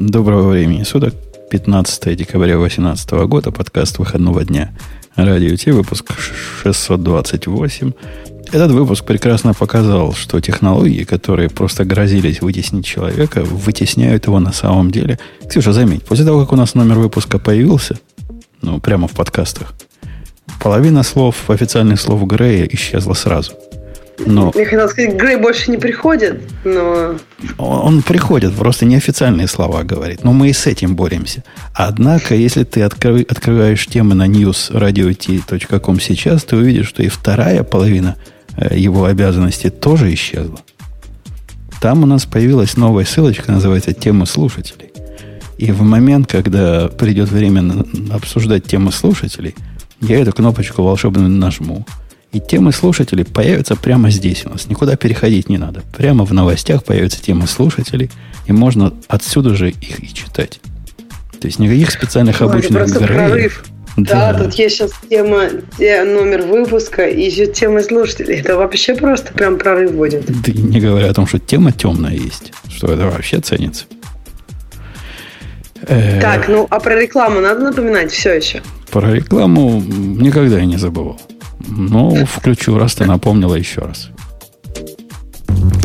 Доброго времени суток. 15 декабря 2018 года. Подкаст выходного дня. Радио Ти, выпуск 628. Этот выпуск прекрасно показал, что технологии, которые просто грозились вытеснить человека, вытесняют его на самом деле. Ксюша, заметь, после того, как у нас номер выпуска появился, ну, прямо в подкастах, половина слов, официальных слов Грея исчезла сразу – но... Я хотел сказать, Грей больше не приходит, но... Он приходит, просто неофициальные слова говорит. Но мы и с этим боремся. Однако, если ты откры... открываешь темы на newsradio.t.com сейчас, ты увидишь, что и вторая половина э, его обязанностей тоже исчезла. Там у нас появилась новая ссылочка, называется «Темы слушателей». И в момент, когда придет время обсуждать темы слушателей, я эту кнопочку волшебную нажму – и темы слушателей появятся прямо здесь у нас. Никуда переходить не надо. Прямо в новостях появятся темы слушателей, и можно отсюда же их и читать. То есть никаких специальных обычных прорыв. Да, да, тут есть сейчас тема, номер выпуска и еще тема слушателей. Это вообще просто прям прорыв будет. Да не говоря о том, что тема темная есть, что это вообще ценится. Э, так, ну а про рекламу надо напоминать все еще? Про рекламу никогда я не забывал. Ну, включу, раз ты напомнила еще раз.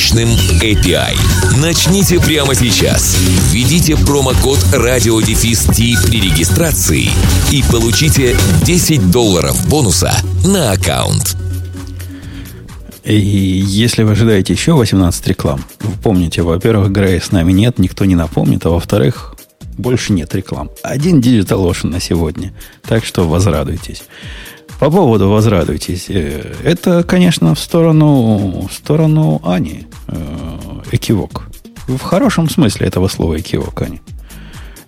мощным API. Начните прямо сейчас. Введите промокод радиодефис при регистрации и получите 10 долларов бонуса на аккаунт. И если вы ожидаете еще 18 реклам, вы помните, во-первых, Грея с нами нет, никто не напомнит, а во-вторых, больше нет реклам. Один Digital Ocean на сегодня. Так что возрадуйтесь. По поводу возрадуйтесь. Э, это, конечно, в сторону, в сторону Ани э, экивок. В хорошем смысле этого слова экивок, Ани.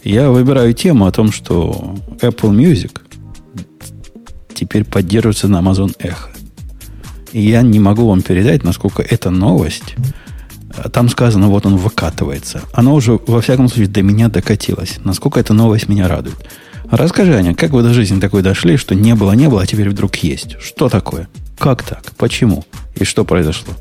Я выбираю тему о том, что Apple Music теперь поддерживается на Amazon Echo. И я не могу вам передать, насколько эта новость там сказано, вот он выкатывается. Она уже, во всяком случае, до меня докатилась. Насколько эта новость меня радует. Расскажи, Аня, как вы до жизни такой дошли, что не было, не было, а теперь вдруг есть? Что такое? Как так? Почему? И что произошло?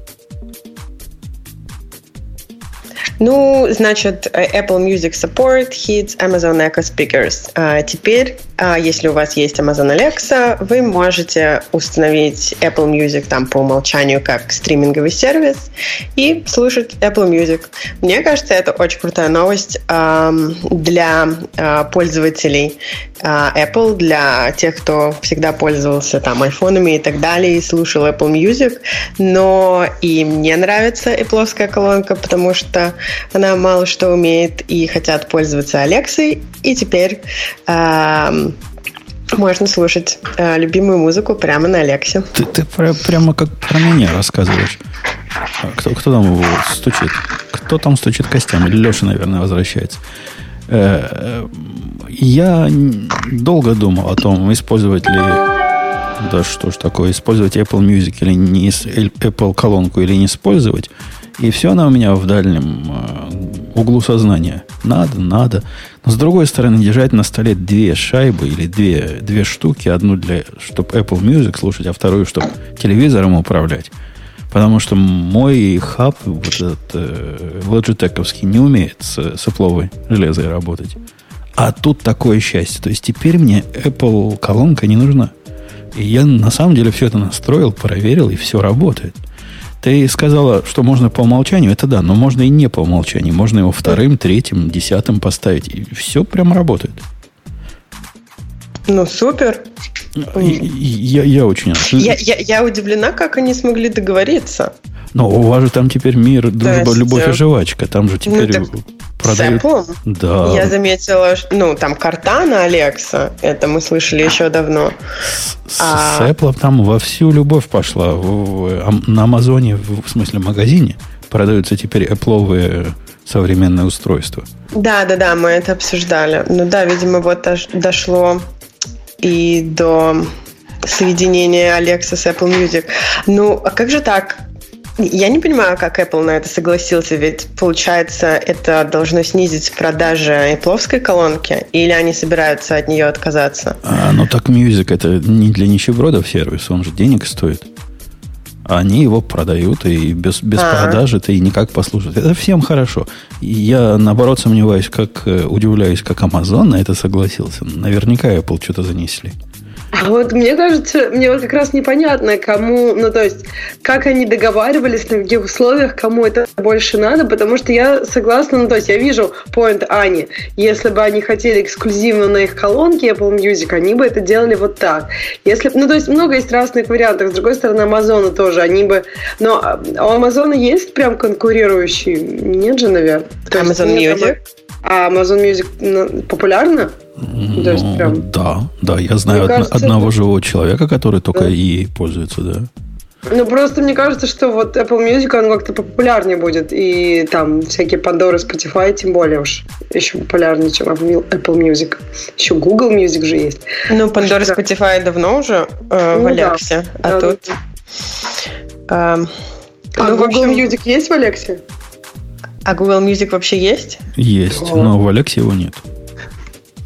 Ну, значит, Apple Music Support hits Amazon Echo Speakers. А теперь, а, если у вас есть Amazon Alexa, вы можете установить Apple Music там по умолчанию как стриминговый сервис и слушать Apple Music. Мне кажется, это очень крутая новость для а, пользователей а, Apple, для тех, кто всегда пользовался там айфонами и так далее и слушал Apple Music. Но и мне нравится Apple колонка, потому что она мало что умеет и хотят пользоваться Алексой. И теперь э, можно слушать э, любимую музыку прямо на Алексе. Ты, ты пря- прямо как про меня рассказываешь. А кто, кто там стучит? Кто там стучит костями? Леша, наверное, возвращается. Э, я долго думал о том, использовать ли да что ж такое, использовать Apple Music или не Apple колонку или не использовать. И все она у меня в дальнем э, углу сознания. Надо, надо. Но с другой стороны, держать на столе две шайбы или две, две штуки. Одну для, чтобы Apple Music слушать, а вторую, чтобы телевизором управлять. Потому что мой хаб, вот этот э, Logitech, не умеет с, с Apple железой работать. А тут такое счастье. То есть теперь мне Apple колонка не нужна. И я на самом деле все это настроил, проверил, и все работает. Ты сказала, что можно по умолчанию, это да, но можно и не по умолчанию. Можно его вторым, третьим, десятым поставить. И все прям работает. Ну, супер. Я, я очень рад. Я, я, я удивлена, как они смогли договориться. Но у вас же там теперь мир, дружба, есть, любовь и жвачка. Там же теперь ну, продают... Apple? Да. Я заметила, ну, там Картана Алекса, это мы слышали еще давно. С, а... с Apple там во всю любовь пошла. В, в, на Амазоне, в, в смысле магазине, продаются теперь Apple современное устройство. Да, да, да, мы это обсуждали. Ну да, видимо, вот дошло и до соединения Alexa с Apple Music. Ну, а как же так? Я не понимаю, как Apple на это согласился, ведь получается, это должно снизить продажи Apple колонки, или они собираются от нее отказаться? А, ну так Music это не для нищебродов сервис, он же денег стоит. Они его продают, и без, без А-а-а. продажи ты никак послушать. Это всем хорошо. Я, наоборот, сомневаюсь, как э, удивляюсь, как Amazon на это согласился. Наверняка Apple что-то занесли. А вот мне кажется, мне вот как раз непонятно, кому, ну то есть, как они договаривались, на каких условиях, кому это больше надо, потому что я согласна, ну то есть я вижу point Ани. Если бы они хотели эксклюзивно на их колонке Apple Music, они бы это делали вот так. Если, ну то есть много есть разных вариантов. С другой стороны, Amazon тоже, они бы... Но а, у Amazon есть прям конкурирующий? Нет же, наверное. Amazon Music? А Amazon Music ну, популярна? Ну, То есть прям... Да, да, я знаю од- кажется, одного это... живого человека, который только да. и пользуется, да. Ну, просто мне кажется, что вот Apple Music, он как-то популярнее будет. И там всякие Pandora, Spotify, тем более уж еще популярнее, чем Apple Music. Еще Google Music же есть. Ну, Pandora, Spotify давно уже э, ну, в. Да. А да, тут... Да. Э, а ну, Google общем... Music есть в Alexa? А Google Music вообще есть? Есть, О. но в Alexa его нет.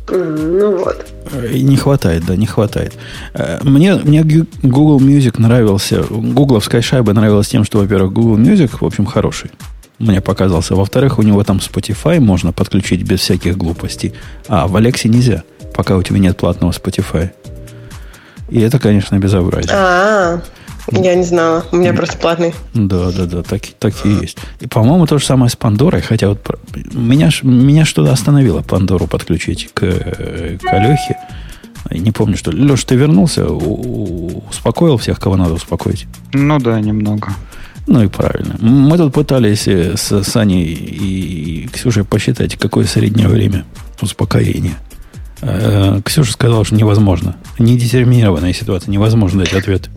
Ну вот. Не хватает, да, не хватает. Э, мне, мне Google Music нравился, гугловская шайба нравилась тем, что, во-первых, Google Music, в общем, хороший. Мне показался. Во-вторых, у него там Spotify можно подключить без всяких глупостей. А в Алексе нельзя, пока у тебя нет платного Spotify. И это, конечно, безобразие. А-а-а. Я не знала. У меня просто платный. Да, да, да, так, так и есть. И, по-моему, то же самое с Пандорой, хотя вот меня, меня что-то остановило Пандору подключить к, к Алехе. Не помню, что... Леш, ты вернулся, успокоил всех, кого надо успокоить? Ну да, немного. Ну и правильно. Мы тут пытались э, с Саней и Ксюшей посчитать, какое среднее время успокоения. Э, Ксюша сказала, что невозможно. Недетерминированная ситуация, невозможно дать ответ.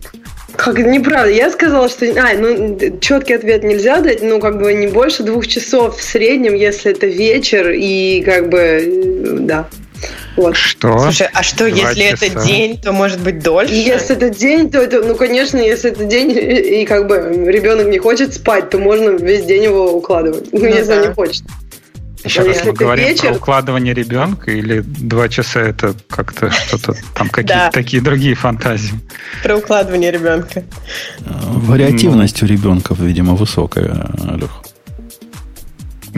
Как неправда. Я сказала, что а, ну, четкий ответ нельзя дать, ну, как бы не больше двух часов в среднем, если это вечер, и как бы, да. Вот. Что? Слушай, а что, Два если часа? это день, то может быть дольше? Если это день, то это, ну, конечно, если это день, и, и как бы ребенок не хочет спать, то можно весь день его укладывать. Ну, ну если да. он не хочет. Еще раз мы говорим вечер... про укладывание ребенка или два часа это как-то что-то там какие-то такие другие фантазии. Про укладывание ребенка. Вариативность у ребенков, видимо, высокая, Лех.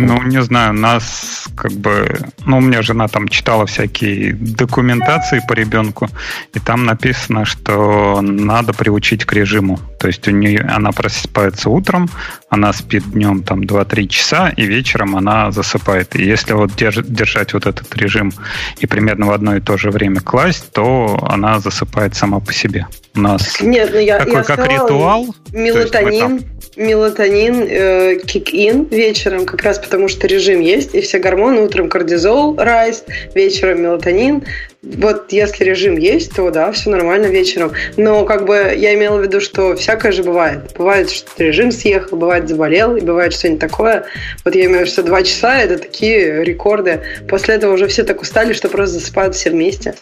Ну, не знаю, нас как бы... Ну, у меня жена там читала всякие документации по ребенку, и там написано, что надо приучить к режиму. То есть у нее, она просыпается утром, она спит днем там 2-3 часа, и вечером она засыпает. И если вот держ, держать вот этот режим и примерно в одно и то же время класть, то она засыпает сама по себе. Нас Нет, ну я, такой я как ритуал. Мелатонин мелатонин э, kick-in вечером, как раз потому что режим есть, и все гормоны, утром кортизол, райс, вечером мелатонин. Вот если режим есть, то да, все нормально вечером. Но как бы я имела в виду, что всякое же бывает. Бывает, что режим съехал, бывает заболел, и бывает что-нибудь такое. Вот я имею в виду, что два часа это такие рекорды. После этого уже все так устали, что просто засыпают все вместе.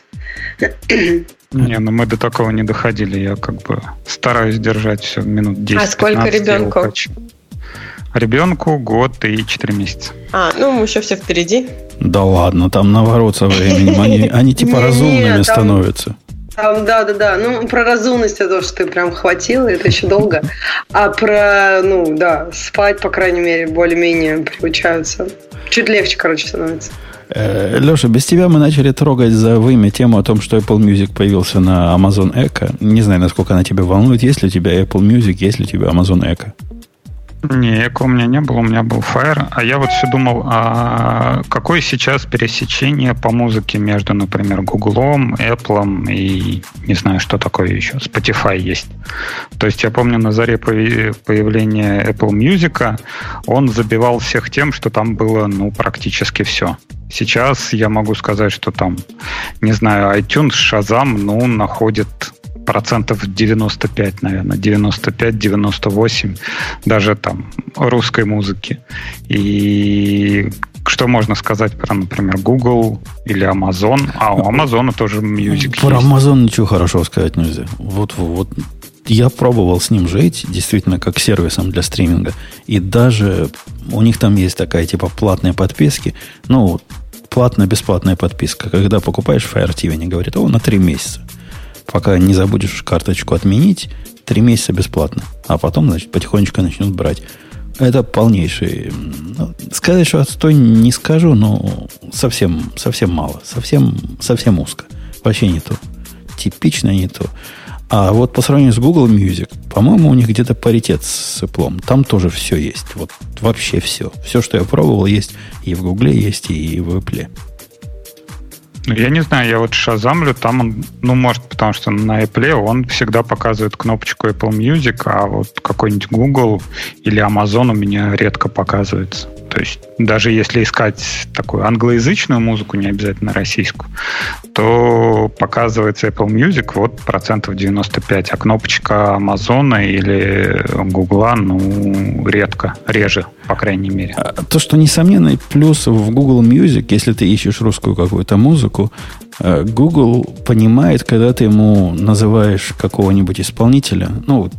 Не, ну мы до такого не доходили. Я как бы стараюсь держать все минут 10 А сколько ребенку? Ребенку год и 4 месяца. А, ну еще все впереди. Да ладно, там наоборот со временем. Они, они типа разумными становятся. Там, да, да, да. Ну, про разумность это что ты прям хватило, это еще долго. А про, ну, да, спать, по крайней мере, более-менее приучаются. Чуть легче, короче, становится. Э, Леша, без тебя мы начали трогать за вымя тему о том, что Apple Music появился на Amazon Echo. Не знаю, насколько она тебя волнует. Есть ли у тебя Apple Music, есть ли у тебя Amazon Echo? Не, Echo у меня не было, у меня был Fire. А я вот все думал, а какое сейчас пересечение по музыке между, например, Гуглом, Apple и не знаю, что такое еще, Spotify есть. То есть я помню на заре появления Apple Music он забивал всех тем, что там было ну практически все. Сейчас я могу сказать, что там, не знаю, iTunes, Shazam, ну, находит процентов 95, наверное, 95-98 даже там русской музыки. И что можно сказать про, например, Google или Amazon? А у Amazon тоже Music Про есть. Amazon ничего хорошего сказать нельзя. Вот, вот я пробовал с ним жить, действительно, как сервисом для стриминга. И даже у них там есть такая типа платная подписки. Ну, платная-бесплатная подписка. Когда покупаешь Fire TV, они говорят, о, на три месяца. Пока не забудешь карточку отменить, три месяца бесплатно. А потом, значит, потихонечку начнут брать. Это полнейший... Ну, сказать, что отстой не скажу, но совсем, совсем мало. Совсем, совсем узко. Вообще не то. Типично не то. А вот по сравнению с Google Music, по-моему, у них где-то паритет с Apple. Там тоже все есть. Вот вообще все. Все, что я пробовал, есть и в Google есть, и в Apple. Я не знаю, я вот шазамлю, там он, ну, может, потому что на Apple он всегда показывает кнопочку Apple Music, а вот какой-нибудь Google или Amazon у меня редко показывается. То есть даже если искать такую англоязычную музыку, не обязательно российскую, то показывается Apple Music вот процентов 95, а кнопочка Амазона или Гугла, ну, редко, реже, по крайней мере. А то, что несомненный плюс в Google Music, если ты ищешь русскую какую-то музыку, э, Google понимает, когда ты ему называешь какого-нибудь исполнителя, ну,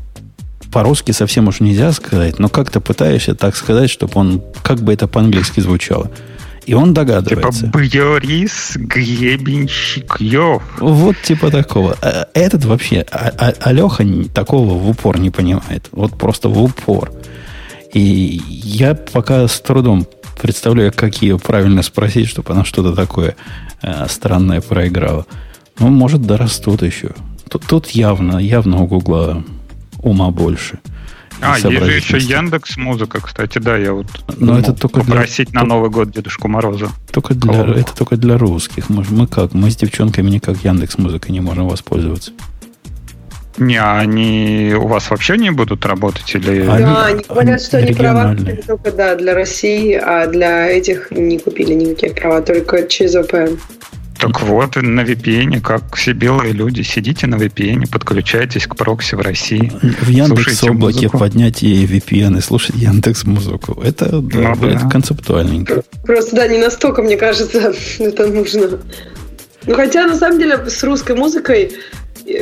по-русски совсем уж нельзя сказать, но как-то пытаешься так сказать, чтобы он, как бы это по-английски звучало. И он догадывается. Типа Борис Гребенщиков. Вот типа такого. А этот вообще, а, а, Алеха такого в упор не понимает. Вот просто в упор. И я пока с трудом представляю, как ее правильно спросить, чтобы она что-то такое э, странное проиграла. Ну, может, дорастут еще. Тут, тут явно, явно у Гугла ума больше. А, есть же еще Яндекс Музыка, кстати, да, я вот Но это только попросить для... на Новый год Дедушку Мороза. Только для, это только для русских. Мы, мы как? Мы с девчонками никак Яндекс Музыкой не можем воспользоваться. Не, а они у вас вообще не будут работать или? Они, да, они говорят, что они права только да, для России, а для этих не купили никаких права, только через VPN. Так вот, на VPN, как все белые люди, сидите на VPN, подключайтесь к прокси в России. В Яндекс облаке поднять и VPN и слушать Яндекс музыку. Это, да, ну, это да. концептуальненько. Просто да, не настолько, мне кажется, это нужно. Ну, хотя, на самом деле, с русской музыкой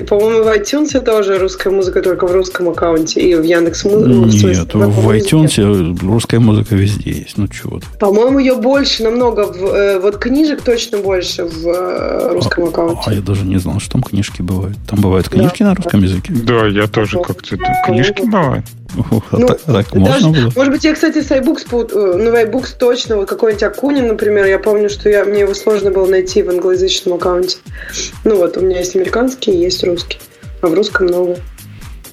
по-моему, в iTunes тоже русская музыка только в русском аккаунте и в Яндекс Музыке. Нет, в, в iTunes русская музыка везде есть. Ну чего По-моему, ее больше намного. В, э, вот книжек точно больше в э, русском а, аккаунте. А я даже не знал, что там книжки бывают. Там бывают книжки да. на русском языке? Да, я тоже как-то. Книжки бывают. Ну, так, так можно было? Может быть, я, кстати, с iBooks, э, ну, в iBooks точно, вот какой-нибудь Акунин, например, я помню, что я, мне его сложно было найти в англоязычном аккаунте. Ну, вот, у меня есть американский, есть русский, а в русском много.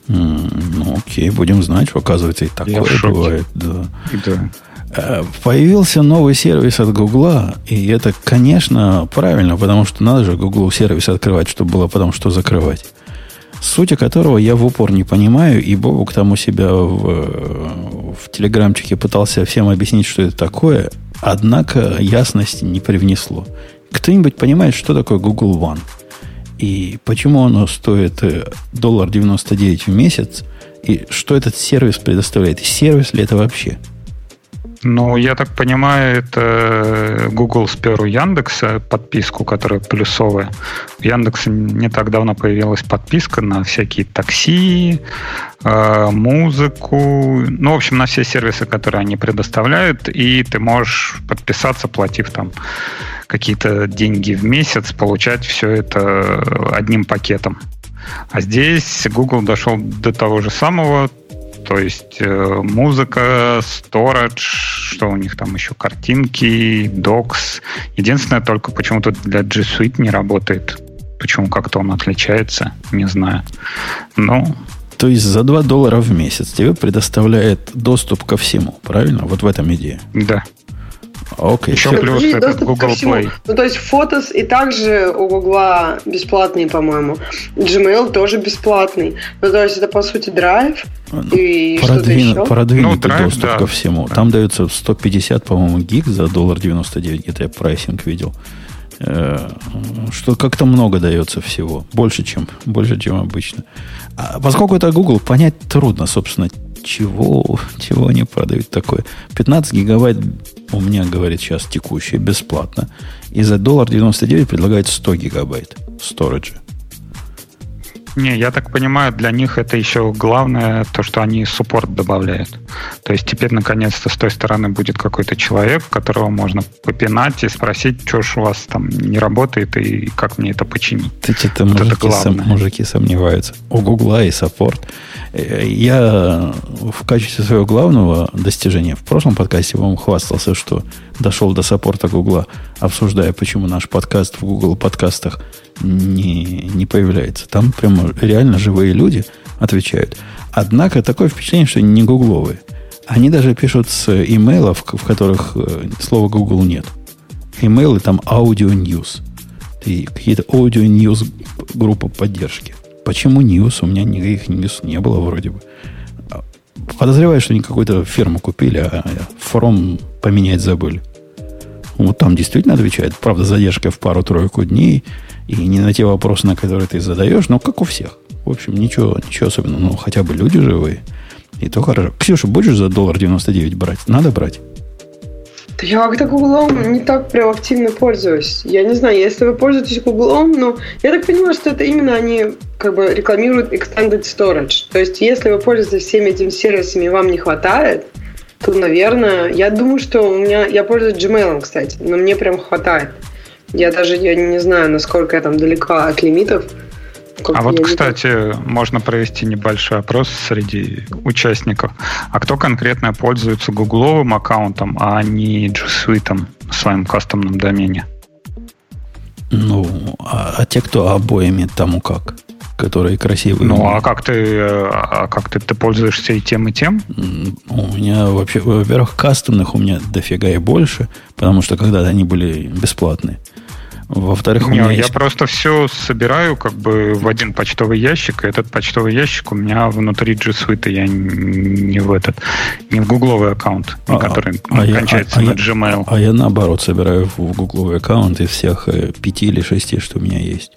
Mm, ну, окей, будем знать, что, оказывается, и такое бывает. Да. да. Э, появился новый сервис от Гугла, и это, конечно, правильно, потому что надо же Google сервис открывать, чтобы было потом что закрывать сути которого я в упор не понимаю, и Бобук там у себя в, в телеграмчике пытался всем объяснить, что это такое, однако ясности не привнесло. Кто-нибудь понимает, что такое Google One? И почему оно стоит э, доллар 99 в месяц? И что этот сервис предоставляет? И сервис ли это вообще? Ну, я так понимаю, это Google спер у Яндекса подписку, которая плюсовая. У Яндекса не так давно появилась подписка на всякие такси, э, музыку, ну, в общем, на все сервисы, которые они предоставляют, и ты можешь подписаться, платив там какие-то деньги в месяц, получать все это одним пакетом. А здесь Google дошел до того же самого, то есть э, музыка, storage, что у них там еще, картинки, docs. Единственное, только почему-то для G Suite не работает. Почему как-то он отличается, не знаю. Ну, то есть за 2 доллара в месяц тебе предоставляет доступ ко всему, правильно? Вот в этом идея. Да. Окей. Еще Все. плюс это Google Play. Ну, то есть фотос и также у Google бесплатный, по-моему. Gmail тоже бесплатный. Ну, то есть это, по сути, драйв ну, и Продвину, что-то еще. Продвинутый ну, доступ да. ко всему. Да. Там дается 150, по-моему, гиг за доллар 99. Где-то я прайсинг видел. Э, что как-то много дается всего. Больше, чем, больше, чем обычно. А поскольку это Google, понять трудно, собственно, чего, чего они продают такое. 15 гигабайт у меня, говорит, сейчас текущие, бесплатно. И за доллар 99 предлагают 100 гигабайт сториджа. Не, я так понимаю, для них это еще главное то, что они суппорт добавляют. То есть теперь наконец-то с той стороны будет какой-то человек, которого можно попинать и спросить, что ж у вас там не работает и как мне это починить. Это, вот мужики, это сом, мужики сомневаются. У Гугла и саппорт. Я в качестве своего главного достижения в прошлом подкасте вам хвастался, что дошел до саппорта Гугла, обсуждая, почему наш подкаст в Google подкастах не, не появляется. Там прямо реально живые люди отвечают. Однако такое впечатление, что не гугловые. Они даже пишут с имейлов, в которых э, слова Google нет. Имейлы там аудио news. И какие-то аудио news группа поддержки. Почему news? У меня никаких news не было вроде бы. Подозреваю, что они какую-то фирму купили, а форум поменять забыли. Вот там действительно отвечает. Правда, задержка в пару-тройку дней и не на те вопросы, на которые ты задаешь, но как у всех. В общем, ничего, ничего особенного. Ну, хотя бы люди живые. И то хорошо. Ксюша, будешь за доллар 99 брать? Надо брать. Я как-то Гуглом не так прям активно пользуюсь. Я не знаю, если вы пользуетесь Гуглом, но я так понимаю, что это именно они как бы рекламируют Extended Storage. То есть, если вы пользуетесь всеми этими сервисами вам не хватает, то, наверное, я думаю, что у меня... Я пользуюсь Gmail, кстати, но мне прям хватает. Я даже я не знаю, насколько я там далека от лимитов. А вот, кстати, не... можно провести небольшой опрос среди участников. А кто конкретно пользуется гугловым аккаунтом, а не G Suite в своем кастомном домене? Ну, а, а те, кто обоими тому как? которые красивые. Ну, а как ты, а как ты, ты пользуешься и тем, и тем? У меня вообще, во-первых, кастомных у меня дофига и больше, потому что когда-то они были бесплатные. Во-вторых, у меня я есть... просто все собираю как бы в один почтовый ящик, и этот почтовый ящик у меня внутри G Suite, я не в этот, не в гугловый аккаунт, а, который а кончается я, на Gmail. А, а я наоборот собираю в, в гугловый аккаунт из всех э, пяти или шести, что у меня есть.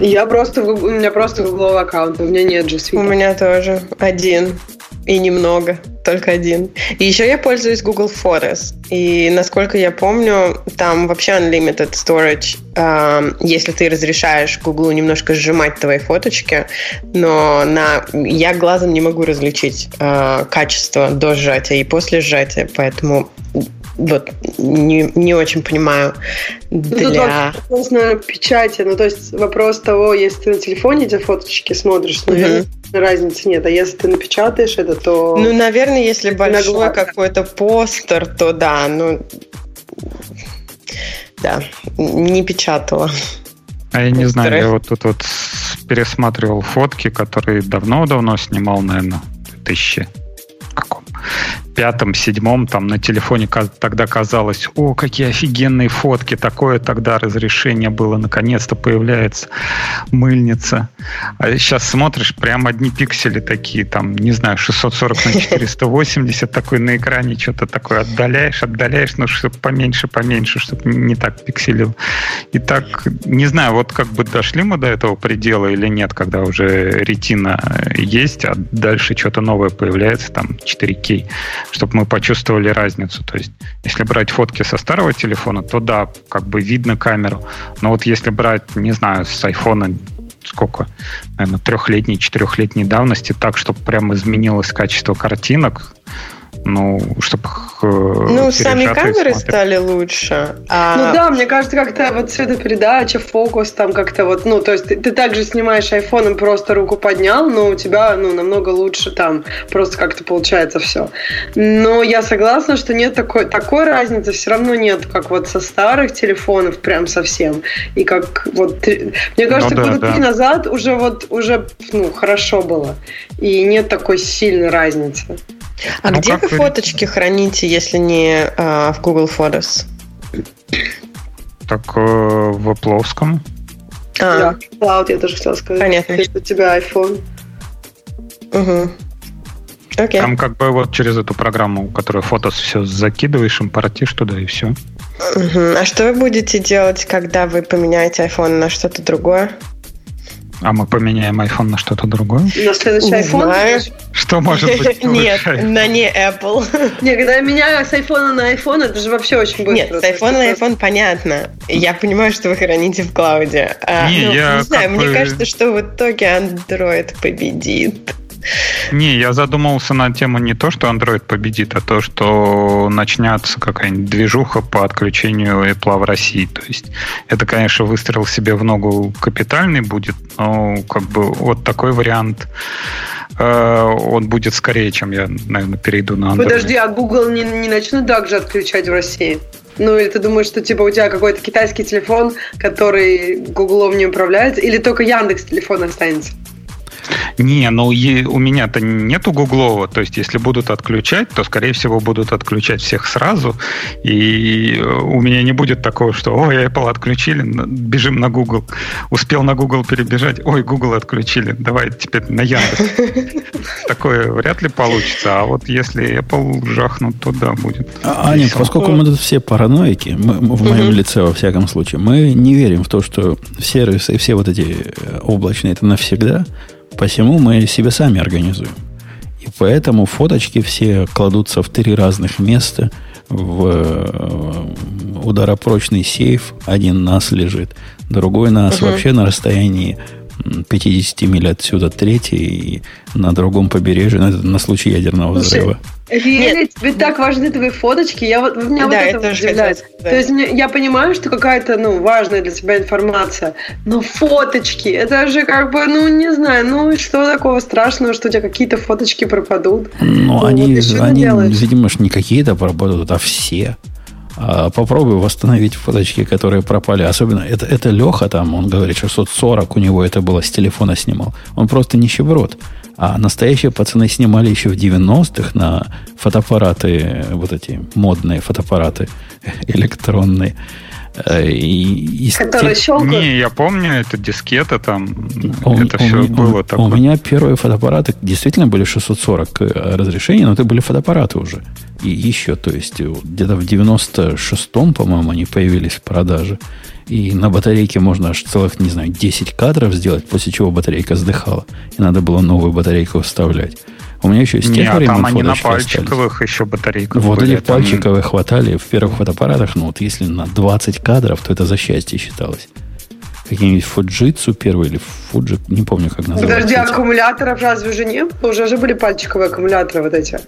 Я просто, у меня просто гугловый аккаунт, у меня нет G Suite. У меня тоже один. И немного, только один. И еще я пользуюсь Google Photos. И насколько я помню, там вообще unlimited storage, э, если ты разрешаешь Google немножко сжимать твои фоточки, но на, я глазом не могу различить э, качество до сжатия и после сжатия, поэтому вот не, не очень понимаю для... Ну, вопрос на печати, ну то есть вопрос того, если ты на телефоне эти фоточки смотришь, наверное, угу. разницы нет, а если ты напечатаешь это, то... Ну, наверное, если большой какой-то постер, то да, ну... Да, не печатала. А я не знаю, я вот тут вот пересматривал фотки, которые давно-давно снимал, наверное, тысячи каком пятом, седьмом, там на телефоне тогда казалось, о, какие офигенные фотки, такое тогда разрешение было, наконец-то появляется мыльница. А сейчас смотришь, прям одни пиксели такие, там, не знаю, 640 на 480, такой на экране что-то такое отдаляешь, отдаляешь, ну, чтобы поменьше, поменьше, чтобы не так пикселил. И так, не знаю, вот как бы дошли мы до этого предела или нет, когда уже ретина есть, а дальше что-то новое появляется, там 4К чтобы мы почувствовали разницу. То есть, если брать фотки со старого телефона, то да, как бы видно камеру. Но вот если брать, не знаю, с айфона сколько, наверное, трехлетней, четырехлетней давности, так, чтобы прям изменилось качество картинок, ну, чтобы э, Ну, сами камеры стали лучше. А... Ну да, мне кажется, как-то вот цветопередача, фокус там как-то вот, ну, то есть ты, ты также снимаешь айфоном, просто руку поднял, но у тебя, ну, намного лучше там просто как-то получается все. Но я согласна, что нет такой, такой разницы, все равно нет, как вот со старых телефонов прям совсем. И как вот, мне кажется, ну, да, года да. три назад уже вот, уже, ну, хорошо было. И нет такой сильной разницы. А ну, где вы фоточки храните, если не э, в Google Photos? Так э, в Apple. А. Да, Cloud, я тоже хотела сказать. Понятно. Если у тебя iPhone. Угу. Okay. Там как бы вот через эту программу, которую фотос все закидываешь, импортишь туда и все. Угу. А что вы будете делать, когда вы поменяете iPhone на что-то другое? А мы поменяем iPhone на что-то другое? На следующий Не iPhone? знаю. Что может быть Нет, на не Apple. Не, когда я меняю с iPhone на iPhone, это же вообще очень быстро. Нет, с iPhone на iPhone понятно. Я понимаю, что вы храните в клауде. А, Не, ну, я не знаю, мне кажется, что в итоге Android победит. Не, я задумался на тему не то, что Android победит, а то, что начнется какая-нибудь движуха по отключению Apple в России. То есть это, конечно, выстрел себе в ногу капитальный будет, но как бы вот такой вариант э, он будет скорее, чем я, наверное, перейду на Android. Подожди, а Google не, не начнут также отключать в России? Ну, или ты думаешь, что типа у тебя какой-то китайский телефон, который Гуглом не управляется, или только Яндекс телефон останется? Не, ну у меня-то нету гуглового, то есть если будут отключать, то, скорее всего, будут отключать всех сразу, и э, у меня не будет такого, что, ой, Apple отключили, бежим на Google. Успел на Google перебежать, ой, Google отключили, давай теперь на Яндекс. Такое вряд ли получится, а вот если Apple жахнут, то да, будет. А, Аня, весело. поскольку мы тут все параноики, в моем лице во всяком случае, мы не верим в то, что сервисы и все вот эти э, облачные это навсегда, посему мы себе сами организуем. И поэтому фоточки все кладутся в три разных места, в э, ударопрочный сейф, один нас лежит, другой нас Мгм. вообще на расстоянии 50 миль отсюда, третий и на другом побережье, ну, это на случай ядерного Слушай, взрыва. Реально, тебе так важны твои фоточки? Я вот, меня вот Да, это я тоже удивляет. То есть мне- я понимаю, что какая-то, ну, важная для тебя информация, но фоточки, это же как бы, ну, не знаю, ну, что такого страшного, что у тебя какие-то фоточки пропадут? Ну, вот они, что они делаешь? видимо, не какие-то пропадут, а все. А попробуй восстановить фоточки, которые пропали. Особенно, это, это Леха там, он говорит, 640 у него это было, с телефона снимал. Он просто нищеброд. А настоящие пацаны снимали еще в 90-х на фотоаппараты, вот эти модные фотоаппараты электронные. Э, И, и Которые те- щелкают? Не, я помню, это дискета там, у, это у все ми- было у- такое. у меня первые фотоаппараты действительно были 640 э, разрешений, но это были фотоаппараты уже. И еще, то есть, э, где-то в 96-м, по-моему, они появились в продаже. И на батарейке можно аж целых, не знаю, 10 кадров сделать, после чего батарейка сдыхала. И надо было новую батарейку вставлять. У меня еще Не, тех а времен там они на фоточки остались. пальчиковых еще батарейках Вот были. эти Там- пальчиковые хватали в первых фотоаппаратах, ну вот если на 20 кадров, то это за счастье считалось. Какие-нибудь Fujitsu первый или Fuji, не помню, как называется. Подожди, аккумуляторов разве уже не было? Уже же были пальчиковые аккумуляторы вот эти.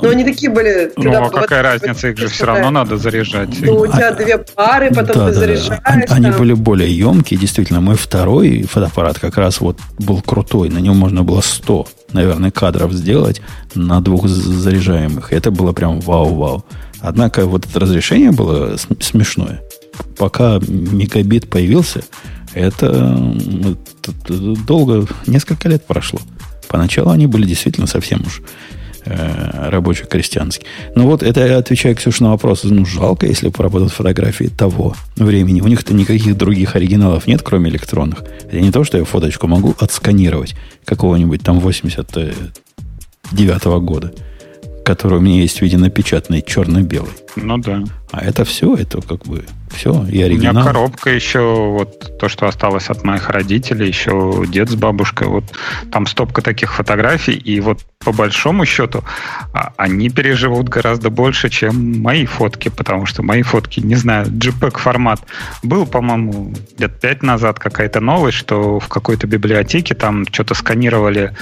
Но они такие были... Ну, а какая вот- разница, их же все равно надо заряжать. Ну, у тебя две пары, потом Да, ты да, да. заряжаешь. Они, они там. были более емкие, действительно. Мой второй фотоаппарат как раз вот был крутой. На нем можно было 100, наверное, кадров сделать на двух заряжаемых. И это было прям вау-вау. Однако вот это разрешение было см- смешное. Пока мегабит появился, это, это долго, несколько лет прошло. Поначалу они были действительно совсем уж э, рабоче-крестьянские. Ну вот, это я отвечаю, Ксюша, на вопрос. Ну, жалко, если пропадут фотографии того времени. У них-то никаких других оригиналов нет, кроме электронных. Это не то, что я фоточку могу отсканировать какого-нибудь там 89 года, который у меня есть в виде напечатанной черно-белой. Ну да. А это все, это как бы все, и У меня оригинал. коробка еще, вот то, что осталось от моих родителей, еще дед с бабушкой, вот там стопка таких фотографий, и вот по большому счету а, они переживут гораздо больше, чем мои фотки, потому что мои фотки, не знаю, JPEG формат. Был, по-моему, лет пять назад какая-то новость, что в какой-то библиотеке там что-то сканировали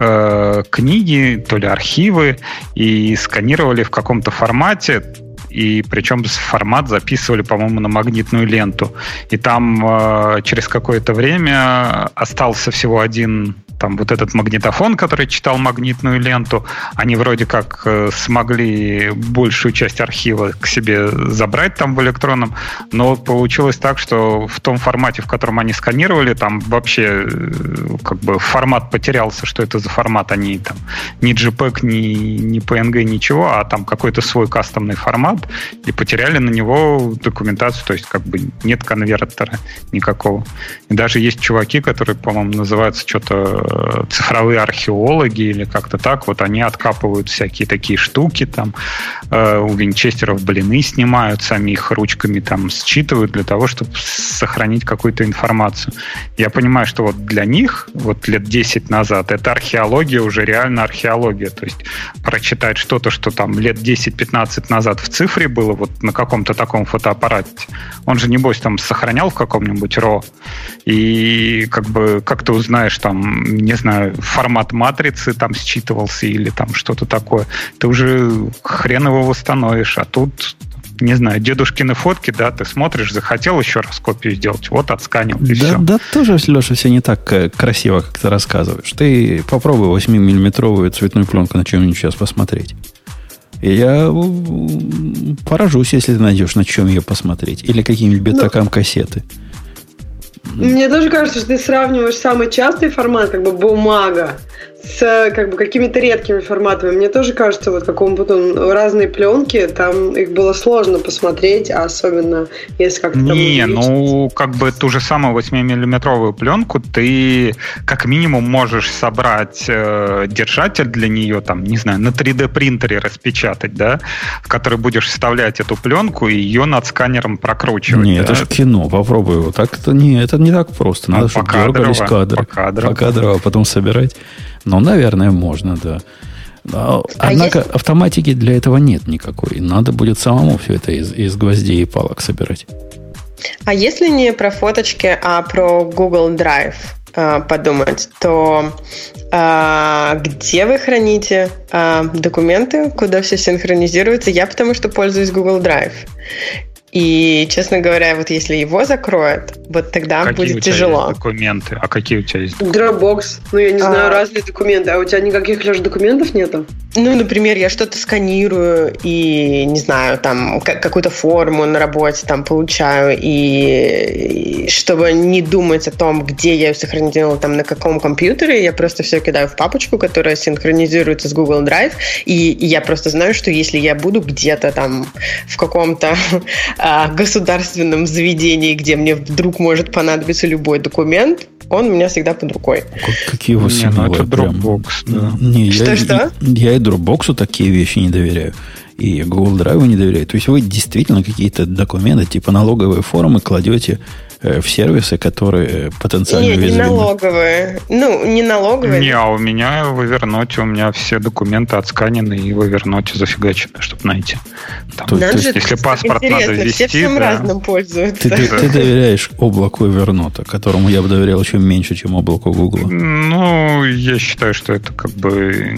э, книги, то ли архивы, и сканировали в каком-то формате, и причем формат записывали, по-моему, на магнитную ленту. И там э, через какое-то время остался всего один там вот этот магнитофон, который читал магнитную ленту. Они вроде как э, смогли большую часть архива к себе забрать там в электронном, но получилось так, что в том формате, в котором они сканировали, там вообще э, как бы формат потерялся, что это за формат, они там ни JPEG, ни, ни PNG, ничего, а там какой-то свой кастомный формат, и потеряли на него документацию, то есть как бы нет конвертера никакого. И даже есть чуваки, которые, по-моему, называются что-то цифровые археологи или как-то так, вот они откапывают всякие такие штуки, там э, у винчестеров блины снимают самих ручками, там считывают для того, чтобы сохранить какую-то информацию. Я понимаю, что вот для них, вот лет 10 назад, это археология уже реально археология, то есть прочитать что-то, что там лет 10-15 назад в цифре было, вот на каком-то таком фотоаппарате, он же, небось, там сохранял в каком-нибудь RAW, и как бы как ты узнаешь там, не знаю, формат матрицы там считывался или там что-то такое, ты уже хрен его восстановишь, а тут не знаю, дедушкины фотки, да, ты смотришь, захотел еще раз копию сделать, вот отсканил, и да, все. Да, тоже, Леша, все не так э, красиво, как ты рассказываешь. Ты попробуй 8-миллиметровую цветную пленку на чем-нибудь сейчас посмотреть. И я поражусь, если ты найдешь на чем ее посмотреть. Или каким-нибудь ну, бетакам кассеты. Мне тоже кажется, что ты сравниваешь самый частый формат, как бы бумага, с как бы какими-то редкими форматами. Мне тоже кажется, вот какому то разные пленки, там их было сложно посмотреть, а особенно если как-то Не, ну как бы ту же самую 8-миллиметровую пленку ты как минимум можешь собрать э, держатель для нее, там, не знаю, на 3D принтере распечатать, да, в который будешь вставлять эту пленку и ее над сканером прокручивать. Не, да? это же кино, попробуй его. Так это не, это не так просто. Надо, ну, чтобы дергались кадры. Покадрово. Покадрово, а потом собирать. Ну, наверное, можно, да. А Однако если... автоматики для этого нет никакой. Надо будет самому все это из, из гвоздей и палок собирать. А если не про фоточки, а про Google Drive э, подумать, то э, где вы храните э, документы, куда все синхронизируется? Я потому что пользуюсь Google Drive. И, честно говоря, вот если его закроют, вот тогда какие будет у тебя тяжело. Есть документы. А какие у тебя есть? Dropbox. Ну, я не а... знаю, разные документы. А у тебя никаких, Леш, документов нету? Ну, например, я что-то сканирую и, не знаю, там, какую-то форму на работе там получаю, и, и чтобы не думать о том, где я ее сохранила, там, на каком компьютере, я просто все кидаю в папочку, которая синхронизируется с Google Drive, и, и я просто знаю, что если я буду где-то там в каком-то а, государственном заведении, где мне вдруг может понадобиться любой документ, он у меня всегда под рукой. Какие вы Не, ну это Dropbox, да. Не, что, я, что? Я, Dropbox такие вещи не доверяю. И Google Drive не доверяю. То есть вы действительно какие-то документы, типа налоговые формы кладете в сервисы, которые потенциально Нет, уязвимы? не налоговые. Ну, не налоговые. Не, а у меня в Evernote у меня все документы отсканены и в Evernote зафигачены, чтобы найти. Там, то, то есть, если паспорт надо ввести... Все всем да. разным пользуются. Ты, ты, ты доверяешь облаку Evernote, которому я бы доверял еще меньше, чем облаку Google? Ну, я считаю, что это как бы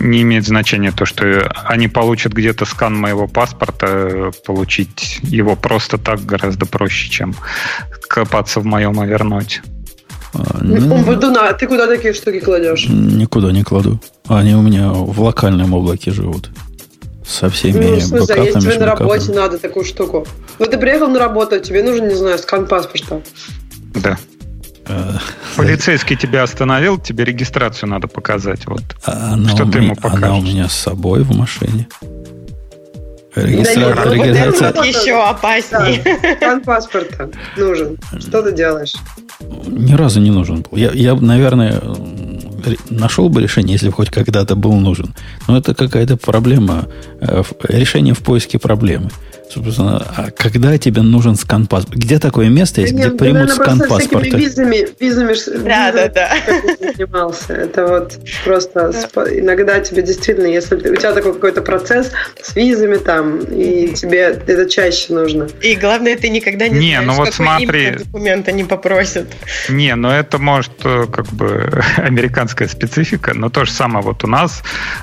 не имеет значения то, что они получат где-то скан моего паспорта, получить его просто так гораздо проще, чем копаться в моем Аверноте. А, Умбудуна, ты куда такие штуки кладешь? Никуда не кладу. Они у меня в локальном облаке живут. Со всеми ну, в смысле, если тебе на работе надо такую штуку. Ну, ты приехал на работу, тебе нужен, не знаю, скан паспорта. Да. Э, Полицейский тебя остановил, тебе регистрацию надо показать. Вот. Она что ты меня, ему покажешь? Она у меня с собой в машине. Регистратор, да, регистрация. Вот еще опаснее. Да, паспорта нужен. Что ты делаешь? Ни разу не нужен был. Я, я наверное, нашел бы решение, если бы хоть когда-то был нужен. Но это какая-то проблема, э, решение в поиске проблемы. Собственно, а когда тебе нужен скан паспорта? Где такое место есть, где примут скан паспорта? Визами, визами, да, да, да. занимался. Это вот просто иногда тебе действительно, если у тебя такой какой-то процесс с визами там, и тебе это чаще нужно. И главное, ты никогда не, не знаешь, ну вот смотри, документ они попросят. Не, но это может э, как бы американская специфика, но то же самое вот у нас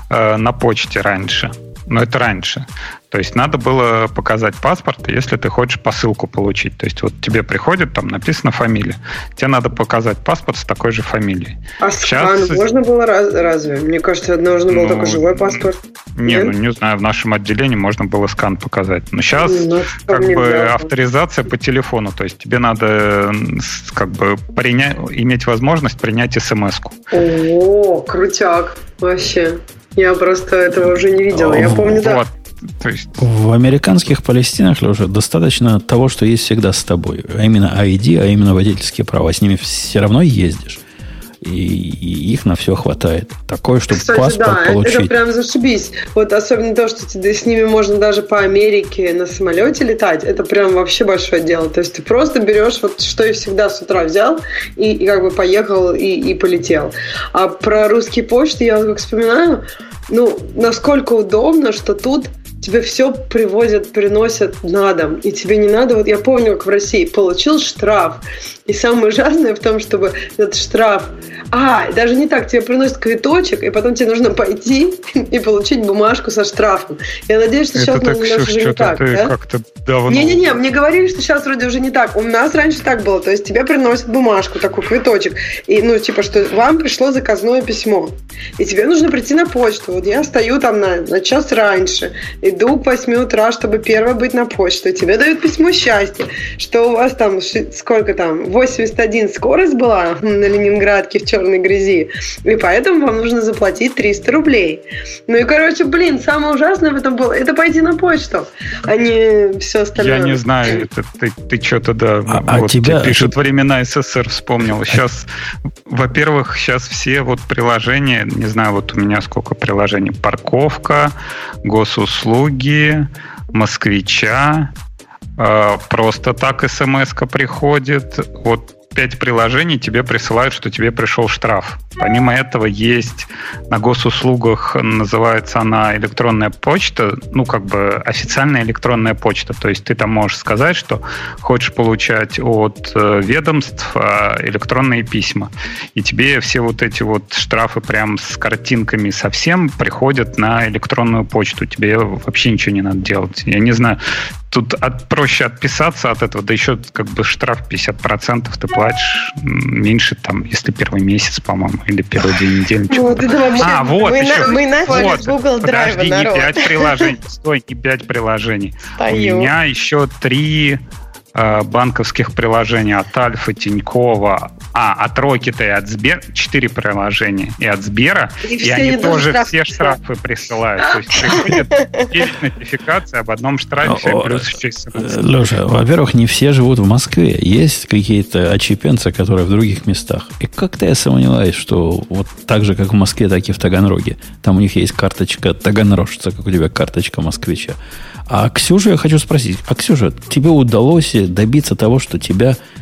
э, на почте раньше но это раньше. То есть надо было показать паспорт, если ты хочешь посылку получить. То есть вот тебе приходит, там написано фамилия. Тебе надо показать паспорт с такой же фамилией. А Сейчас... скан можно было раз, разве? Мне кажется, нужно был ну, только живой паспорт. Не, Нет? ну не знаю, в нашем отделении можно было скан показать. Но сейчас ну, как бы делал. авторизация по телефону. То есть тебе надо как бы принять, иметь возможность принять смс-ку. О, крутяк вообще. Я просто этого уже не видела. Я помню, вот. да. То есть... В американских Палестинах, Леша, достаточно того, что есть всегда с тобой. А именно ID, а именно водительские права. С ними все равно ездишь. И, и их на все хватает. Такое, чтобы Кстати, паспорт да, получить. это прям зашибись. Вот особенно то, что ты, с ними можно даже по Америке на самолете летать, это прям вообще большое дело. То есть ты просто берешь вот что и всегда с утра взял и, и как бы поехал и, и полетел. А про русские почты я вот как вспоминаю, ну, насколько удобно, что тут тебе все привозят, приносят на дом. И тебе не надо, вот я помню, как в России, получил штраф. И самое ужасное в том, чтобы этот штраф... А, даже не так, тебе приносят квиточек, и потом тебе нужно пойти и получить бумажку со штрафом. Я надеюсь, что сейчас Это так, Ксюш, уже не так. да? как-то давно... Не-не-не, мне говорили, что сейчас вроде уже не так. У нас раньше так было. То есть тебе приносят бумажку, такой квиточек. И, ну, типа, что вам пришло заказное письмо. И тебе нужно прийти на почту. Вот я стою там на, на час раньше, иду к 8 утра, чтобы первое быть на почту. И тебе дают письмо счастья, что у вас там, сколько там, 81 скорость была на Ленинградке в черной грязи. И поэтому вам нужно заплатить 300 рублей. Ну и, короче, блин, самое ужасное в этом было, это пойти на почту, а не все остальное. Я не знаю, это ты, ты что-то, да, А- а вот тебя- тебе пишут времена СССР вспомнил. Сейчас, во-первых, сейчас все вот приложения, не знаю, вот у меня сколько приложений, парковка, госуслуги, москвича, просто так смс приходит, вот пять приложений тебе присылают, что тебе пришел штраф. Помимо этого есть на госуслугах, называется она электронная почта, ну, как бы официальная электронная почта. То есть ты там можешь сказать, что хочешь получать от э, ведомств э, электронные письма. И тебе все вот эти вот штрафы прям с картинками совсем приходят на электронную почту. Тебе вообще ничего не надо делать. Я не знаю, тут от, проще отписаться от этого, да еще как бы штраф 50% ты платишь меньше, там, если первый месяц, по-моему, или первые две недели. Вот, это вообще... А, вот мы, еще. на- мы начали Вот, с Google Drive, Подожди, народ. не пять приложений. Стой, не пять приложений. Стою. У меня еще три э, банковских приложения от Альфа, Тинькова, а, от Рокета и от Сбера, четыре приложения, и от Сбера, И и, они тоже штраф все штрафы присылают. То есть приходят 9 нотификаций об одном штрафе, плюс еще смс. Леша, во-первых, не все живут в Москве. Есть какие-то очепенцы, которые в других местах. И как-то я сомневаюсь, что вот так же, как в Москве, так и в Таганроге. Там у них есть карточка таганрожца, как у тебя карточка москвича. А Ксюша, я хочу спросить, а Ксюша, тебе удалось добиться того, что тебя э,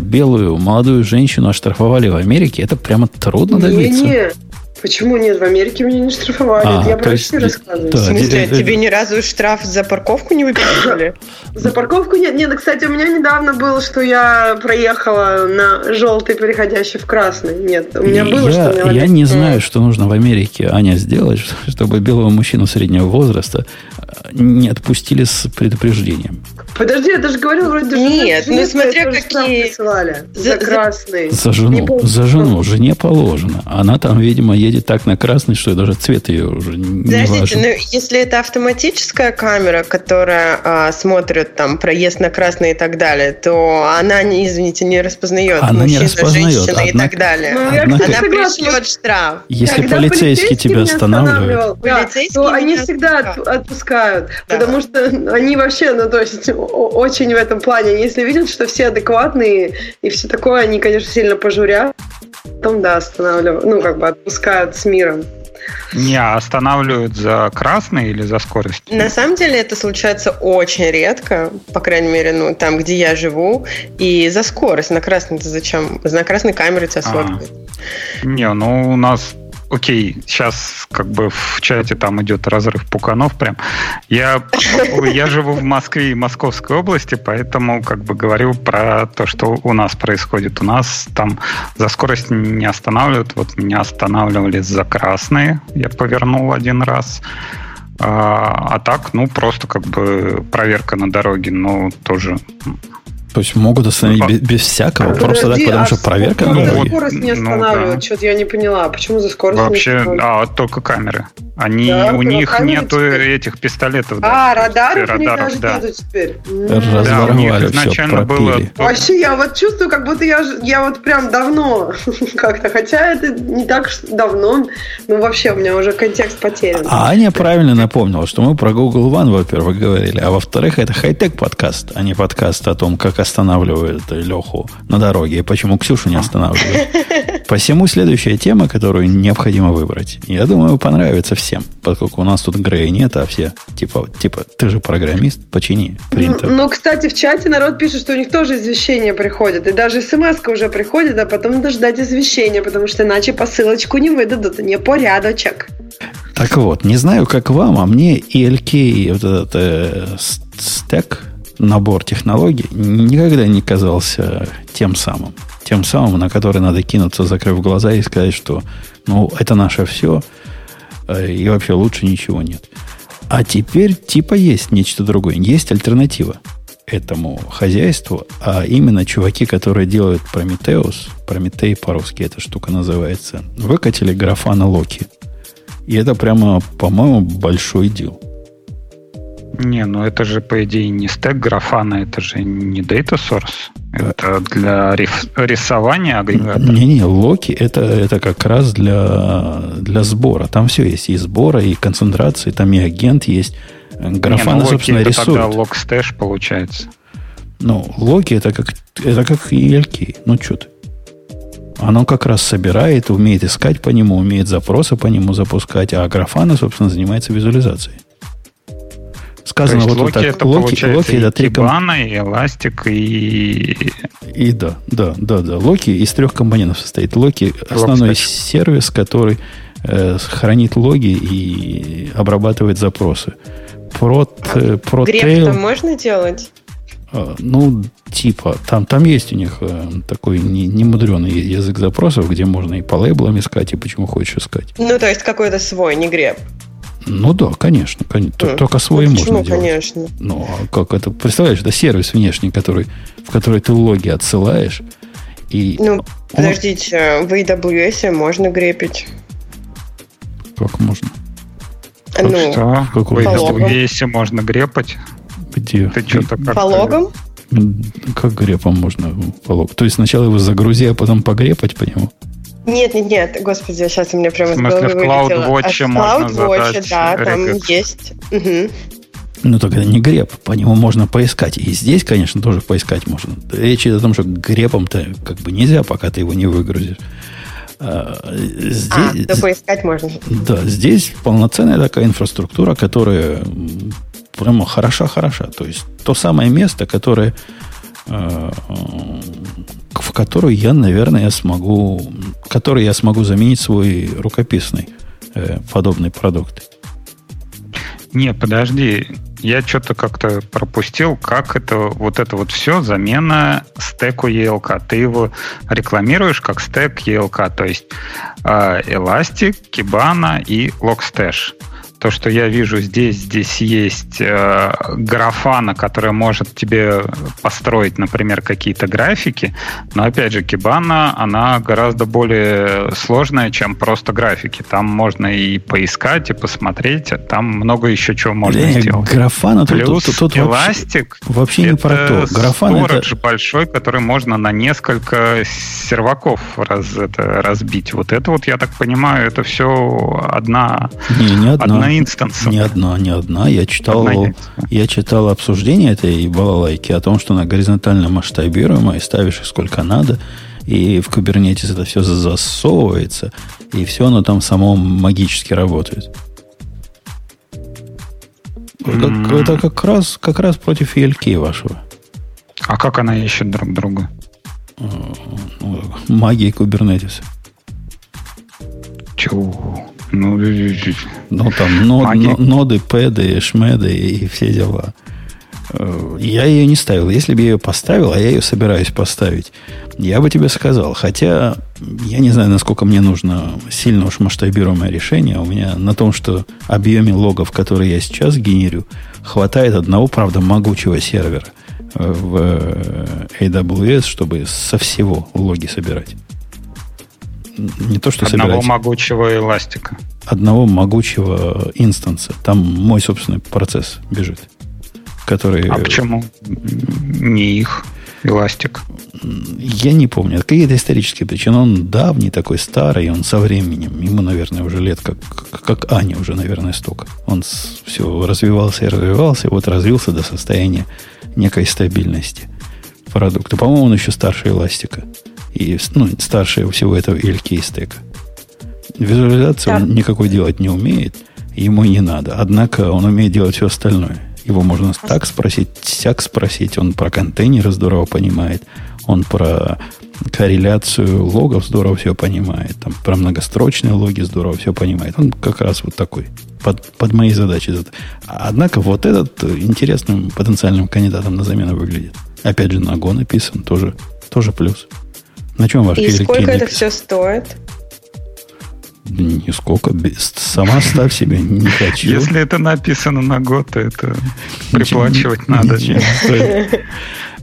белую молодую женщину оштрафовали в Америке? Это прямо трудно добиться? Не-не. Почему нет? В Америке меня не штрафовали. А, я про есть- Россию рассказываю. да, В смысле, де- тебе ни разу штраф за парковку не выписывали? За парковку нет. Нет, кстати, у меня недавно было, что я проехала на желтый, переходящий в красный. Нет, у меня было, я, что я не знаю, что нужно в Америке, Аня, сделать, чтобы белого мужчину среднего возраста э, не отпустили с предупреждением. Подожди, я даже говорила, вроде даже Нет, ну смотря какие-. За- За красный. За жену, за жену, жене положено. Она там, видимо, едет так на красный, что даже цвет ее уже не Подождите, важен. ну если это автоматическая камера, которая а, смотрит там проезд на красный и так далее, то она, не, извините, не распознает Она не мужчина, распознает, женщина и однако- так далее. Ну, Однако- Она пришлет штраф. Если Когда полицейский тебя меня останавливает, да, Полицейский то они всегда отпускают. от- отпускают. Да. Потому что они вообще, ну, то есть, очень в этом плане. Если видят, что все адекватные и все такое, они, конечно, сильно пожурят. Потом, да, останавливают, ну, как бы отпускают с миром. Не, а останавливают за красный или за скорость? На самом деле это случается очень редко, по крайней мере, ну там, где я живу, и за скорость. На красный ты зачем? На красной камере тебя А. сфоткают. Не, ну у нас окей, сейчас как бы в чате там идет разрыв пуканов прям. Я, я живу в Москве и Московской области, поэтому как бы говорю про то, что у нас происходит. У нас там за скорость не останавливают. Вот меня останавливали за красные. Я повернул один раз. А, а так, ну, просто как бы проверка на дороге, ну, тоже то есть могут остановить без, без всякого, просто так, Подожди, потому а что проверка Ну, вот, скорость не ну, останавливают? да. Что-то я не поняла. Почему за скорость не Вообще, останавливают? а, только камеры. Они, Да, у них теперь. этих пистолетов. А, да, то есть радаров, мне радаров, даже да. нету теперь. Да, у них Разворовали все, изначально было Вообще, я вот чувствую, как будто я, ж- я вот прям давно как-то, хотя это не так давно, но вообще у меня уже контекст потерян. А Аня правильно напомнила, что мы про Google One, во-первых, говорили, а во-вторых, это хай-тек подкаст, а не подкаст о том, как останавливают Леху на дороге и почему Ксюшу не останавливают. Посему следующая тема, которую необходимо выбрать. Я думаю, понравится всем, поскольку у нас тут Грея нет, а все типа, типа, ты же программист, почини принтер. Ну, кстати, в чате народ пишет, что у них тоже извещения приходят. И даже смс уже приходит, а потом надо ждать извещения, потому что иначе посылочку не выдадут. Не порядочек. Так вот, не знаю, как вам, а мне ELK, вот этот э, стек, набор технологий, никогда не казался тем самым. Тем самым, на который надо кинуться, закрыв глаза и сказать, что ну, это наше все, и вообще лучше ничего нет. А теперь типа есть нечто другое. Есть альтернатива этому хозяйству, а именно чуваки, которые делают Прометеус, Прометей по-русски эта штука называется, выкатили графана Локи. И это прямо, по-моему, большой deal. Не, ну это же, по идее, не стек Grafana, это же не data source. Это для риф- рисования агрегата. Не-не, Локи это, это как раз для, для сбора. Там все есть. И сбора, и концентрации, там и агент есть. Grafana, Не, ну, собственно, это рисуют. тогда Logstash получается. Ну, Локи это как, это как ELK. Ну, что ты? Оно как раз собирает, умеет искать по нему, умеет запросы по нему запускать, а графана, собственно, занимается визуализацией. То Сказано есть вот, вот так. это Локи, получается Локи это три ком- Kibana, и Elastic, и... И да, да, да, да. Локи из трех компонентов состоит. Локи основной Локстач. сервис, который э, хранит логи и обрабатывает запросы. Прот, э, Греб Protail, там можно делать? э, ну, типа, там, там есть у них э, такой не, немудреный язык запросов, где можно и по лейблам искать, и почему хочешь искать. Ну, то есть какой-то свой, не греб. Ну да, конечно, кон- т- М. только свой Ну, можно почему, делать. конечно. Ну, а как это? Представляешь, это сервис внешний, который, в который ты логи отсылаешь. И Ну, он- подождите, в AWS можно грепить. как можно? Ну, Что? по в? AWS можно грепать? Где? Ты что-то как по логам? Как грепом можно по логу? То есть сначала его загрузи, а потом погрепать по нему? Нет, нет, нет, господи, сейчас у меня прямо В смысле, в. CloudWatch А можно CloudWatch, задать да, там регекс. есть. Мгм. Ну, так это не греб, по нему можно поискать. И здесь, конечно, тоже поискать можно. Речь идет о том, что гребом-то как бы нельзя, пока ты его не выгрузишь. А, А, Здесь, да поискать можно. да, здесь полноценная такая инфраструктура, которая прямо хороша-хороша. То есть то самое место, которое, в которое я, наверное, смогу, который я смогу заменить свой рукописный э, подобный продукт. Не, подожди, я что-то как-то пропустил, как это вот это вот все замена стеку ELK. Ты его рекламируешь как стек ELK, то есть э, Elastic, Kibana и Logstash. То, что я вижу здесь, здесь есть э, графана, которая может тебе построить, например, какие-то графики. Но опять же, Kibana, она гораздо более сложная, чем просто графики. Там можно и поискать, и посмотреть. Там много еще чего можно Э, сделать. Графана тут, Плюс тут, тут вообще, Elastic вообще не про то. Графан это, большой, который можно на несколько серваков раз, это, разбить. Вот это вот, я так понимаю, это все одна, не, не одна. одна инстанс. Не одна, не одна. Я читал, Одна я читал обсуждение этой балалайки о том, что она горизонтально масштабируемая, и ставишь их сколько надо, и в Kubernetes это все засовывается, и все оно там само магически работает. Как- М. это как раз, как раз против ELK вашего. А как она ищет друг друга? Ну, магии Kubernetes. Чего? Ну, Ну, там нод- Магия. но- ноды, пэды, шмеды и все дела. Э, Я ее не ставил. Если бы я ее поставил, а я ее собираюсь поставить, я бы тебе сказал. Хотя я не знаю, насколько мне нужно сильно уж масштабируемое решение. У меня на том, что объеме логов, которые я сейчас генерю, хватает одного, правда, могучего сервера э, в э, AWS, чтобы со всего логи собирать. Не то, что Одного собирать. могучего эластика. Одного могучего инстанса. Там мой собственный процесс бежит. Который... А почему не их эластик? Я не помню. Какие-то исторические причины. Он давний такой, старый, он со временем. Ему, наверное, уже лет как, как, Ане уже, наверное, столько. Он все развивался и развивался, и вот развился до состояния некой стабильности продукта. По-моему, он еще старше эластика. И, ну, старше всего этого ELK стека. Визуализацию да. он никакой делать не умеет, ему не надо. Однако он умеет делать все остальное. Его можно так спросить, сяк спросить. Он про контейнеры здорово понимает. Он про корреляцию логов здорово все понимает. Там про многострочные логи здорово все понимает. Он как раз вот такой. Под, под мои задачи. Однако вот этот интересным потенциальным кандидатом на замену выглядит. Опять же, на Go написан. Тоже, тоже плюс. На чем ваш И сколько это все стоит? Нисколько. Сама ставь себе, не хочу. Если это написано на год, то это приплачивать надо.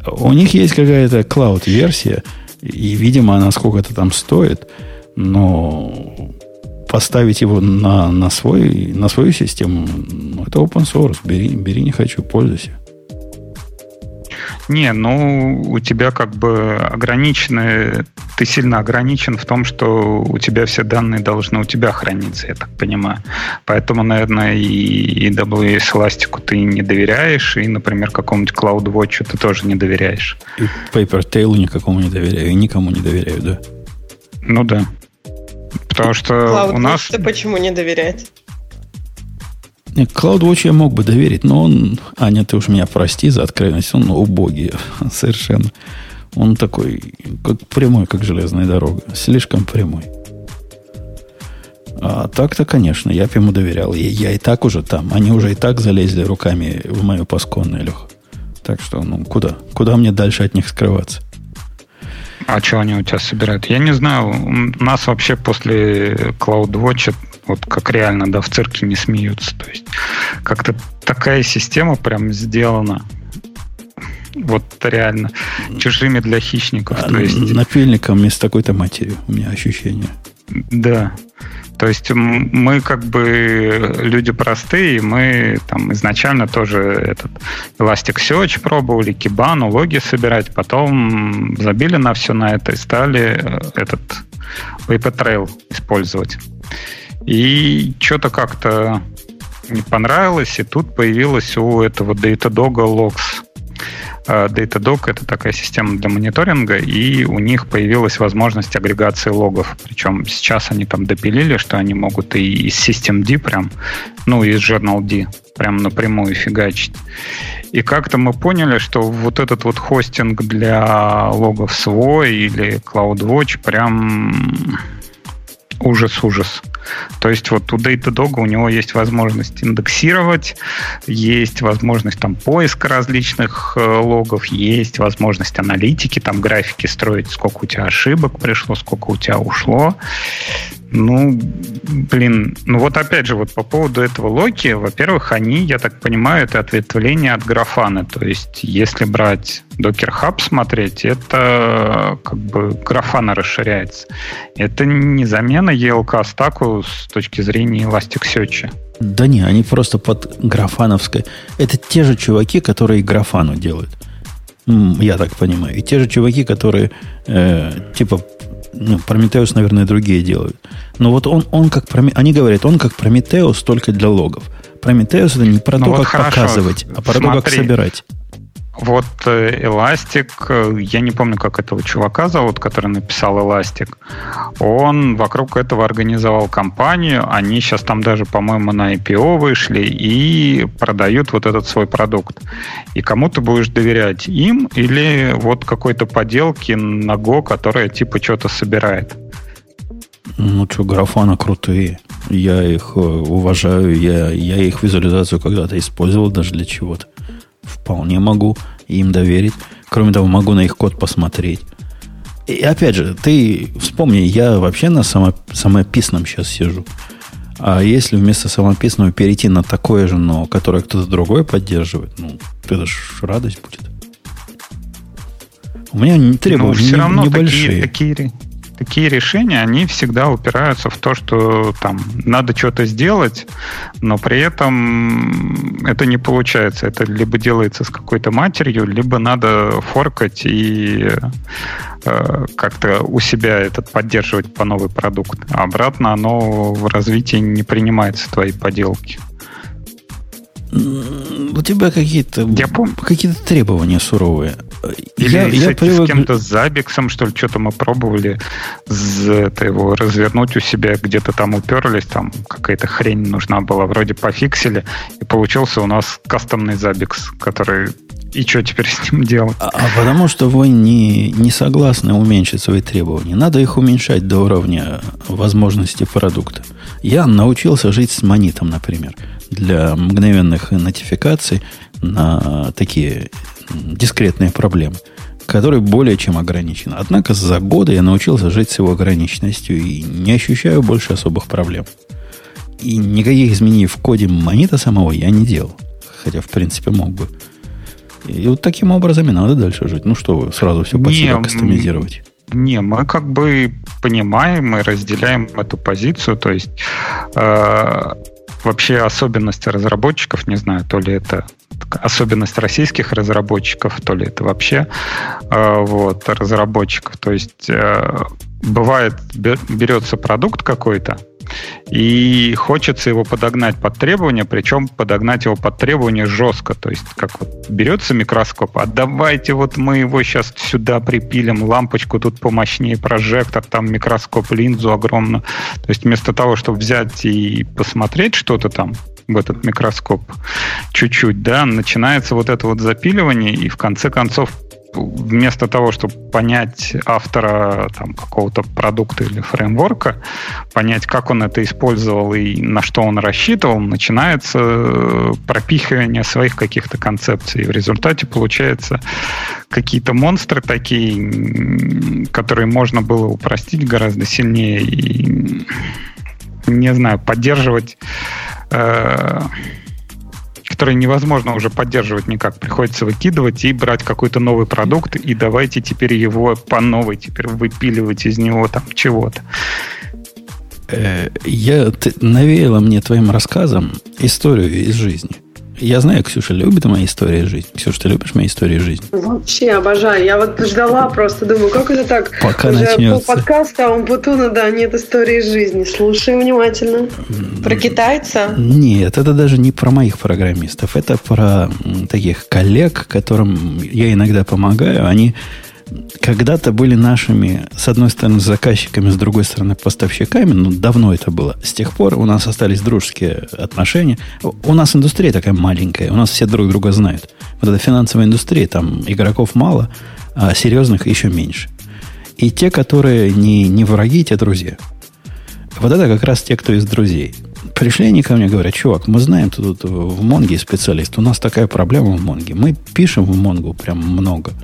У них есть какая-то клауд-версия, и, видимо, она сколько-то там стоит, но поставить его на, на, свой, на свою систему, ну, это open source. Бери, бери, не хочу, пользуйся. Не, ну, у тебя как бы ограничены, ты сильно ограничен в том, что у тебя все данные должны у тебя храниться, я так понимаю. Поэтому, наверное, и AWS Elastic ты не доверяешь, и, например, какому-нибудь CloudWatch ты тоже не доверяешь. И PaperTail никакому не доверяю, и никому не доверяю, да? Ну да. Потому что у нас... ты почему не доверять? CloudWatch я мог бы доверить, но он, Аня, ты уж меня прости за откровенность, он убогий совершенно. Он такой, как прямой, как железная дорога. Слишком прямой. А так-то, конечно, я бы ему доверял. Я, я и так уже там. Они уже и так залезли руками в мою пасконную, Леха. Так что, ну, куда? Куда мне дальше от них скрываться? А что они у тебя собирают? Я не знаю. У нас вообще после CloudWatch вот как реально, да, в цирке не смеются. То есть как-то такая система прям сделана. Вот реально. Чужими для хищников. А, то есть... Напильником вместо такой-то матерью. У меня ощущение. Да. То есть мы как бы люди простые, мы там изначально тоже этот Elasticsearch пробовали, Kibana, логи собирать, потом забили на все на это и стали э, этот VP использовать. И что-то как-то не понравилось, и тут появилась у этого Datadog Logs. А, Datadog — это такая система для мониторинга, и у них появилась возможность агрегации логов. Причем сейчас они там допилили, что они могут и из Systemd прям, ну, из Journal-D прям напрямую фигачить. И как-то мы поняли, что вот этот вот хостинг для логов свой или CloudWatch прям ужас-ужас. То есть вот у Datadog у него есть возможность индексировать, есть возможность там поиска различных э, логов, есть возможность аналитики, там графики строить, сколько у тебя ошибок пришло, сколько у тебя ушло. Ну, блин, ну вот опять же, вот по поводу этого локи, во-первых, они, я так понимаю, это ответвление от графана. То есть, если брать Docker Hub смотреть, это как бы графана расширяется. Это не замена ELK стаку с точки зрения Elasticsearch. Да не, они просто под графановской... Это те же чуваки, которые графану делают. Я так понимаю. И те же чуваки, которые э, типа ну, Прометеус, наверное, другие делают. Но вот он, он как они говорят, он как Прометеус только для логов. Прометеус это не про ну то, вот как хорошо. показывать, а про Смотри. то, как собирать. Вот Эластик, э, я не помню, как этого чувака зовут, который написал Эластик, он вокруг этого организовал компанию, они сейчас там даже, по-моему, на IPO вышли и продают вот этот свой продукт. И кому ты будешь доверять, им или вот какой-то поделке на Go, которая типа что-то собирает? Ну что, графана крутые. Я их э, уважаю, я, я их визуализацию когда-то использовал даже для чего-то. Вполне могу им доверить. Кроме того, могу на их код посмотреть. И опять же, ты вспомни, я вообще на само, самописном сейчас сижу. А если вместо самописного перейти на такое же, но которое кто-то другой поддерживает, ну, это ж радость будет. У меня не требования ну, все равно небольшие. Такие, такие, такие решения, они всегда упираются в то, что там надо что-то сделать, но при этом это не получается. Это либо делается с какой-то матерью, либо надо форкать и э, как-то у себя этот поддерживать по новый продукт. А обратно оно в развитии не принимается твои поделки. У тебя какие-то пом... какие-то требования суровые. Или я, я привык... с кем-то с Забиксом, что ли, что-то мы пробовали это его развернуть у себя, где-то там уперлись, там какая-то хрень нужна была, вроде пофиксили, и получился у нас кастомный Забикс, который и что теперь с ним делать? А, а потому что вы не, не согласны уменьшить свои требования. Надо их уменьшать до уровня возможности продукта. Я научился жить с монитом, например, для мгновенных нотификаций на такие дискретные проблемы, которые более чем ограничены. Однако за годы я научился жить с его ограниченностью и не ощущаю больше особых проблем. И никаких изменений в коде монита самого я не делал. Хотя, в принципе, мог бы. И вот таким образом и надо дальше жить. Ну что вы, сразу все под себя кастомизировать. Не, мы как бы понимаем и разделяем эту позицию. То есть э, вообще особенности разработчиков, не знаю, то ли это особенность российских разработчиков, то ли это вообще э, вот, разработчиков. То есть э, бывает, берется продукт какой-то, и хочется его подогнать под требования, причем подогнать его под требования жестко. То есть, как вот берется микроскоп, а давайте вот мы его сейчас сюда припилим, лампочку тут помощнее, прожектор, там микроскоп, линзу огромную. То есть, вместо того, чтобы взять и посмотреть что-то там, в этот микроскоп чуть-чуть, да, начинается вот это вот запиливание, и в конце концов вместо того, чтобы понять автора там, какого-то продукта или фреймворка, понять, как он это использовал и на что он рассчитывал, начинается э, пропихивание своих каких-то концепций. И в результате получается какие-то монстры такие, которые можно было упростить гораздо сильнее и, не знаю, поддерживать э, которые невозможно уже поддерживать никак. Приходится выкидывать и брать какой-то новый продукт, и давайте теперь его по новой теперь выпиливать из него там чего-то. Э, я, ты навеяла мне твоим рассказом историю из жизни. Я знаю, Ксюша любит мои истории жизни. Ксюша, ты любишь мои истории жизни? Вообще обожаю. Я вот ждала просто, думаю, как это так? Пока Уже начнется. подкаста, а у Путуна, да, нет истории жизни. Слушай внимательно. Про китайца? Нет, это даже не про моих программистов. Это про таких коллег, которым я иногда помогаю. Они когда-то были нашими, с одной стороны, заказчиками, с другой стороны, поставщиками, ну, давно это было. С тех пор у нас остались дружеские отношения. У нас индустрия такая маленькая, у нас все друг друга знают. Вот эта финансовая индустрия, там игроков мало, а серьезных еще меньше. И те, которые не, не враги, те друзья. Вот это как раз те, кто из друзей. Пришли они ко мне, говорят, чувак, мы знаем, ты тут в Монге специалист, у нас такая проблема в Монге. Мы пишем в Монгу прям много –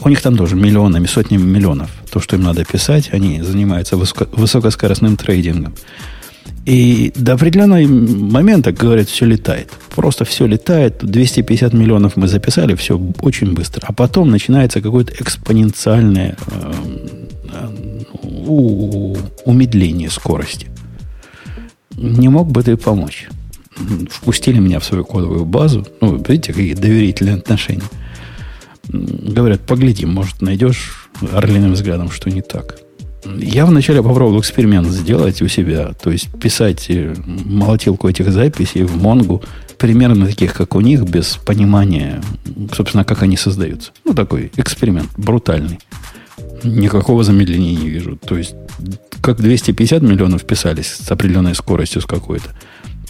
у них там тоже миллионами, сотнями миллионов. То, что им надо писать, они занимаются высоко, высокоскоростным трейдингом. И до определенного момента, говорят, все летает. Просто все летает. 250 миллионов мы записали, все очень быстро. А потом начинается какое-то экспоненциальное э, э, умедление скорости. Не мог бы ты помочь? Впустили меня в свою кодовую базу. Ну, видите, какие доверительные отношения – Говорят, поглядим, может, найдешь орлиным взглядом, что не так. Я вначале попробовал эксперимент сделать у себя, то есть писать э, молотилку этих записей в Монгу, примерно таких, как у них, без понимания, собственно, как они создаются. Ну, такой эксперимент, брутальный. Никакого замедления не вижу. То есть, как 250 миллионов писались с определенной скоростью, с какой-то,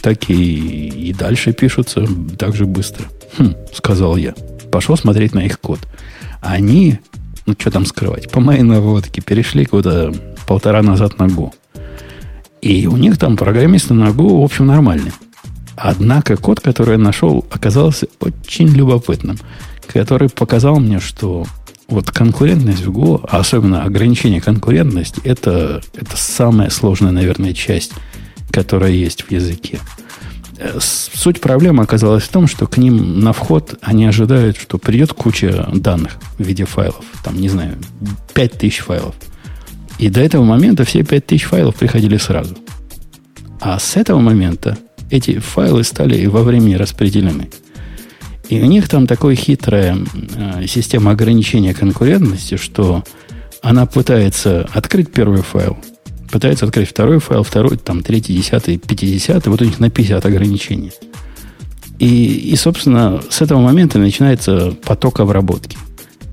так и, и дальше пишутся так же быстро. Хм, сказал я пошел смотреть на их код. Они, ну что там скрывать, по моей наводке перешли куда полтора назад на Go. И у них там программисты на Go, в общем, нормальные. Однако код, который я нашел, оказался очень любопытным, который показал мне, что вот конкурентность в Go, а особенно ограничение конкурентности, это, это самая сложная, наверное, часть, которая есть в языке. Э, суть проблемы оказалась в том, что к ним на вход они ожидают, что придет куча данных в виде файлов. Там, не знаю, 5000 файлов. И до этого момента все 5000 файлов приходили сразу. А с этого момента эти файлы стали во времени распределены. И у них там такая хитрая э, система ограничения конкурентности, что она пытается открыть первый файл, пытается открыть второй файл, второй, там, третий, десятый, пятидесятый. Вот у них на 50 ограничений. И, и, собственно, с этого момента начинается поток обработки.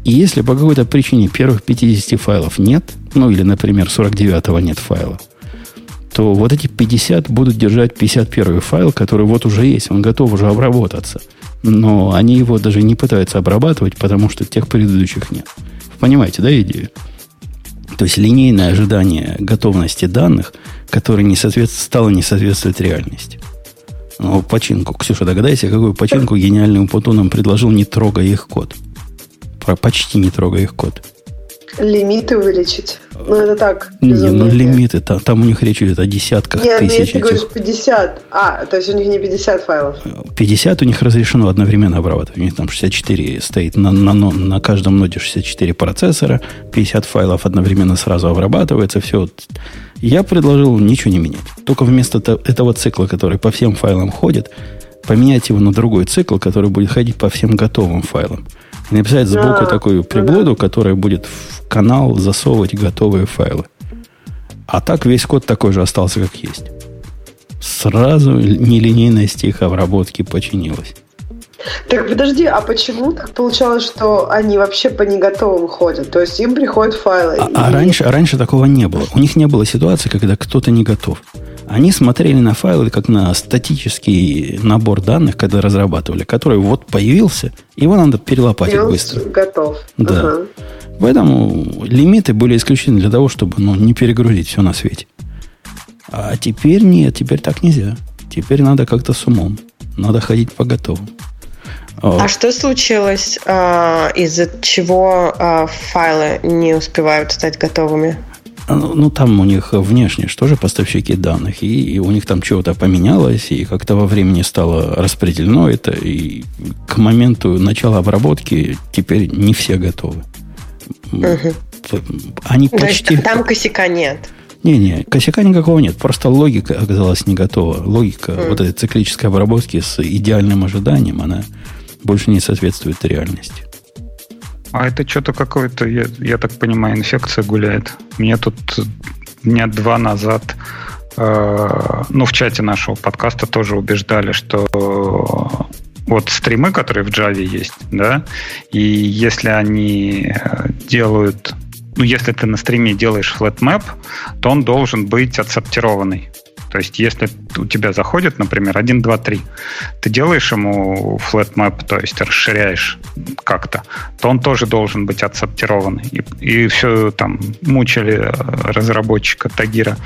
И если по какой-то причине первых 50 файлов нет, ну или, например, 49-го нет файла, то вот эти 50 будут держать 51 файл, который вот уже есть, он готов уже обработаться. Но они его даже не пытаются обрабатывать, потому что тех предыдущих нет. Понимаете, да, идею? То есть линейное ожидание готовности данных, которое не соответствует, стало не соответствовать реальности. Ну, починку. Ксюша, догадайся, какую починку гениальный Умпуту нам предложил, не трогая их код. Почти не трогая их код. Лимиты увеличить. Ну, это так. Не, ну лимиты, там, там у них речь идет о десятках Нет, тысяч. Нет, ты говоришь 50. А, то есть у них не 50 файлов. 50 у них разрешено одновременно обрабатывать. У них там 64 стоит на, на, на каждом ноде 64 процессора, 50 файлов одновременно сразу обрабатывается. Все. Я предложил ничего не менять. Только вместо этого цикла, который по всем файлам ходит, поменять его на другой цикл, который будет ходить по всем готовым файлам. И написать сбоку а, такую приблуду, да. которая будет в канал засовывать готовые файлы. А так весь код такой же остался, как есть. Сразу нелинейность их обработки починилась. Так подожди, а почему так получалось, что они вообще по неготовым ходят? То есть им приходят файлы. А, и... а раньше, а раньше такого не было. У них не было ситуации, когда кто-то не готов. Они смотрели на файлы как на статический набор данных, когда разрабатывали, который вот появился, его надо перелопатить и быстро. готов. Да. Ага. Поэтому лимиты были исключены для того, чтобы ну, не перегрузить все на свете. А теперь нет, теперь так нельзя. Теперь надо как-то с умом. Надо ходить по готовым. А что случилось, а, из-за чего а, файлы не успевают стать готовыми? Ну, ну, там у них внешне что же поставщики данных, и, и у них там чего-то поменялось, и как-то во времени стало распределено это, и к моменту начала обработки теперь не все готовы. Угу. Они То почти... Есть, там косяка нет. Не-не, косяка никакого нет. Просто логика оказалась не готова. Логика mm. вот этой циклической обработки с идеальным ожиданием, она больше не соответствует реальности. А это что-то какое-то, я, я так понимаю, инфекция гуляет. Мне тут дня два назад, э, ну, в чате нашего подкаста тоже убеждали, что вот стримы, которые в Java есть, да, и если они делают, ну, если ты на стриме делаешь flatmap, то он должен быть отсортированный. То есть, если у тебя заходит, например, 1, 2, 3, ты делаешь ему flat map, то есть расширяешь как-то, то он тоже должен быть отсортированный. И, и все там мучили э, разработчика Тагира.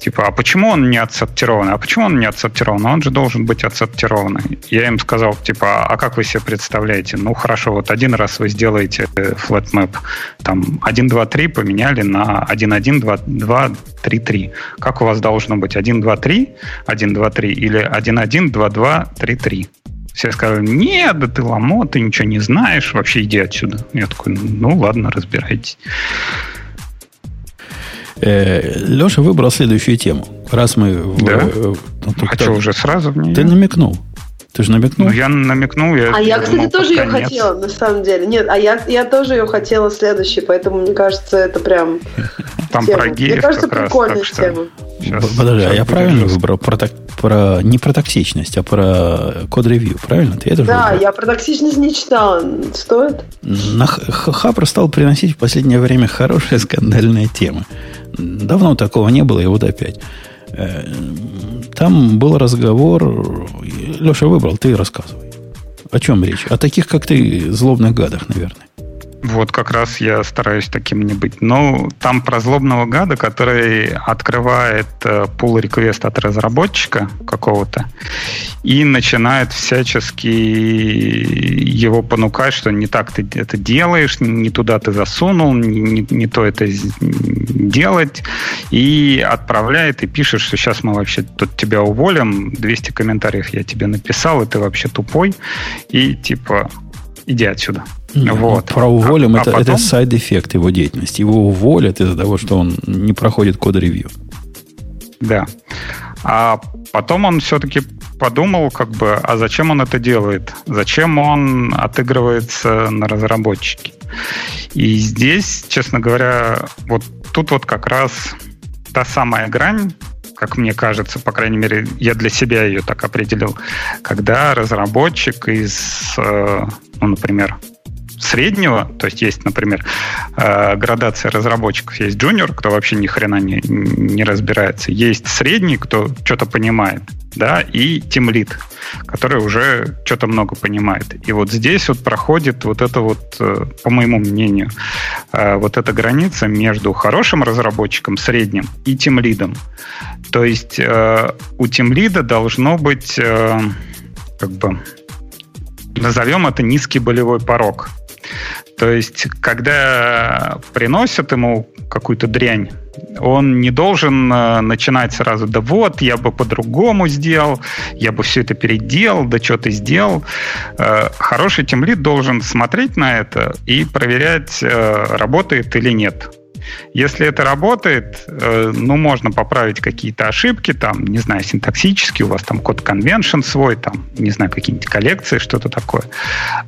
Типа, а почему он не отсортированный? А почему он не отсортированный? Он же должен быть отсортированный. Я им сказал, типа, а как вы себе представляете? Ну, хорошо, вот один раз вы сделаете flat map, там 1, 2, 3 поменяли на 1, 1, 2, 2, 3, 3. Как у вас должно быть? 1, 2, 3, 1, 2, 3 или 1, 1, 2, 2, 3, 3. Все сказали, нет, да ты ломо, ты ничего не знаешь, вообще иди отсюда. Я такой, ну ладно, разбирайтесь. Э, Леша выбрал следующую тему. Раз мы... Да? В, ну, а что, уже сразу в нее? Ты намекнул. Ты же намекнул? Ну, я намекнул. Я, а я, я кстати, думал, тоже ее хотела, на самом деле. Нет, а я, я тоже ее хотела следующей, поэтому мне кажется, это прям Там тема. про геев Мне кажется, прикольная раз, тема. Сейчас, Подожди, сейчас а я правильно выбрал про, про не про токсичность, а про код-ревью, правильно? Ты это да, я про токсичность не читала. Стоит? На Хабр стал приносить в последнее время хорошие скандальные темы. Давно такого не было, и вот опять. Э, там был разговор, Леша выбрал, ты рассказывай. О чем речь? О таких, как ты, злобных гадах, наверное. Вот как раз я стараюсь таким не быть. Но там про злобного гада, который открывает э, pull реквест от разработчика какого-то и начинает всячески его понукать, что не так ты это делаешь, не туда ты засунул, не, не то это делать, и отправляет и пишет, что сейчас мы вообще тут тебя уволим, 200 комментариев я тебе написал, и ты вообще тупой, и типа иди отсюда. Нет, вот. Про уволим а, это, а потом... это side effect его деятельности. Его уволят из-за того, что он не проходит code review. Да. А потом он все-таки подумал, как бы, а зачем он это делает? Зачем он отыгрывается на разработчике? И здесь, честно говоря, вот тут вот как раз та самая грань, как мне кажется, по крайней мере, я для себя ее так определил, когда разработчик из, э, ну, например, среднего, то есть есть, например, э, градация разработчиков, есть джуниор, кто вообще ни хрена не, не разбирается, есть средний, кто что-то понимает, да, и тимлит, который уже что-то много понимает. И вот здесь вот проходит вот это вот, э, по моему мнению, э, вот эта граница между хорошим разработчиком, средним, и тимлидом. То есть у тимлида должно быть как бы назовем это низкий болевой порог. То есть, когда приносят ему какую-то дрянь, он не должен э, начинать сразу, да вот, я бы по-другому сделал, я бы все это переделал, да что ты сделал. Э, хороший темлит должен смотреть на это и проверять, э, работает или нет. Если это работает, э, ну, можно поправить какие-то ошибки, там, не знаю, синтаксические, у вас там код convention свой, там, не знаю, какие-нибудь коллекции, что-то такое.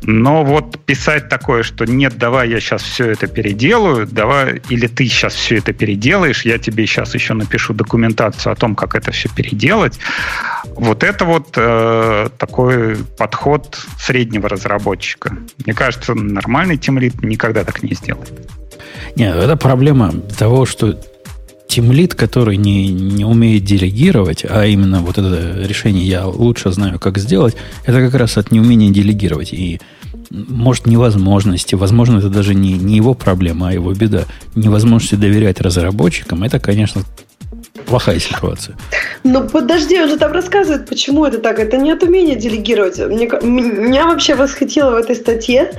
Но вот писать такое, что нет, давай я сейчас все это переделаю, давай, или ты сейчас все это переделаешь, я тебе сейчас еще напишу документацию о том, как это все переделать, вот это вот э, такой подход среднего разработчика. Мне кажется, нормальный тимлит никогда так не сделает. Нет, это проблема того, что тимлит, который не, не умеет делегировать, а именно вот это решение я лучше знаю, как сделать, это как раз от неумения делегировать. И может невозможности, возможно, это даже не, не его проблема, а его беда. Невозможности доверять разработчикам, это, конечно, плохая ситуация. Ну, подожди, он же там рассказывает, почему это так. Это не от умения делегировать. Мне, меня вообще восхитило в этой статье,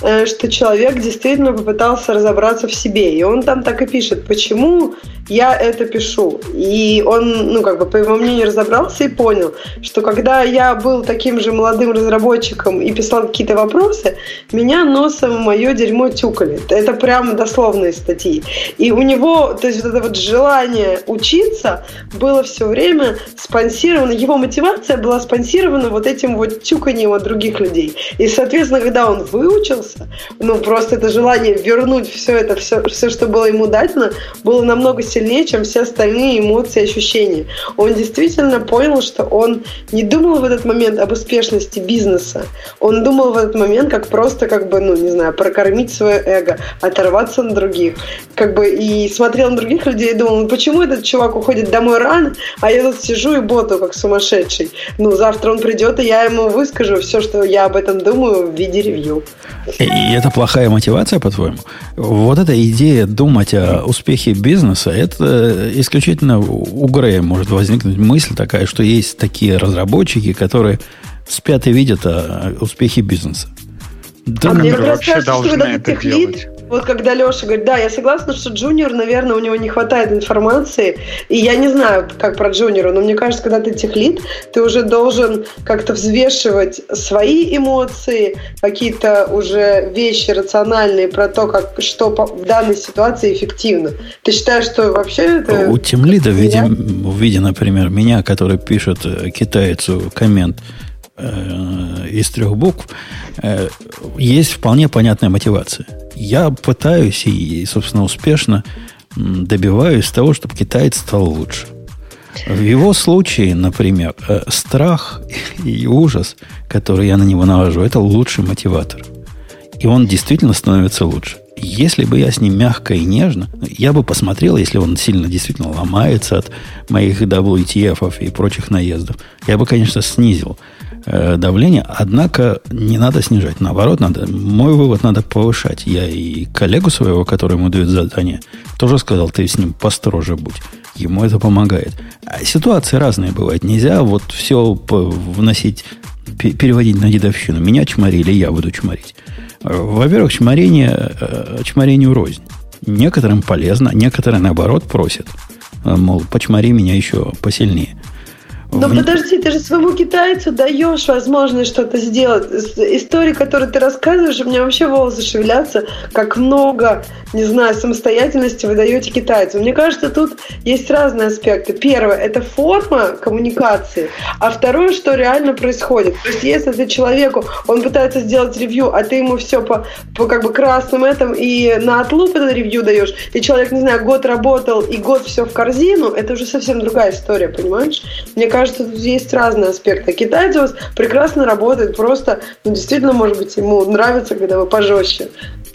что человек действительно попытался разобраться в себе. И он там так и пишет, почему я это пишу. И он, ну, как бы, по его мнению, разобрался и понял, что когда я был таким же молодым разработчиком и писал какие-то вопросы, меня носом мое дерьмо тюкали. Это прямо дословные статьи. И у него, то есть вот это вот желание учиться было все время спонсировано, его мотивация была спонсирована вот этим вот тюканием от других людей. И, соответственно, когда он выучился, ну, просто это желание вернуть все это, все, все что было ему дано, было намного сильнее, чем все остальные эмоции и ощущения. Он действительно понял, что он не думал в этот момент об успешности бизнеса. Он думал в этот момент, как просто, как бы, ну, не знаю, прокормить свое эго, оторваться на других. Как бы и смотрел на других людей и думал, ну, почему этот чувак уходит домой рано, а я тут сижу и боту, как сумасшедший. Ну, завтра он придет, и я ему выскажу все, что я об этом думаю в виде ревью. И это плохая мотивация, по-твоему? Вот эта идея думать о успехе бизнеса, это исключительно у Грея может возникнуть мысль такая, что есть такие разработчики, которые спят и видят о успехе бизнеса. Да, а мне вообще кажется, что когда ты техлит, вот когда Леша говорит, да, я согласна, что Джуниор, наверное, у него не хватает информации, и я не знаю, как про Джуниора, но мне кажется, когда ты техлит, ты уже должен как-то взвешивать свои эмоции, какие-то уже вещи рациональные про то, как, что в данной ситуации эффективно. Ты считаешь, что вообще это... У тимлида в виде, в виде, например, меня, который пишет э, китайцу коммент, Э, из трех букв, э, есть вполне понятная мотивация. Я пытаюсь и, собственно, успешно добиваюсь того, чтобы китаец стал лучше. В его случае, например, э, страх и ужас, который я на него навожу, это лучший мотиватор. И он действительно становится лучше. Если бы я с ним мягко и нежно, я бы посмотрел, если он сильно действительно ломается от моих WTF и прочих наездов, я бы, конечно, снизил давление, однако не надо снижать. Наоборот, надо, мой вывод надо повышать. Я и коллегу своего, который ему дает задание, тоже сказал, ты с ним построже будь. Ему это помогает. А ситуации разные бывают. Нельзя вот все вносить, переводить на дедовщину. Меня чморили, я буду чморить. Во-первых, чморение, э, чморению рознь. Некоторым полезно, некоторые, наоборот, просят. Мол, почмори меня еще посильнее. Но в... подожди, ты же своему китайцу даешь возможность что-то сделать. Истории, которые ты рассказываешь, у меня вообще волосы шевелятся, как много, не знаю, самостоятельности вы даете китайцу. Мне кажется, тут есть разные аспекты. Первое – это форма коммуникации, а второе, что реально происходит. То есть, если ты человеку, он пытается сделать ревью, а ты ему все по, по как бы красным этом и на отлуп это ревью даешь, и человек, не знаю, год работал и год все в корзину, это уже совсем другая история, понимаешь? Мне кажется, кажется, тут есть разные аспекты. Китайцы у вас прекрасно работает, просто, ну, действительно, может быть, ему нравится, когда вы пожестче.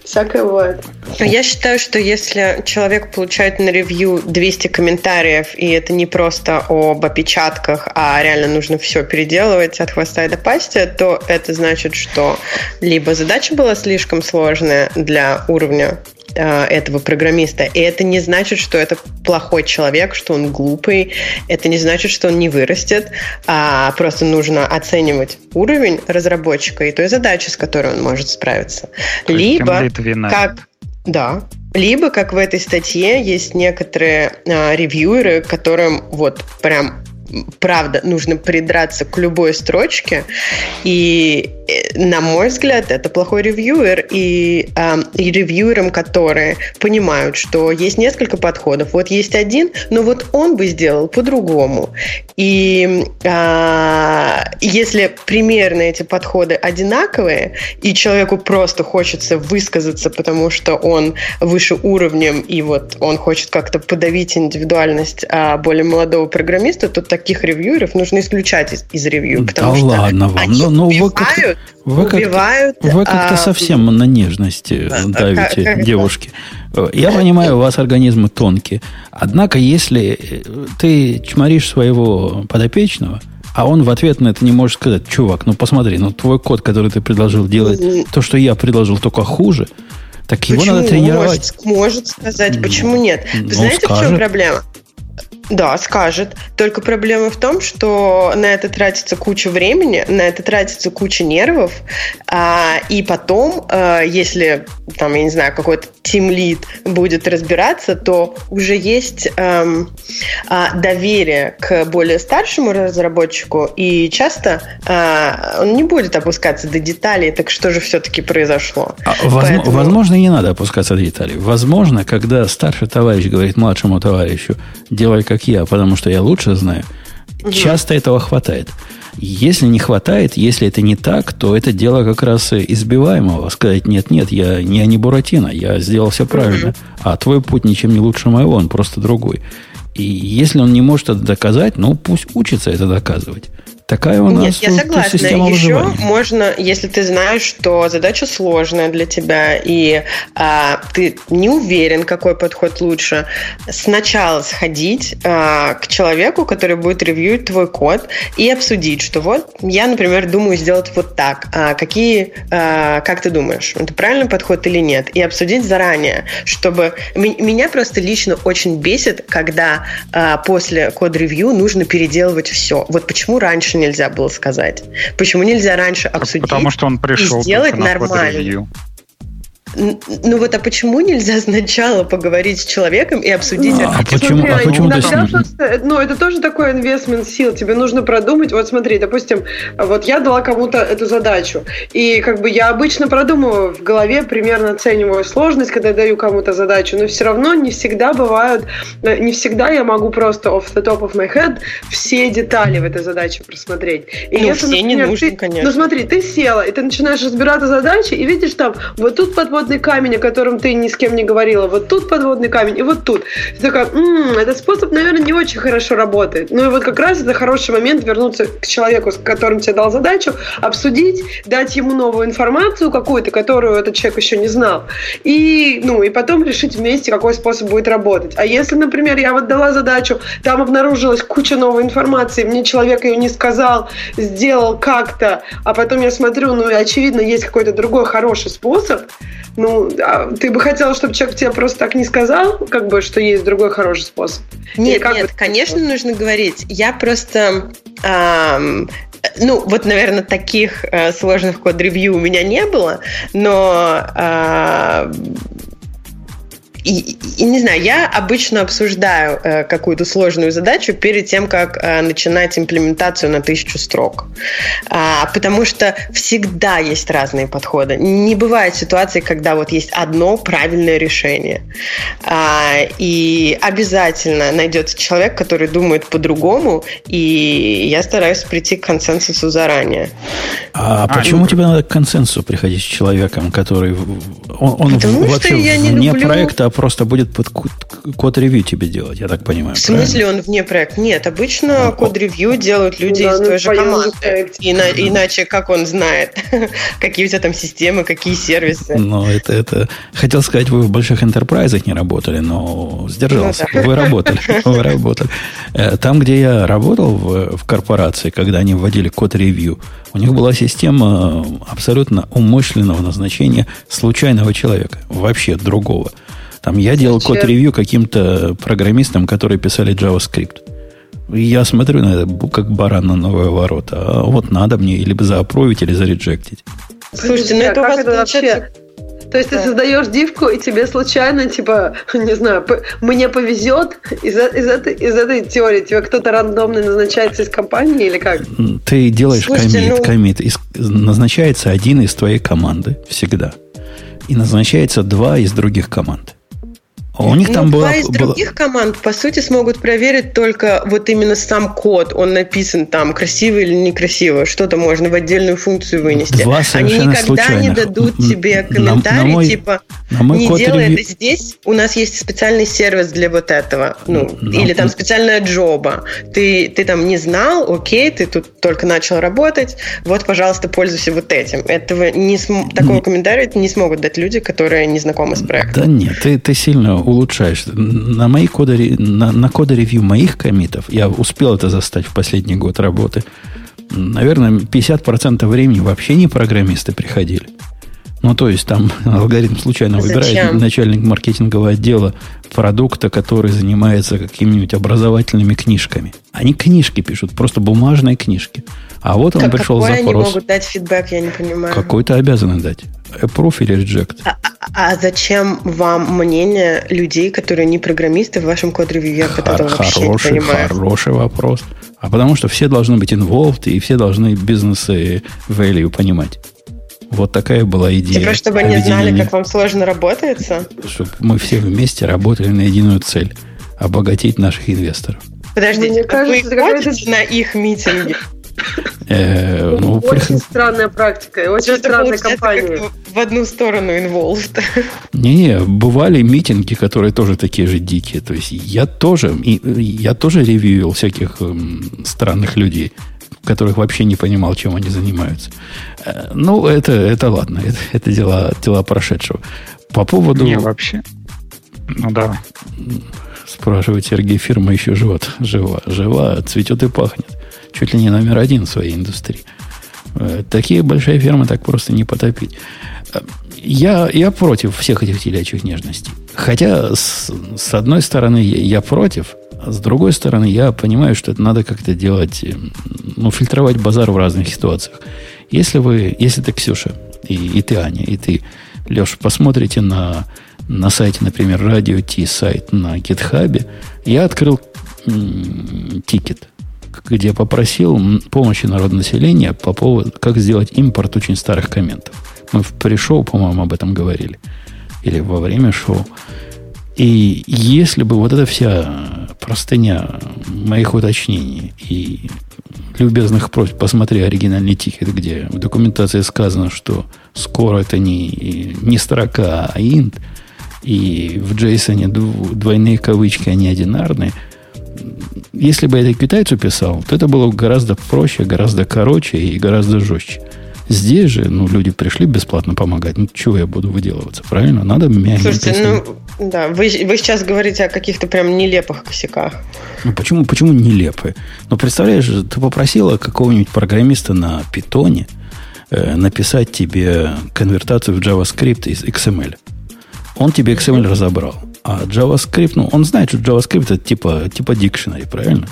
Всякое бывает. Я считаю, что если человек получает на ревью 200 комментариев, и это не просто об опечатках, а реально нужно все переделывать от хвоста и до пасти, то это значит, что либо задача была слишком сложная для уровня этого программиста. И это не значит, что это плохой человек, что он глупый. Это не значит, что он не вырастет. А просто нужно оценивать уровень разработчика и той задачи, с которой он может справиться. То Либо как да. Либо, как в этой статье, есть некоторые а, ревьюеры, которым вот прям правда, нужно придраться к любой строчке. И, э, на мой взгляд, это плохой ревьюер. И, э, и ревьюерам, которые понимают, что есть несколько подходов. Вот есть один, но вот он бы сделал по-другому. И э, если примерно эти подходы одинаковые, и человеку просто хочется высказаться, потому что он выше уровнем, и вот он хочет как-то подавить индивидуальность а, более молодого программиста, то таких ревьюеров нужно исключать из, из ревью. Потому да что ладно вам. Они но, но убивают, вы как-то, убивают, вы как-то а, совсем на нежности а, давите, как, девушки. Я понимаю, у вас организмы тонкие. Однако, если ты чморишь своего подопечного, а он в ответ на это не может сказать, чувак, ну посмотри, ну твой код, который ты предложил делать, то, что я предложил, только хуже, так его почему? надо тренировать. Может, может сказать, почему нет? Вы ну, знаете, скажет. в чем проблема? Да, скажет. Только проблема в том, что на это тратится куча времени, на это тратится куча нервов, а, и потом, а, если там, я не знаю, какой-то тимлид будет разбираться, то уже есть эм, а, доверие к более старшему разработчику, и часто а, он не будет опускаться до деталей, так что же все-таки произошло. А, возможно, Поэтому... возможно, не надо опускаться до деталей. Возможно, когда старший товарищ говорит младшему товарищу, делай как как я, потому что я лучше знаю. Угу. Часто этого хватает. Если не хватает, если это не так, то это дело как раз избиваемого. Сказать, нет, нет, я, я не Буратино, я сделал все правильно. Угу. А твой путь ничем не лучше моего, он просто другой. И если он не может это доказать, ну пусть учится это доказывать. Такая у нас Нет, я согласна. Система Еще выживания. можно, если ты знаешь, что задача сложная для тебя, и а, ты не уверен, какой подход лучше, сначала сходить а, к человеку, который будет ревьюить твой код, и обсудить, что вот я, например, думаю сделать вот так. А, какие, а, как ты думаешь, это правильный подход или нет? И обсудить заранее, чтобы... Меня просто лично очень бесит, когда а, после код-ревью нужно переделывать все. Вот почему раньше раньше нельзя было сказать? Почему нельзя раньше обсудить Потому что он пришел и сделать нормально? Ну вот, а почему нельзя сначала поговорить с человеком и обсудить а, это? А почему, смотри, а почему иногда просто, ну, это тоже такой инвестмент сил. Тебе нужно продумать. Вот смотри, допустим, вот я дала кому-то эту задачу, и как бы я обычно продумываю в голове, примерно оцениваю сложность, когда я даю кому-то задачу, но все равно не всегда бывают, э, не всегда я могу просто off the top of my head все детали в этой задаче просмотреть. И ну, если, все например, не нужно, ты, конечно. Ну смотри, ты села, и ты начинаешь разбираться задачи, и видишь там, вот тут подвод подводный камень, о котором ты ни с кем не говорила. Вот тут подводный камень, и вот тут. Ты такая, м-м, этот способ, наверное, не очень хорошо работает. Ну и вот как раз это хороший момент вернуться к человеку, с которым тебе дал задачу, обсудить, дать ему новую информацию какую-то, которую этот человек еще не знал. И, ну, и потом решить вместе, какой способ будет работать. А если, например, я вот дала задачу, там обнаружилась куча новой информации, мне человек ее не сказал, сделал как-то, а потом я смотрю, ну, и очевидно, есть какой-то другой хороший способ, ну, а ты бы хотела, чтобы человек тебе просто так не сказал, как бы, что есть другой хороший способ? Нет, нет, бы... конечно, нужно говорить. Я просто... Эм, ну, вот, наверное, таких э, сложных код-ревью у меня не было, но э, и, и не знаю, я обычно обсуждаю э, какую-то сложную задачу перед тем, как э, начинать имплементацию на тысячу строк. А, потому что всегда есть разные подходы. Не бывает ситуации, когда вот есть одно правильное решение. А, и обязательно найдется человек, который думает по-другому, и я стараюсь прийти к консенсусу заранее. А, а почему ну... тебе надо к консенсусу приходить с человеком, который он, он вообще я не вне люблю... проекта, а просто будет под код-ревью тебе делать, я так понимаю. В смысле правильно? он вне проекта? Нет, обычно код-ревью делают люди да, из ну, той же команды. Ина- иначе как он знает, какие у тебя там системы, какие сервисы? Ну, это, это... Хотел сказать, вы в больших энтерпрайзах не работали, но сдержался. Ну, да. Вы работали. Вы работали. Э, там, где я работал в, в корпорации, когда они вводили код-ревью, у них была система абсолютно умышленного назначения случайного человека, вообще другого. Там я делал код-ревью каким-то программистам, которые писали JavaScript. Я смотрю на это как баран на новые ворота. А вот надо мне либо заапровить, или зареджектить. Слушайте, ну это у вас вообще... То есть да. ты создаешь дивку, и тебе случайно, типа, не знаю, мне повезет из, из, этой, из этой теории, тебе кто-то рандомный назначается из компании или как? Ты делаешь Слушайте, комит, ну... комит, из, назначается один из твоей команды всегда. И назначается два из других команд. А у них ну, там два была, из других команд, по сути, смогут проверить только вот именно сам код. Он написан там красиво или некрасиво. Что-то можно в отдельную функцию вынести. Два Они никогда случайных. не дадут тебе комментарий, на, на мой, типа, на мой не делай ревью... это здесь. У нас есть специальный сервис для вот этого. Ну, Но... или там специальная джоба. Ты, ты там не знал, окей, ты тут только начал работать. Вот, пожалуйста, пользуйся вот этим. Этого не см... Такого комментария не смогут дать люди, которые не знакомы с проектом. Да нет, ты, ты сильно улучшаешь. На, мои коды, на, на коды-ревью моих комитов, я успел это застать в последний год работы, наверное, 50% времени вообще не программисты приходили. Ну, то есть там алгоритм случайно Зачем? выбирает начальник маркетингового отдела продукта, который занимается какими-нибудь образовательными книжками. Они книжки пишут, просто бумажные книжки. А вот он как, пришел какой запрос. они могут дать фидбэк, я не понимаю. Какой-то обязаны дать. Approve или reject. А, а, зачем вам мнение людей, которые не программисты в вашем код-ревью? Я Хор- вообще хороший, не понимаю. Хороший вопрос. А потому что все должны быть involved, и все должны бизнесы value понимать. Вот такая была идея. Типа, чтобы они знали, как вам сложно работается? Чтобы мы все вместе работали на единую цель. Обогатить наших инвесторов. Подождите, Мне кажется, вы ходите на их митинги? Э, ну, очень странная практика, очень странная компания. В одну сторону involved. Не, бывали митинги, которые тоже такие же дикие. То есть я тоже, я тоже ревьюил всяких эм, странных людей, которых вообще не понимал, чем они занимаются. Э, ну, это, это ладно, это, это дела, дела прошедшего. По поводу... Не, вообще. Ну, давай. Спрашивает Сергей, фирма еще живет. Жива, жива, цветет и пахнет чуть ли не номер один в своей индустрии. Э, такие большие фирмы так просто не потопить. Э, я, я против всех этих телячьих нежностей. Хотя, с, с одной стороны, я против, а с другой стороны, я понимаю, что это надо как-то делать, э, ну, фильтровать базар в разных ситуациях. Если вы, если ты, Ксюша, и, и ты, Аня, и ты, Леша, посмотрите на, на сайте, например, радио Ти сайт на гитхабе, я открыл тикет – где попросил помощи народонаселения по поводу, как сделать импорт очень старых комментов. Мы в пришоу, по-моему, об этом говорили. Или во время шоу. И если бы вот эта вся простыня моих уточнений и любезных просьб, посмотри оригинальный тикет, где в документации сказано, что скоро это не, не строка, а инт, и в JSON двойные кавычки, они одинарные – если бы я это китайцу писал, то это было гораздо проще, гораздо короче и гораздо жестче. Здесь же, ну, люди пришли бесплатно помогать. Ну, чего я буду выделываться, правильно? Надо мягенько. Слушайте, ну, да, вы, вы сейчас говорите о каких-то прям нелепых косяках. Ну, почему, почему нелепые? Ну, представляешь, ты попросила какого-нибудь программиста на питоне э, написать тебе конвертацию в JavaScript из XML. Он тебе XML разобрал. А JavaScript, ну, он знает, что JavaScript это типа, типа dictionary, правильно?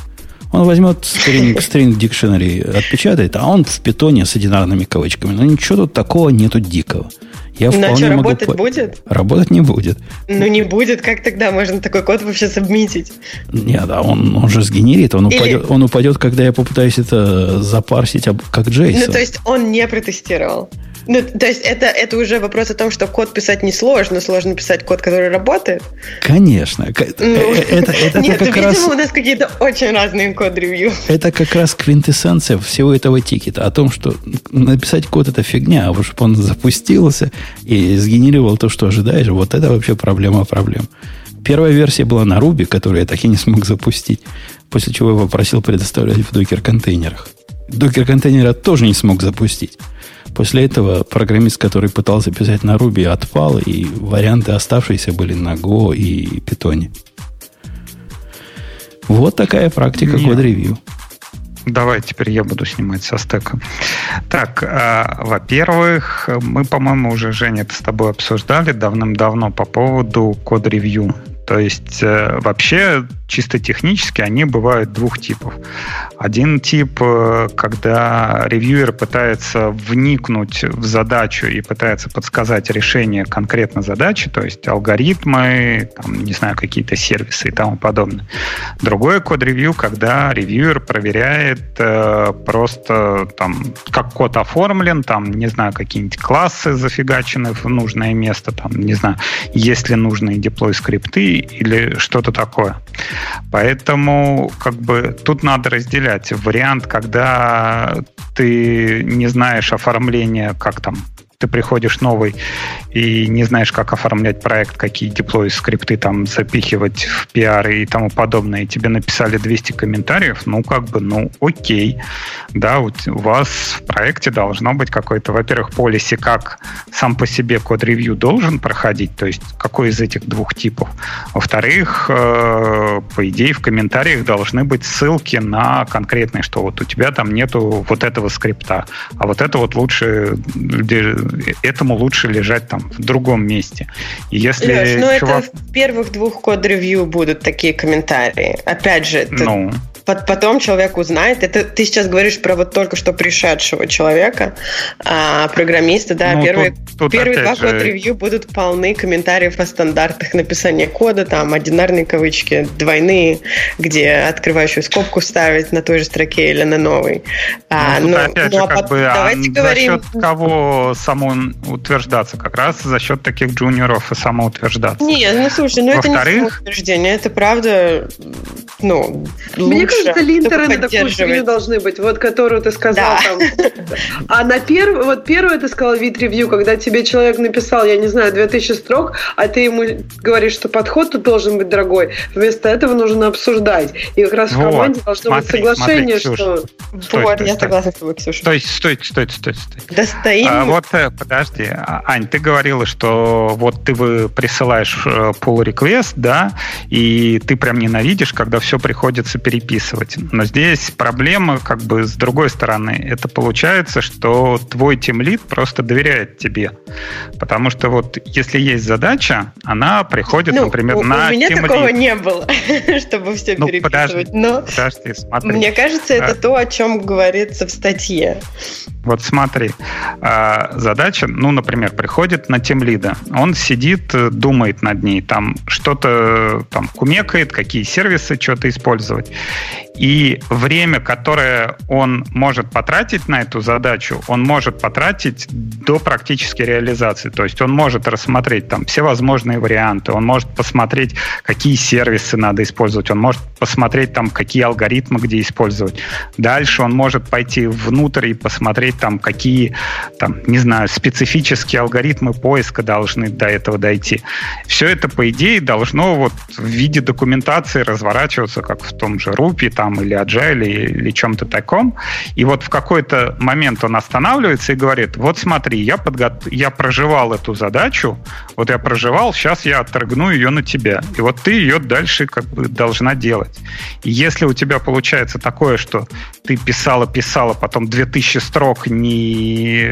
Он возьмет string, string dictionary, отпечатает, а он в питоне с одинарными кавычками. Но ничего тут такого нету дикого. Я Ну, а вполне что, могу работать по- будет? Работать не будет. Ну, не будет. Как тогда можно такой код вообще сабмитить? Нет, да, он, он же сгенерит, он Или- упадет, он упадет, когда я попытаюсь это запарсить как JSON. Ну, то есть он не протестировал. Ну, то есть это, это уже вопрос о том, что код писать несложно, сложно писать код, который работает. Конечно. К- Ну, э, Это, это Нет, как видимо, раз... у нас какие-то очень разные код-ревью. Это как раз квинтэссенция всего этого тикета. О том, что написать код это фигня, а уж чтобы он запустился и сгенерировал то, что ожидаешь, вот это вообще проблема проблем. Первая версия была на Ruby, которую я так и не смог запустить, после чего я попросил предоставлять в докер-контейнерах. Докер-контейнера тоже не смог запустить. После этого программист, который пытался писать на Ruby, отпал, и варианты оставшиеся были на Go и Python. Вот такая практика Не. код-ревью. Давай теперь я буду снимать со стека. Так, а, во-первых, мы, по-моему, уже, Женя, это с тобой обсуждали давным-давно по поводу код-ревью. То есть э, вообще чисто технически они бывают двух типов. Один тип, э, когда ревьюер пытается вникнуть в задачу и пытается подсказать решение конкретно задачи, то есть алгоритмы, там, не знаю, какие-то сервисы и тому подобное. Другое код-ревью, когда ревьюер проверяет э, просто там, как код оформлен, там, не знаю, какие-нибудь классы зафигачены в нужное место, там, не знаю, есть ли нужные деплой скрипты или что-то такое. Поэтому как бы тут надо разделять вариант, когда ты не знаешь оформления, как там ты приходишь новый и не знаешь, как оформлять проект, какие деплои скрипты там запихивать в пиар и тому подобное, и тебе написали 200 комментариев, ну, как бы, ну, окей. Да, у, вас в проекте должно быть какой-то, во-первых, полиси, как сам по себе код-ревью должен проходить, то есть какой из этих двух типов. Во-вторых, э, по идее, в комментариях должны быть ссылки на конкретные, что вот у тебя там нету вот этого скрипта, а вот это вот лучше этому лучше лежать там в другом месте. И если Леш, ну чувак... это в первых двух код-ревью будут такие комментарии. Опять же, это Ну, Потом человек узнает. Это ты сейчас говоришь про вот только что пришедшего человека, а, программиста, да. Ну, первые тут- тут первые два же- код-ревью будут полны комментариев о стандартах написания кода, там одинарные кавычки, двойные, где открывающую скобку ставить на той же строке или на новой. А, ну, тут ну, опять ну, же, а как бы, а давайте за говорим. счет кого самоутверждаться? Как раз за счет таких джуниоров и самоутверждаться. Не, ну слушай, ну это не самоутверждение, это правда, ну, Мне лучше, кажется, линтеры кто на такую фигню должны быть, вот которую ты сказал Да. там. А на первый, вот первое ты сказал вид ревью, когда тебе человек написал, я не знаю, 2000 строк, а ты ему говоришь, что подход тут должен быть дорогой. Вместо этого нужно обсуждать. И как раз в Вот, команде должно быть смотри, соглашение, смотри, что... Стой, Вот, стой, я стой. согласна с тобой, Ксюша. Стойте, стойте, стойте, стойте, стойте. Да стоим. А, вот, э, подожди, А, Ань, ты говорила, что вот ты вы присылаешь э, pull request, да, и ты прям ненавидишь, когда все приходится переписывать. Но здесь проблема как бы с другой стороны. Это получается, что твой тимлид просто доверяет тебе. Потому что вот если есть задача, она приходит, Ну, например, у, на у меня такого lead. не было, чтобы все Ну, переписывать. подожди, Но Подожди, смотри. мне кажется, это А. то, о чем говорится в статье. Вот смотри, а, задача, ну, например, приходит на тимлида, он сидит, э, думает над ней, там что-то э, там кумекает, какие сервисы что-то использовать. И время, которое он может потратить на эту задачу, он может потратить до практической реализации. То есть он может рассмотреть там все возможные варианты, он может посмотреть, какие сервисы надо использовать, он может посмотреть там, какие алгоритмы где использовать. Дальше он может пойти внутрь и посмотреть там, какие, там, не знаю, специфические алгоритмы поиска должны до этого дойти. Все это, по идее, должно вот в виде документации разворачиваться, как в том же Ruby там, или Agile, или чем-то таком. И вот в какой-то момент он останавливается и говорит, вот смотри, я, подго... я проживал эту задачу, вот я проживал, сейчас я отторгну ее на тебя. И вот ты ее дальше как бы должна делать. И если у тебя получается такое, что ты писала-писала, потом 2000 строк не...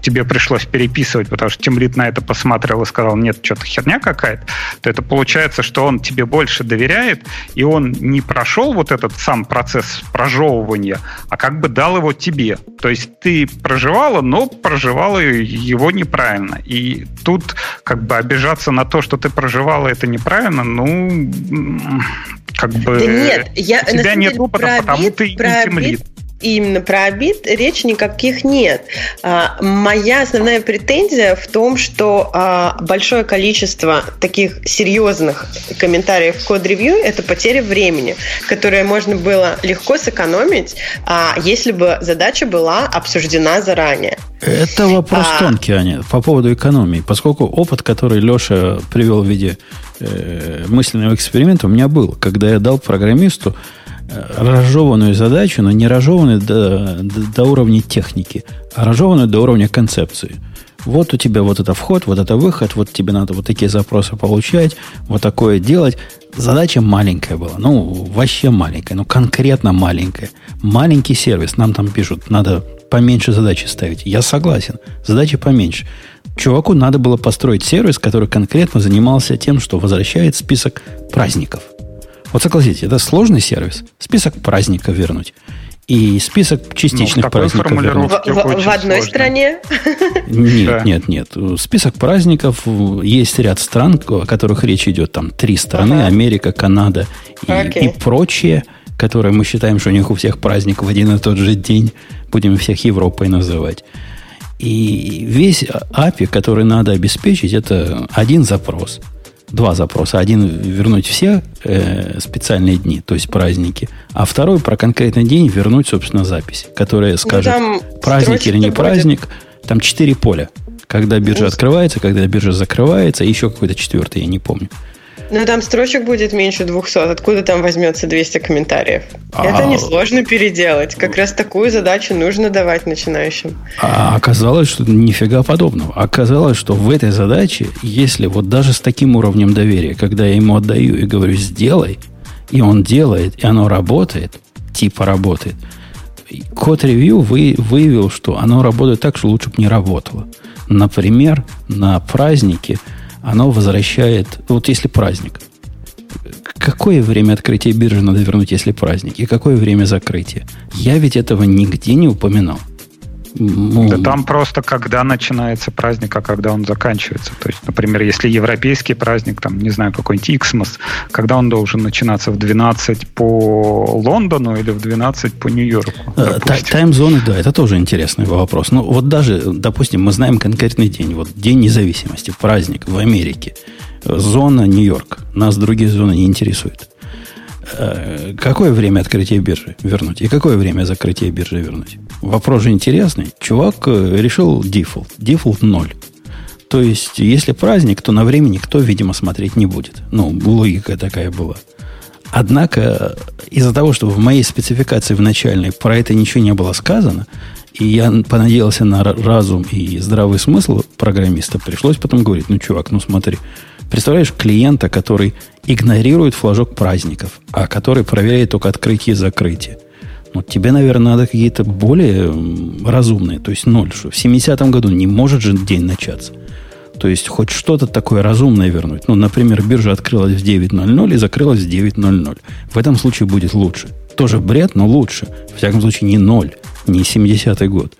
тебе пришлось переписывать, потому что Тимлит на это посмотрел и сказал, нет, что-то херня какая-то, то это получается, что он тебе больше доверяет, и он не прошел вот этот сам сам процесс прожевывания, а как бы дал его тебе. То есть ты проживала, но проживала его неправильно. И тут как бы обижаться на то, что ты проживала это неправильно, ну, как бы... Да нет, я, у тебя нет опыта, потому ты и не именно про обид речь никаких нет. А, моя основная претензия в том, что а, большое количество таких серьезных комментариев в код-ревью – это потеря времени, которое можно было легко сэкономить, а, если бы задача была обсуждена заранее. Это вопрос а... тонкий, Аня, по поводу экономии. Поскольку опыт, который Леша привел в виде э, мысленного эксперимента, у меня был, когда я дал программисту разжеванную задачу, но не разжеванную до, до, до уровня техники, а разжеванную до уровня концепции. Вот у тебя вот это вход, вот это выход, вот тебе надо вот такие запросы получать, вот такое делать. Задача маленькая была, ну, вообще маленькая, ну, конкретно маленькая. Маленький сервис, нам там пишут, надо поменьше задачи ставить. Я согласен, задачи поменьше. Чуваку надо было построить сервис, который конкретно занимался тем, что возвращает список праздников – вот согласитесь, это сложный сервис. Список праздников вернуть. И список частичных ну, праздников вернуть. В, в, в одной сложно. стране? Нет, да. нет, нет. Список праздников, есть ряд стран, о которых речь идет. Там три страны, ага. Америка, Канада и, okay. и прочие, которые мы считаем, что у них у всех праздник в один и тот же день. Будем всех Европой называть. И весь API, который надо обеспечить, это один запрос – два запроса. Один вернуть все э, специальные дни, то есть праздники, а второй про конкретный день вернуть, собственно, запись, которая ну, скажет, ну, праздник или не будет. праздник. Там четыре поля. Когда биржа ну, открывается, когда биржа закрывается, и еще какой-то четвертый, я не помню. Ну, там строчек будет меньше 200. Откуда там возьмется 200 комментариев? А... Это несложно переделать. Как раз такую задачу нужно давать начинающим. А оказалось, что нифига подобного. Оказалось, что в этой задаче, если вот даже с таким уровнем доверия, когда я ему отдаю и говорю «сделай», и он делает, и оно работает, типа работает, код-ревью вы, выявил, что оно работает так, что лучше бы не работало. Например, на празднике – оно возвращает, вот если праздник, какое время открытия биржи надо вернуть, если праздник, и какое время закрытия? Я ведь этого нигде не упоминал. Ну, да там просто когда начинается праздник, а когда он заканчивается. То есть, например, если европейский праздник, там, не знаю, какой-нибудь Иксмос, когда он должен начинаться в 12 по Лондону или в 12 по Нью-Йорку? Э, time-зоны, да, это тоже интересный вопрос. Ну, вот даже, допустим, мы знаем конкретный день, вот День независимости, праздник в Америке, зона Нью-Йорк. Нас другие зоны не интересуют. Э, какое время открытия биржи вернуть и какое время закрытия биржи вернуть? Вопрос же интересный. Чувак э, решил default. Default 0. То есть, если праздник, то на время никто, видимо, смотреть не будет. Ну, логика такая была. Однако, из-за того, что в моей спецификации в начальной про это ничего не было сказано, и я понадеялся на разум и здравый смысл программиста, пришлось потом говорить, ну, чувак, ну смотри, Представляешь клиента, который игнорирует флажок праздников, а который проверяет только открытие и закрытие. Ну, тебе, наверное, надо какие-то более разумные, то есть ноль. Что в 70-м году не может же день начаться. То есть хоть что-то такое разумное вернуть. Ну, например, биржа открылась в 9.00 и закрылась в 9.00. В этом случае будет лучше. Тоже бред, но лучше. В всяком случае, не ноль, не 70-й год.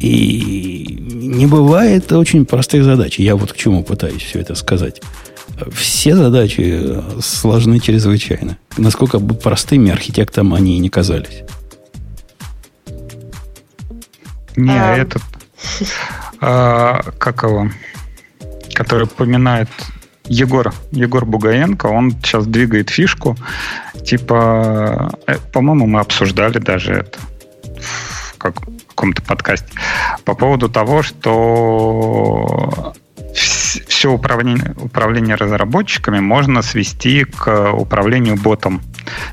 И не бывает очень простых задач. Я вот к чему пытаюсь все это сказать. Все задачи сложны чрезвычайно. Насколько бы простыми архитектам они и не казались. Не, а... этот... А, как его? Который поминает Егор, Егор Бугаенко, он сейчас двигает фишку. Типа, э, по-моему, мы обсуждали даже это. Как, каком-то подкасте по поводу того, что все управление, управление разработчиками можно свести к управлению ботом.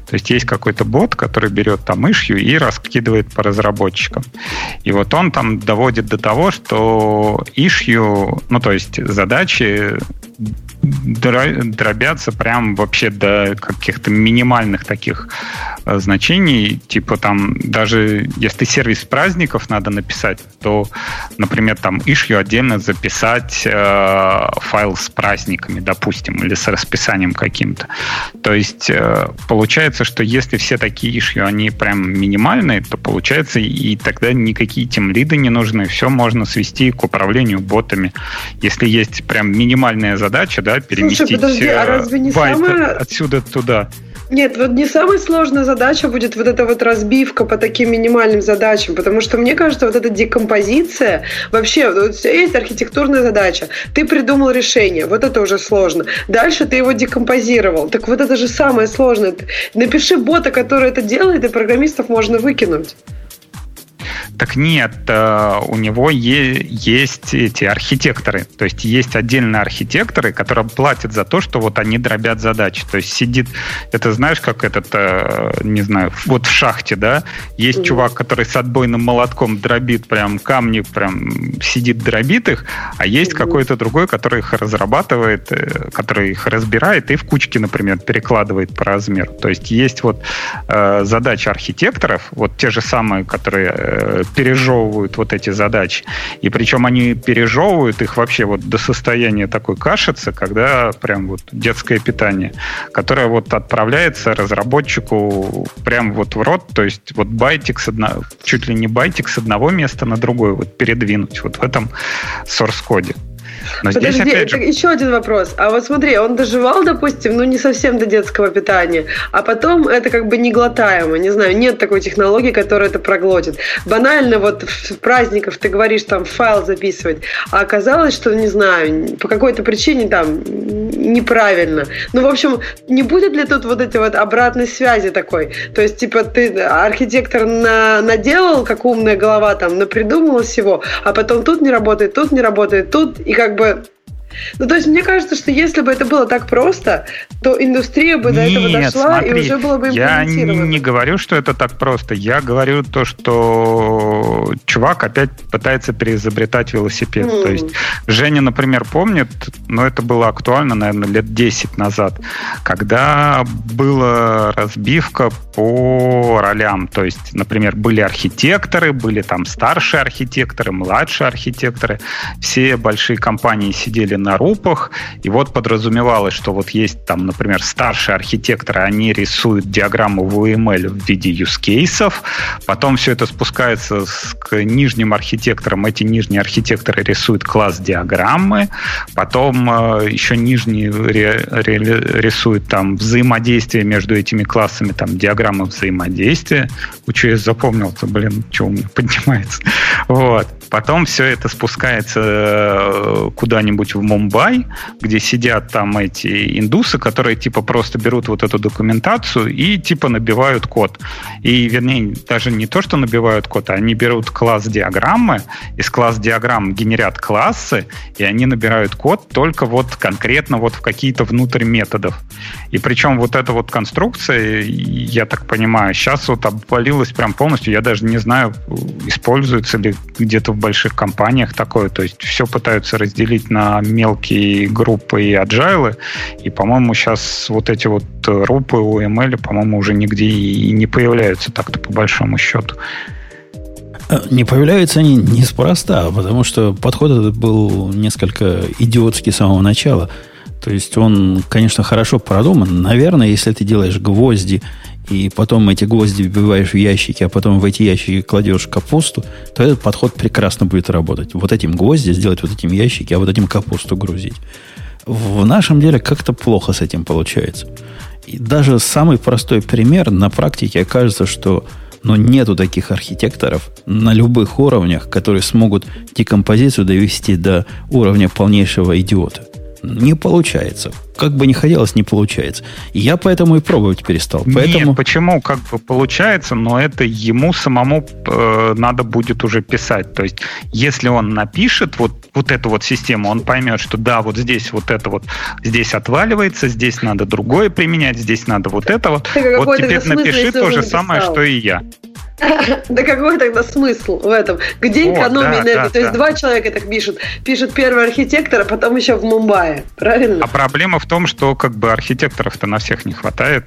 То есть есть какой-то бот, который берет там ишью и раскидывает по разработчикам. И вот он там доводит до того, что ишью, ну то есть задачи дробятся прям вообще до каких-то минимальных таких э, значений. Типа там даже если сервис праздников надо написать, то, например, там issue отдельно записать э, файл с праздниками, допустим, или с расписанием каким-то. То есть э, получается, что если все такие issue, они прям минимальные, то получается и тогда никакие тем лиды не нужны. Все можно свести к управлению ботами. Если есть прям минимальная задача, да, переместить Слушай, подожди, а разве не байт самое... отсюда туда. Нет, вот не самая сложная задача будет вот эта вот разбивка по таким минимальным задачам, потому что мне кажется, вот эта декомпозиция, вообще, вот есть архитектурная задача, ты придумал решение, вот это уже сложно. Дальше ты его декомпозировал, так вот это же самое сложное. Напиши бота, который это делает, и программистов можно выкинуть. Так нет, э, у него есть эти архитекторы. То есть есть отдельные архитекторы, которые платят за то, что вот они дробят задачи. То есть сидит, это знаешь, как этот, э, не знаю, вот в шахте, да, есть mm чувак, который с отбойным молотком дробит прям камни, прям сидит дробит их, а есть mm какой-то другой, который их разрабатывает, э, который их разбирает и в кучки, например, перекладывает по размеру. То есть есть вот э, задача архитекторов, вот те же самые, которые пережевывают вот эти задачи. И причем они пережевывают их вообще вот до состояния такой кашицы, когда прям вот детское питание, которое вот отправляется разработчику прям вот в рот, то есть вот байтик с одного, чуть ли не байтик с одного места на другое вот передвинуть вот в этом source коде. Но Подожди, здесь, опять же... еще один вопрос. А вот смотри, он доживал, допустим, ну не совсем до детского питания, а потом это как бы неглотаемо, не знаю, нет такой технологии, которая это проглотит. Банально вот в праздников ты говоришь там файл записывать, а оказалось, что, не знаю, по какой-то причине там неправильно. Ну, в общем, не будет ли тут вот эти вот обратной связи такой? То есть, типа, ты архитектор на, наделал, как умная голова там, напридумывал всего, а потом тут не работает, тут не работает, тут, и как бы бы ну, то есть, мне кажется, что если бы это было так просто, то индустрия бы до этого дошла смотри, и уже было бы Я не говорю, что это так просто. Я говорю то, что чувак опять пытается переизобретать велосипед. Mm. То есть, Женя, например, помнит, но это было актуально, наверное, лет 10 назад, когда была разбивка по ролям. То есть, например, были архитекторы, были там старшие архитекторы, младшие архитекторы. Все большие компании сидели на рупах, и вот подразумевалось, что вот есть там, например, старшие архитекторы, они рисуют диаграмму в UML в виде use кейсов, потом все это спускается к нижним архитекторам, эти нижние архитекторы рисуют класс диаграммы, потом э, еще нижние ре, ре, рисуют там взаимодействие между этими классами, там диаграммы взаимодействия. Учу я запомнил-то, блин, что у меня поднимается. Вот. Потом все это спускается э, куда-нибудь в Мумбай, где сидят там эти индусы, которые типа просто берут вот эту документацию и типа набивают код. И, вернее, даже не то, что набивают код, а они берут класс диаграммы, из класс диаграмм генерят классы, и они набирают код только вот конкретно вот в какие-то внутрь методов. И причем вот эта вот конструкция, я так понимаю, сейчас вот обвалилась прям полностью. Я даже не знаю, используется ли где-то больших компаниях такое. То есть все пытаются разделить на мелкие группы и agile. И, по-моему, сейчас вот эти вот рупы у ML, по-моему, уже нигде и не появляются так-то по большому счету. Э, не появляются они неспроста, потому что подход этот был несколько идиотский с самого начала. То есть он, конечно, хорошо продуман. Наверное, если ты делаешь гвозди и потом эти гвозди вбиваешь в ящики, а потом в эти ящики кладешь капусту, то этот подход прекрасно будет работать. Вот этим гвозди сделать вот этим ящики, а вот этим капусту грузить. В нашем деле как-то плохо с этим получается. И даже самый простой пример на практике окажется, что но ну, нету таких архитекторов на любых уровнях, которые смогут декомпозицию довести до уровня полнейшего идиота. Не получается. Как бы ни хотелось, не получается. Я поэтому и пробовать перестал. Поэтому... Нет, почему как бы получается, но это ему самому э, надо будет уже писать. То есть, если он напишет вот, вот эту вот систему, он поймет, что да, вот здесь вот это вот, здесь отваливается, здесь надо другое применять, здесь надо вот это вот. Так, вот теперь напиши то же самое, что и я. Да какой тогда смысл в этом? Где экономия энергии? То есть два человека так пишут. Пишет первый архитектор, а потом еще в Мумбаи. Правильно? А проблема в том, что как бы архитекторов-то на всех не хватает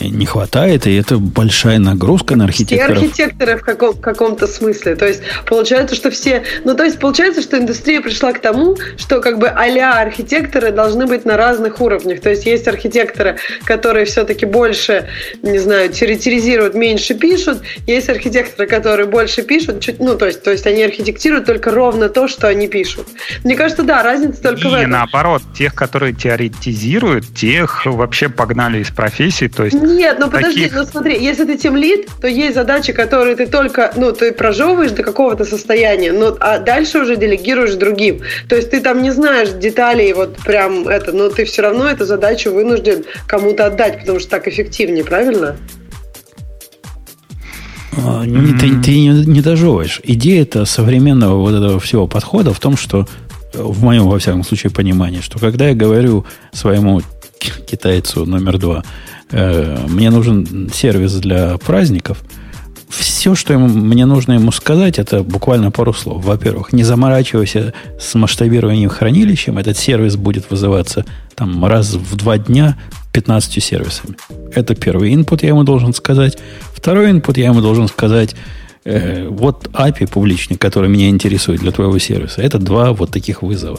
не хватает, и это большая нагрузка на архитекторов. Все архитекторы в каком- каком-то смысле. То есть получается, что все... Ну, то есть получается, что индустрия пришла к тому, что как бы а архитекторы должны быть на разных уровнях. То есть есть архитекторы, которые все-таки больше, не знаю, территоризируют, меньше пишут. Есть архитекторы, которые больше пишут, чуть, ну, то есть, то есть они архитектируют только ровно то, что они пишут. Мне кажется, да, разница только и в этом. наоборот, тех, которые теоретизируют, тех вообще погнали из профессии, то есть нет, ну подожди, таких... ну смотри, если ты тем лид, то есть задачи, которые ты только, ну, ты прожевываешь до какого-то состояния, но, а дальше уже делегируешь другим. То есть ты там не знаешь деталей, вот прям это, но ты все равно эту задачу вынужден кому-то отдать, потому что так эффективнее, правильно? А, не, ты, ты не, не дожевываешь. Идея это современного вот этого всего подхода в том, что в моем, во всяком случае, понимании, что когда я говорю своему китайцу номер два, Э, мне нужен сервис для праздников, все, что ему, мне нужно ему сказать, это буквально пару слов. Во-первых, не заморачивайся с масштабированием хранилищем. Этот сервис будет вызываться там раз в два дня 15 сервисами. Это первый инпут, я ему должен сказать. Второй инпут, я ему должен сказать, э, вот API публичный, который меня интересует для твоего сервиса. Это два вот таких вызова.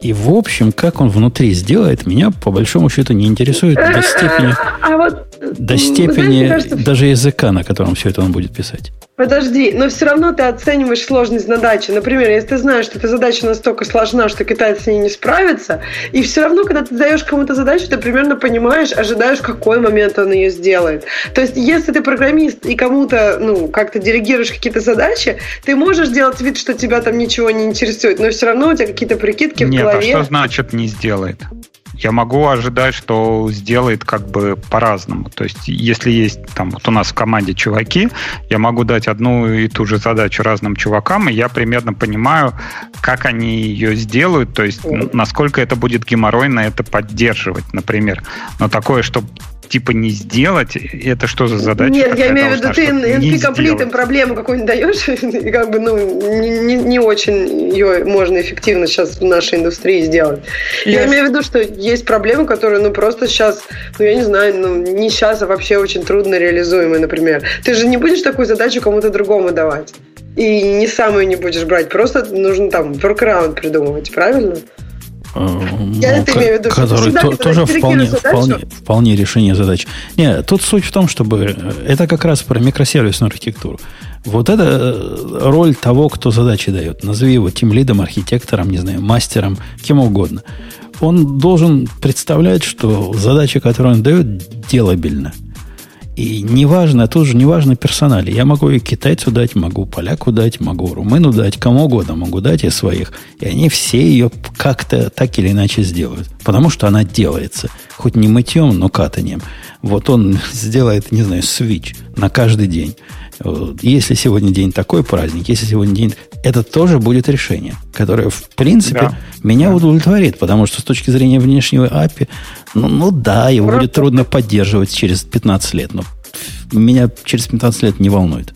И, в общем, как он внутри сделает, меня, по большому счету, не интересует до степени, а вот, до степени знаете, кажется, даже языка, на котором все это он будет писать. Подожди, но все равно ты оцениваешь сложность задачи. Например, если ты знаешь, что эта задача настолько сложна, что китайцы с ней не справятся, и все равно, когда ты даешь кому-то задачу, ты примерно понимаешь, ожидаешь, какой момент он ее сделает. То есть, если ты программист и кому-то, ну, как-то делегируешь какие-то задачи, ты можешь делать вид, что тебя там ничего не интересует, но все равно у тебя какие-то прикидки Нет, в голове. Нет, а что значит не сделает? Я могу ожидать, что сделает как бы по-разному. То есть, если есть там вот у нас в команде чуваки, я могу дать одну и ту же задачу разным чувакам, и я примерно понимаю, как они ее сделают, то есть, насколько это будет геморройно это поддерживать, например. Но такое, что типа не сделать, это что за задача? Нет, я имею в виду, ты NP-комплит им проблему какую-нибудь даешь, и как бы, ну, не, не очень ее можно эффективно сейчас в нашей индустрии сделать. Yes. Я имею в виду, что есть проблемы, которые, ну, просто сейчас, ну, я не знаю, ну, не сейчас, а вообще очень трудно реализуемые, например. Ты же не будешь такую задачу кому-то другому давать. И не самую не будешь брать, просто нужно там workaround придумывать, правильно? Я это имею в виду, который то, тоже вполне, вполне, вполне решение задач. Не, тут суть в том, чтобы э, это как раз про микросервисную архитектуру. Вот это э, роль того, кто задачи дает. Назови его тем лидом, архитектором, не знаю, мастером, кем угодно. Он должен представлять, что задача, которую он дает, делабельна. И неважно, тоже неважно персонали. Я могу и китайцу дать, могу поляку дать, могу румыну дать, кому угодно могу дать из своих. И они все ее как-то так или иначе сделают. Потому что она делается. Хоть не мытьем, но катанием. Вот он сделает, не знаю, свич на каждый день. Если сегодня день такой праздник, если сегодня день... Это тоже будет решение, которое, в принципе, да. меня да. удовлетворит, потому что с точки зрения внешнего API, ну, ну да, его Просто... будет трудно поддерживать через 15 лет, но меня через 15 лет не волнует.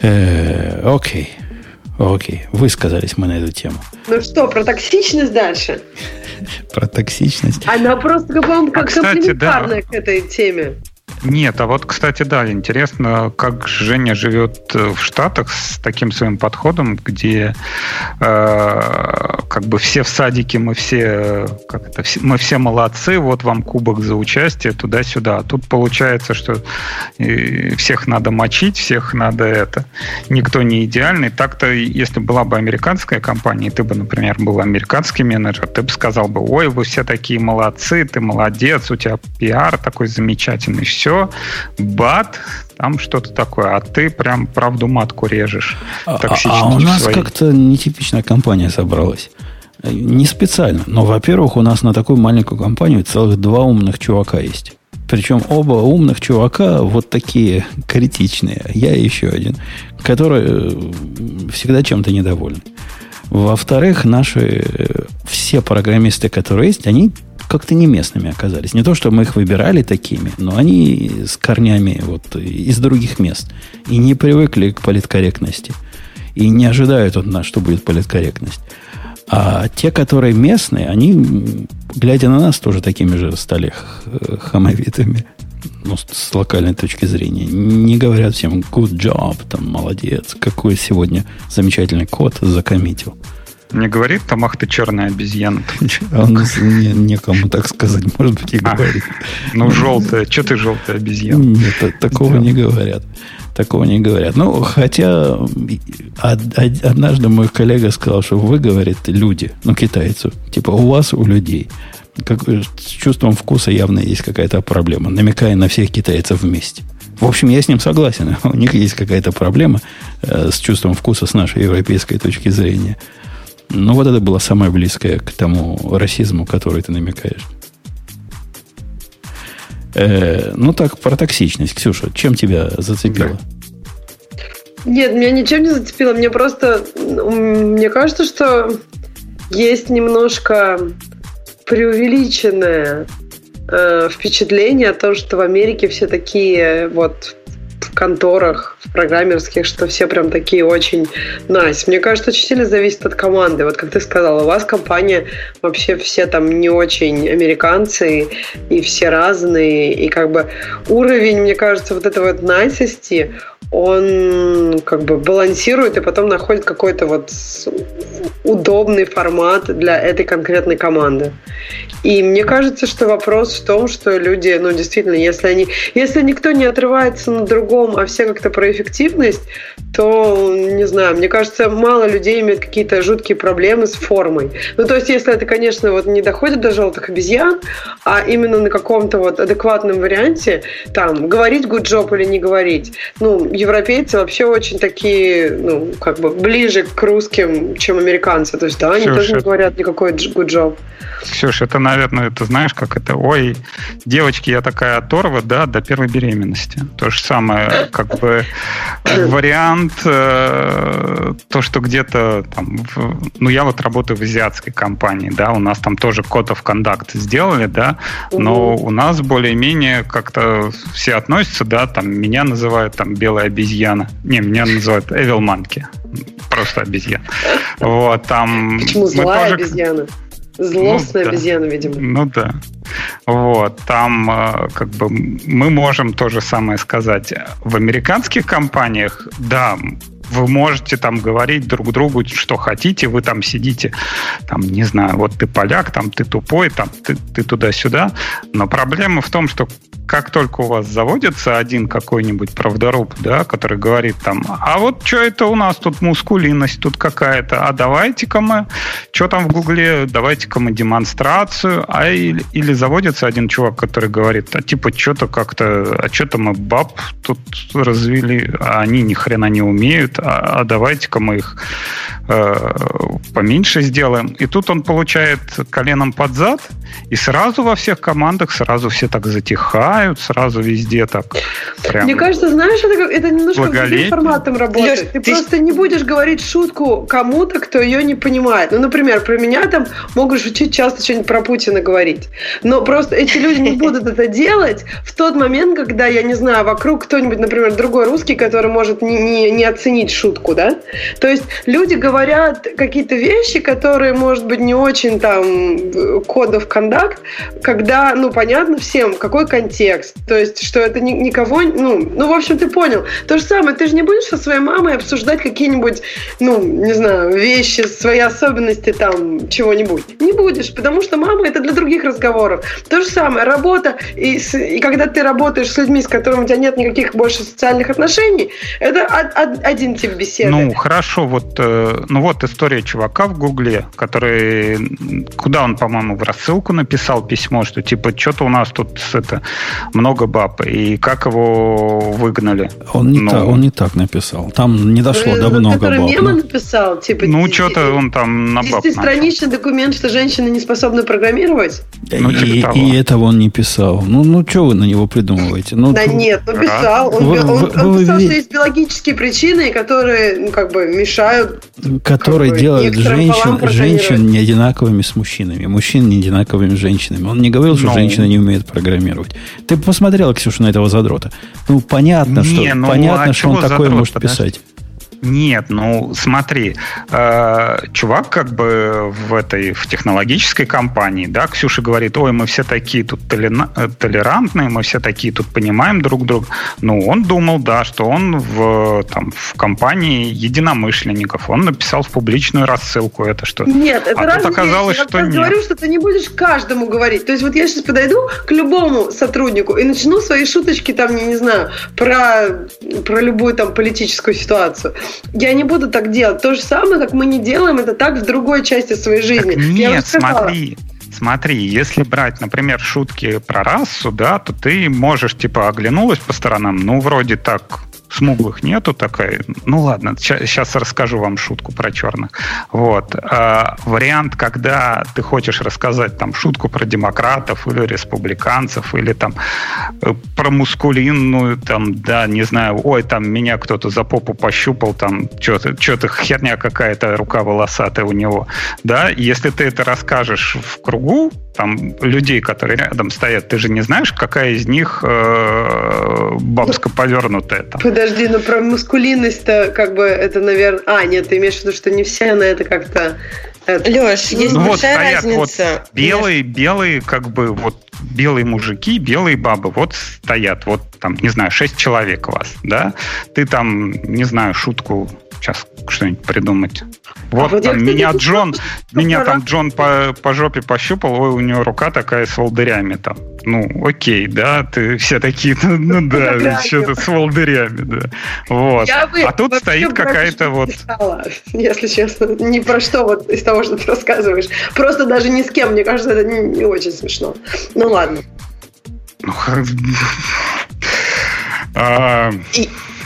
Э, окей. Окей, высказались мы на эту тему. Ну что, про токсичность дальше? Про токсичность. Она просто, по-моему, как а, комплементарная к этой теме. Нет, а вот, кстати, да, интересно, как Женя живет э, в Штатах с таким своим подходом, где э, как бы все в садике, мы все, как это, мы все молодцы, вот вам кубок за участие, туда-сюда. А тут получается, что э, всех надо мочить, всех надо это. Никто не идеальный. Так-то, если была бы американская компания, ты бы, например, был американский менеджер, ты бы сказал бы, ой, вы все такие молодцы, ты молодец, у тебя пиар такой замечательный, все все, бат, там что-то такое, а ты прям правду матку режешь. А, а у нас своей. как-то нетипичная компания собралась. Не специально, но, во-первых, у нас на такую маленькую компанию целых два умных чувака есть. Причем оба умных чувака вот такие критичные. Я еще один, которые э, всегда чем-то недовольны. Во-вторых, наши э, все программисты, которые есть, они как-то не местными оказались. Не то, что мы их выбирали такими, но они с корнями вот из других мест. И не привыкли к политкорректности. И не ожидают от нас, что будет политкорректность. А те, которые местные, они, глядя на нас, тоже такими же стали хамовитыми. Ну, с локальной точки зрения. Не говорят всем good job, там, молодец, какой сегодня замечательный код закоммитил. Не говорит там, ах ты черная обезьяна. Он не, некому так сказать, может быть, и а, говорит. Ну, желтая, что ты желтая обезьяна? Нет, такого не говорят. Такого не говорят. Ну, хотя однажды мой коллега сказал, что вы, говорит, люди, ну, китайцу, типа у вас, у людей, как, с чувством вкуса явно есть какая-то проблема, намекая на всех китайцев вместе. В общем, я с ним согласен. У них есть какая-то проблема э, с чувством вкуса с нашей европейской точки зрения. Ну, вот это было самое близкое к тому расизму, который ты намекаешь. Э, ну так, про токсичность. Ксюша, чем тебя зацепило? Нет, меня ничем не зацепило. Мне просто... Мне кажется, что есть немножко преувеличенное э, впечатление о том, что в Америке все такие вот в конторах, в программерских, что все прям такие очень nice. Мне кажется, очень сильно зависит от команды. Вот как ты сказала, у вас компания вообще все там не очень американцы, и все разные, и как бы уровень, мне кажется, вот этого вот найсости, он как бы балансирует и потом находит какой-то вот удобный формат для этой конкретной команды. И мне кажется, что вопрос в том, что люди, ну, действительно, если они, если никто не отрывается на другом, а все как-то про эффективность, то, не знаю, мне кажется, мало людей имеют какие-то жуткие проблемы с формой. Ну, то есть, если это, конечно, вот не доходит до желтых обезьян, а именно на каком-то вот адекватном варианте, там, говорить good job или не говорить. Ну, европейцы вообще очень такие, ну, как бы ближе к русским, чем американцы. То есть, да, они Слушай, тоже не говорят никакой good job. Ксюш, это, наверное, ты знаешь, как это? Ой, девочки, я такая оторва, да, до первой беременности. То же самое, как бы вариант, э, то, что где-то там, в, ну, я вот работаю в азиатской компании, да, у нас там тоже код of conduct сделали, да, но у нас более-менее как-то все относятся, да, там, меня называют там белая обезьяна. Не, меня называют Evil Monkey. Просто обезьяна. Вот, там... Почему злая тоже... обезьяна? Злостная ну, обезьяна, да. видимо. Ну да. Вот, там э, как бы мы можем то же самое сказать. В американских компаниях, да, вы можете там говорить друг другу, что хотите, вы там сидите, там, не знаю, вот ты поляк, там, ты тупой, там, ты, ты туда-сюда. Но проблема в том, что как только у вас заводится один какой-нибудь правдоруб, да, который говорит там, а вот что это у нас тут мускулинность тут какая-то, а давайте-ка мы, что там в Гугле, давайте-ка мы демонстрацию, а или, или заводится один чувак, который говорит, а типа что-то как-то, а что-то мы баб тут развели, а они ни хрена не умеют, а, а давайте-ка мы их э, поменьше сделаем. И тут он получает коленом под зад, и сразу во всех командах сразу все так затихают, сразу везде так прям Мне кажется, знаешь, это, это немножко другим форматом работает. Леш, ты, ты просто не будешь говорить шутку кому-то, кто ее не понимает. Ну, например, про меня там могут шутить часто что-нибудь про Путина говорить. Но просто эти люди не будут это делать в тот момент, когда, я не знаю, вокруг кто-нибудь, например, другой русский, который может не, не, не оценить шутку, да? То есть люди говорят какие-то вещи, которые, может быть, не очень там кодов контакт, когда, ну, понятно всем, какой контекст. То есть, что это ни, никого, ну, ну, в общем, ты понял. То же самое, ты же не будешь со своей мамой обсуждать какие-нибудь, ну, не знаю, вещи, свои особенности там, чего-нибудь. Не будешь, потому что мама это для других разговоров. То же самое, работа, и, с, и когда ты работаешь с людьми, с которыми у тебя нет никаких больше социальных отношений, это один тип беседы. Ну, хорошо, вот, э, ну вот история чувака в Гугле, который, куда он, по-моему, в рассылку написал письмо, что типа что-то у нас тут это много баб. И как его выгнали? Он не, ну, та, он не так написал. Там не дошло до много который баб. мемы написал, типа... Ну, что-то он там на баб Десятистраничный документ, что женщины не способны программировать? Ну, типа и, того. и этого он не писал. Ну, ну что вы на него придумываете? Ну, да нет, ну писал. Он, вы, он, вы, он вы, писал, что есть биологические причины, которые ну, как бы мешают... Которые как бы, делают женщин, женщин не одинаковыми с мужчинами, мужчин не одинаковыми с женщинами. Он не говорил, что Но... Ну. женщины не умеют программировать. Ты посмотрела, Ксюша, на этого задрота? Ну, понятно, не, что, ну, понятно, а что он такое может писать. Нет, ну смотри, э, чувак как бы в этой в технологической компании, да, Ксюша говорит, ой, мы все такие тут толерантные, мы все такие тут понимаем друг друга. Ну, он думал, да, что он в, там, в компании единомышленников, он написал в публичную рассылку это что. Нет, это а раз тут оказалось, вещи. что Я нет. говорю, что ты не будешь каждому говорить. То есть вот я сейчас подойду к любому сотруднику и начну свои шуточки там, не, не знаю, про, про любую там политическую ситуацию. Я не буду так делать. То же самое, как мы не делаем это так в другой части своей жизни. Так нет, смотри. Смотри, если брать, например, шутки про расу, да, то ты можешь, типа, оглянулась по сторонам, ну, вроде так смуглых нету такая. Ну ладно, сейчас расскажу вам шутку про черных. Вот. А, вариант, когда ты хочешь рассказать там шутку про демократов или республиканцев, или там э, про мускулинную, там, да, не знаю, ой, там меня кто-то за попу пощупал, там что-то, херня какая-то, рука волосатая у него. Да, если ты это расскажешь в кругу, там людей, которые рядом стоят, ты же не знаешь, какая из них э, бабска повернутая. Там. Подожди, ну про мускулинность-то как бы это, наверное... А, нет, ты имеешь в виду, что не все на это как-то... Леш, есть ну, большая вот разница. Вот белые, белые, как бы, вот белые мужики, белые бабы, вот стоят, вот там, не знаю, шесть человек у вас, да? Ты там, не знаю, шутку сейчас что-нибудь придумать. Вот, а вот там, меня Джон, меня там Джон по, по жопе пощупал, ой, у него рука такая с волдырями там. Ну, окей, да, ты все такие, ну, ну да, что-то с волдырями, да. Вот. а тут стоит какая-то вот... если честно, не про что вот из того, что ты рассказываешь. Просто даже ни с кем, мне кажется, это не, не очень смешно. Ну ладно. Ну, а,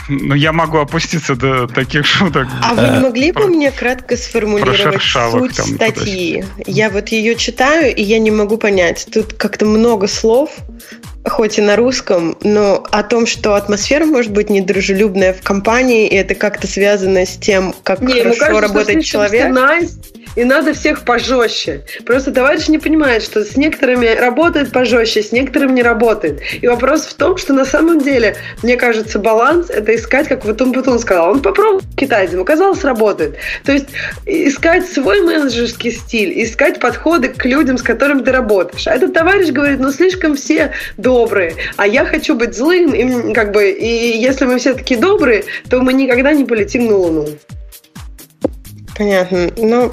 ну, я могу опуститься до таких шуток. А вы не могли бы мне кратко сформулировать суть там, статьи? Я вот ее читаю, и я не могу понять. Тут как-то много слов, хоть и на русском, но о том, что атмосфера может быть недружелюбная в компании, и это как-то связано с тем, как не, хорошо кажется, работает человек. Nice и надо всех пожестче. Просто товарищ не понимает, что с некоторыми работает пожестче, с некоторыми не работает. И вопрос в том, что на самом деле, мне кажется, баланс – это искать, как вот он Путун сказал, он попробовал китайцам, оказалось, работает. То есть искать свой менеджерский стиль, искать подходы к людям, с которыми ты работаешь. А этот товарищ говорит, ну слишком все добрые, а я хочу быть злым, и, как бы, и если мы все такие добрые, то мы никогда не полетим на Луну. Понятно. Ну,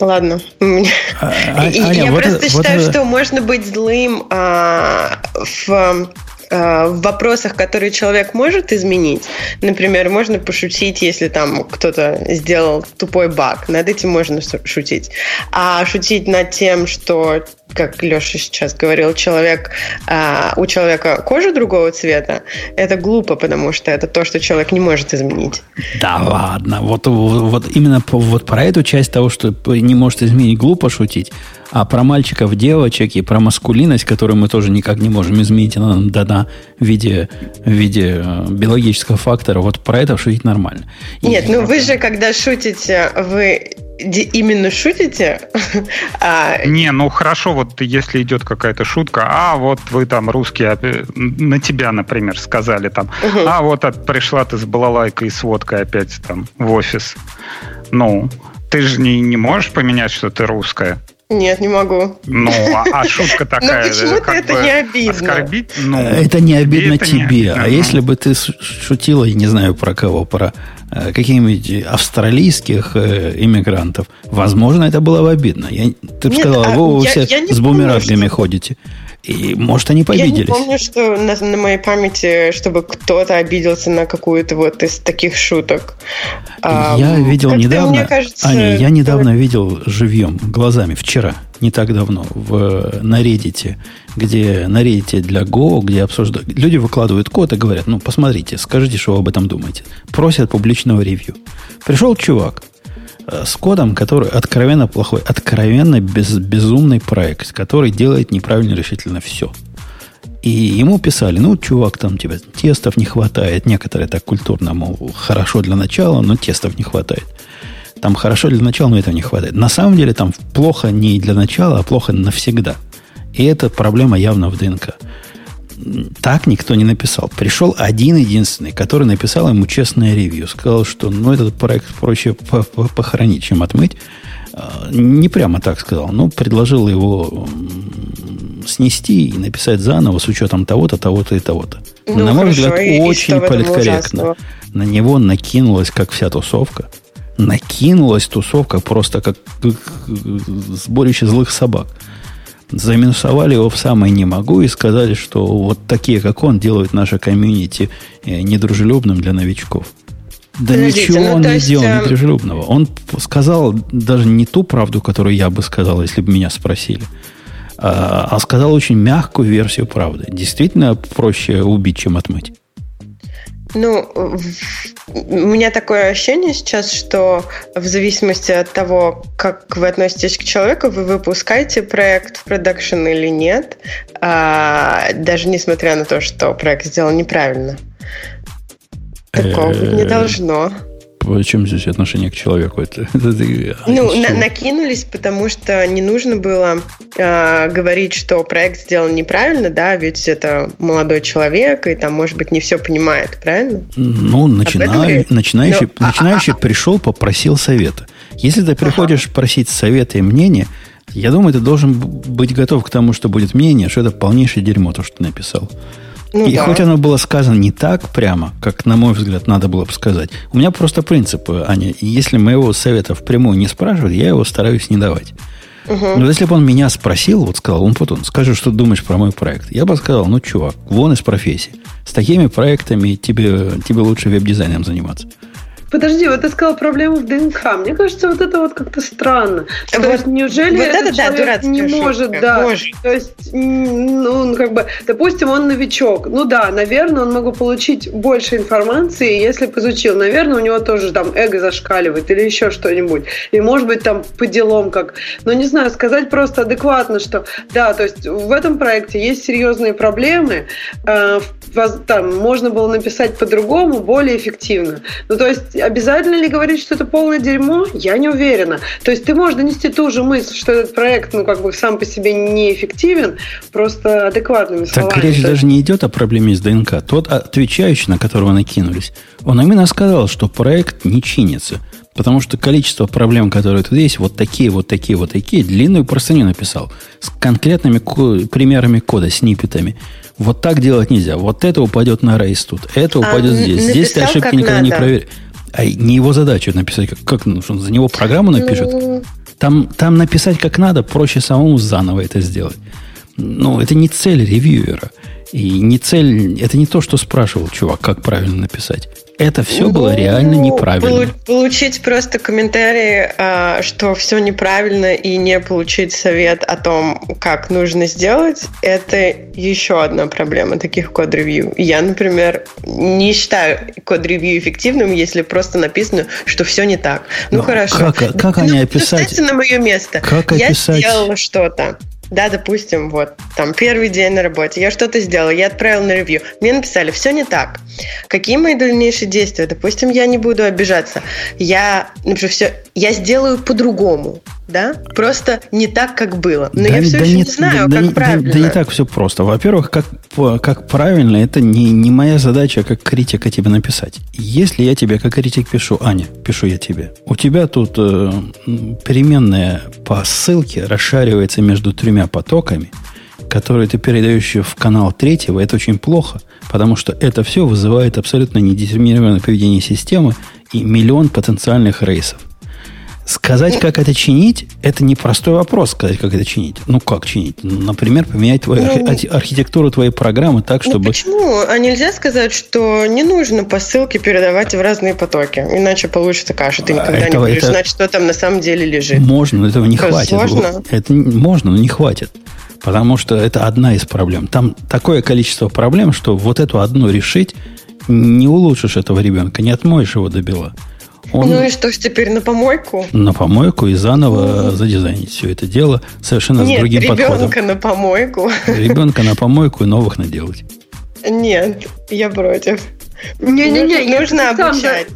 Ладно. А, а, я Аня, просто вот считаю, вот... что можно быть злым а, в в вопросах, которые человек может изменить. Например, можно пошутить, если там кто-то сделал тупой баг. Над этим можно шутить. А шутить над тем, что, как Леша сейчас говорил, человек, э, у человека кожа другого цвета, это глупо, потому что это то, что человек не может изменить. Да ладно. Вот, вот именно вот про эту часть того, что не может изменить, глупо шутить. А про мальчиков, девочек и про маскулинность, которую мы тоже никак не можем изменить, она нам дана в виде, в виде э, биологического фактора, вот про это шутить нормально. Нет, и, ну вы же, когда шутите, вы именно шутите? а... Не, ну хорошо, вот если идет какая-то шутка, а вот вы там русские на тебя, например, сказали там, угу. а вот от, пришла ты с балалайкой и с водкой опять там в офис. Ну, ты же не, не можешь поменять, что ты русская. Нет, не могу. Ну, а, а шутка такая... Но почему-то это не обидно. Оскорбить? Ну, это не обидно это тебе. Не обидно, а ну. если бы ты шутила, я не знаю про кого, про э, каких-нибудь австралийских э, иммигрантов, возможно, это было бы обидно. Я, ты бы сказала, а, вы я, все я с бумерангами ходите. И, может, они пообиделись. Я не помню, что на, на моей памяти, чтобы кто-то обиделся на какую-то вот из таких шуток. Я а, видел недавно... Мне кажется, Аня, я недавно видел живьем, глазами, вчера. не так давно в, на Reddit, где на Reddit для Go, где обсуждают... Люди выкладывают код и говорят, ну, посмотрите, скажите, что вы об этом думаете. Просят публичного ревью. Пришел чувак с кодом, который откровенно плохой, откровенно без, безумный проект, который делает неправильно решительно все. И ему писали, ну, чувак, там тебе тестов не хватает. Некоторые так культурно, мол, хорошо для начала, но тестов не хватает. Там хорошо для начала, но этого не хватает. На самом деле там плохо не для начала, а плохо навсегда. И эта проблема явно в ДНК. Так никто не написал. Пришел один единственный, который написал ему честное ревью. Сказал, что ну, этот проект проще похоронить, чем отмыть. А, не прямо так сказал, но предложил его снести и написать заново с учетом того-то, того-то и того-то. Ну, На мой взгляд, и, очень и политкорректно. На него накинулась, как вся тусовка. Накинулась тусовка просто как сборище злых собак. Заминусовали его в самое не могу и сказали, что вот такие, как он, делают наше комьюнити э, недружелюбным для новичков. Да Подождите, ничего ну, он не делал э... недружелюбного. Он сказал даже не ту правду, которую я бы сказал, если бы меня спросили. А, а сказал очень мягкую версию правды. Действительно проще убить, чем отмыть. Ну, у меня такое ощущение сейчас, что в зависимости от того, как вы относитесь к человеку, вы выпускаете проект в продакшн или нет, а, даже несмотря на то, что проект сделан неправильно. Такого не э, должно. Почему здесь отношение к человеку? Это, это, это, ну, на, накинулись, потому что не нужно было э, говорить, что проект сделан неправильно, да, ведь это молодой человек, и там, может быть, не все понимает, правильно? Ну, начинай, начинающий, ну, начинающий а, а, пришел, попросил совета. Если ты приходишь ага. просить совета и мнения, я думаю, ты должен быть готов к тому, что будет мнение, что это полнейшее дерьмо, то, что ты написал. Ну, и да. хоть оно было сказано не так прямо, как, на мой взгляд, надо было бы сказать, у меня просто принцип, Аня, если моего совета впрямую не спрашивают, я его стараюсь не давать. Угу. Но если бы он меня спросил, вот сказал, он потом, скажи, что думаешь про мой проект, я бы сказал, ну, чувак, вон из профессии. С такими проектами тебе, тебе лучше веб-дизайном заниматься. Подожди, вот ты сказал проблему в ДНК. Мне кажется, вот это вот как-то странно. Вот, То есть, неужели вот этот это, человек да, не может, шутка. да. Боже. То есть, ну, как бы, допустим, он новичок. Ну да, наверное, он могу получить больше информации, если бы изучил. Наверное, у него тоже там эго зашкаливает или еще что-нибудь. И может быть там по делам как. Но не знаю, сказать просто адекватно, что да, то есть в этом проекте есть серьезные проблемы. Э, там можно было написать по-другому, более эффективно. Ну, то есть обязательно ли говорить, что это полное дерьмо? Я не уверена. То есть ты можешь донести ту же мысль, что этот проект, ну, как бы сам по себе неэффективен, просто адекватными словами. Так речь даже не идет о проблеме с ДНК. Тот отвечающий, на которого накинулись, он именно сказал, что проект не чинится. Потому что количество проблем, которые тут есть, вот такие, вот такие, вот такие, длинную простыню написал. С конкретными ко- примерами кода, сниппетами. Вот так делать нельзя. Вот это упадет на рейс тут, это упадет а, здесь. Здесь ты ошибки никогда надо. не проверишь. А не его задача написать, как, как ну, что он за него программу напишет. Ну... Там, там написать как надо, проще самому заново это сделать. Ну, это не цель ревьюера. И не цель, это не то, что спрашивал чувак, как правильно написать. Это все ну, было реально неправильно. Получить просто комментарии, а, что все неправильно, и не получить совет о том, как нужно сделать, это еще одна проблема таких код-ревью. Я, например, не считаю код-ревью эффективным, если просто написано, что все не так. Ну, Но хорошо. Как, как ну, они описать? Представьте на мое место. Как Я описать? сделала что-то да, допустим, вот, там, первый день на работе, я что-то сделала, я отправила на ревью, мне написали, все не так. Какие мои дальнейшие действия? Допустим, я не буду обижаться. Я, например, все, я сделаю по-другому, да? Просто не так, как было. Но да, я все да еще не, не знаю, да, как да, правильно. Да, да не так все просто. Во-первых, как, как правильно, это не, не моя задача, как критика тебе написать. Если я тебе как критик пишу, Аня, пишу я тебе, у тебя тут э, переменная по ссылке расшаривается между тремя потоками, которые ты передаешь в канал третьего, это очень плохо, потому что это все вызывает абсолютно недетерминированное поведение системы и миллион потенциальных рейсов Сказать, как это чинить, это непростой вопрос, сказать, как это чинить. Ну, как чинить? Например, поменять твою Ну, архи- архитектуру твоей программы так, Ну, чтобы... почему? А нельзя сказать, что не нужно посылки передавать в разные потоки, иначе получится каша. Ты А, никогда не этого- будешь это- знать, что там на самом деле лежит. Можно, но этого не Что, хватит. сложно? Это не- можно, но не хватит. Потому что это одна из проблем. Там такое количество проблем, что вот эту одну решить не улучшишь этого ребенка, не отмоешь его до бела. Он Ну и что ж теперь на помойку? на помойку и заново задизайнить все это дело совершенно с Нет, другим подходом. ребенка на помойку. Ребенка на помойку и новых наделать. Нет, я против. Не-не-не, Нужно- нужно сам обучать.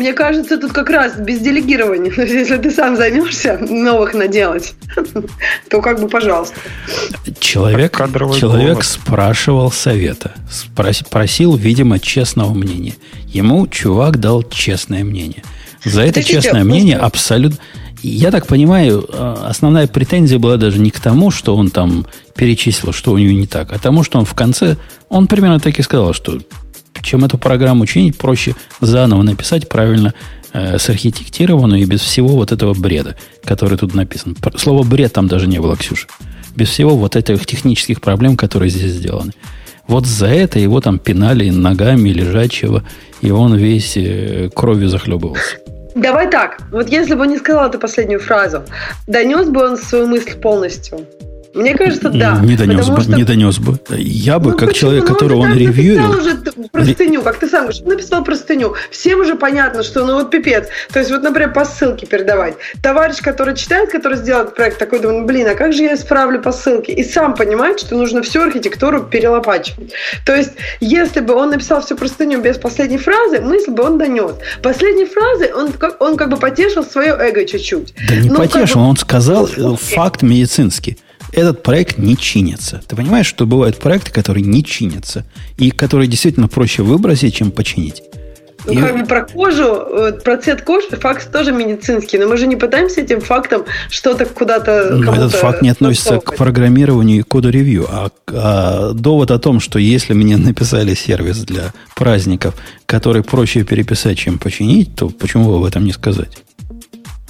Мне кажется, тут как раз без делегирования. То есть, если ты сам займешься новых наделать, то как бы пожалуйста. Человек, человек голос. спрашивал совета. Спрос- просил, видимо, честного мнения. Ему чувак дал честное мнение. За это Подождите, честное мнение абсолютно... Я так понимаю, э, основная претензия была даже не к тому, что он там перечислил, что у него не так, а тому, что он в конце... Он примерно так и сказал, что чем эту программу чинить, проще заново написать правильно э, сархитектированную и без всего вот этого бреда, который тут написан. Слово бред там даже не было, Ксюша. Без всего вот этих технических проблем, которые здесь сделаны. Вот за это его там пинали ногами лежачего, и он весь э, кровью захлебывался. Давай так, вот если бы он не сказал эту последнюю фразу, донес бы он свою мысль полностью? Мне кажется, да. Не донес бы, что- не донес бы. Я бы, Ну, как почему? человек, Ну, которого он ревьюрил, уже простыню, как ты сам говоришь, написал простыню. Всем уже понятно, что ну вот пипец. То есть вот, например, по ссылке передавать. Товарищ, который читает, который сделает проект, такой думает, блин, а как же я исправлю по ссылке? И сам понимает, что нужно всю архитектуру перелопачивать. То есть, если бы он написал всю простыню без последней фразы, мысль бы он донес. Последней фразы он как, он как бы потешил свое эго чуть-чуть. Да не Ну, как потешил, бы- он сказал Ну, э, факт медицинский. Этот проект не чинится. Ты понимаешь, что бывают проекты, которые не чинятся, и которые действительно проще выбросить, чем починить. Ну, И- как бы про кожу, про цвет кожи факт тоже медицинский, но мы же не пытаемся этим фактом что-то куда-то Но кому-то этот факт не относится к программированию и коду ревью, а, а довод о том, что если мне написали сервис для праздников, который проще переписать, чем починить, то почему бы об этом не сказать?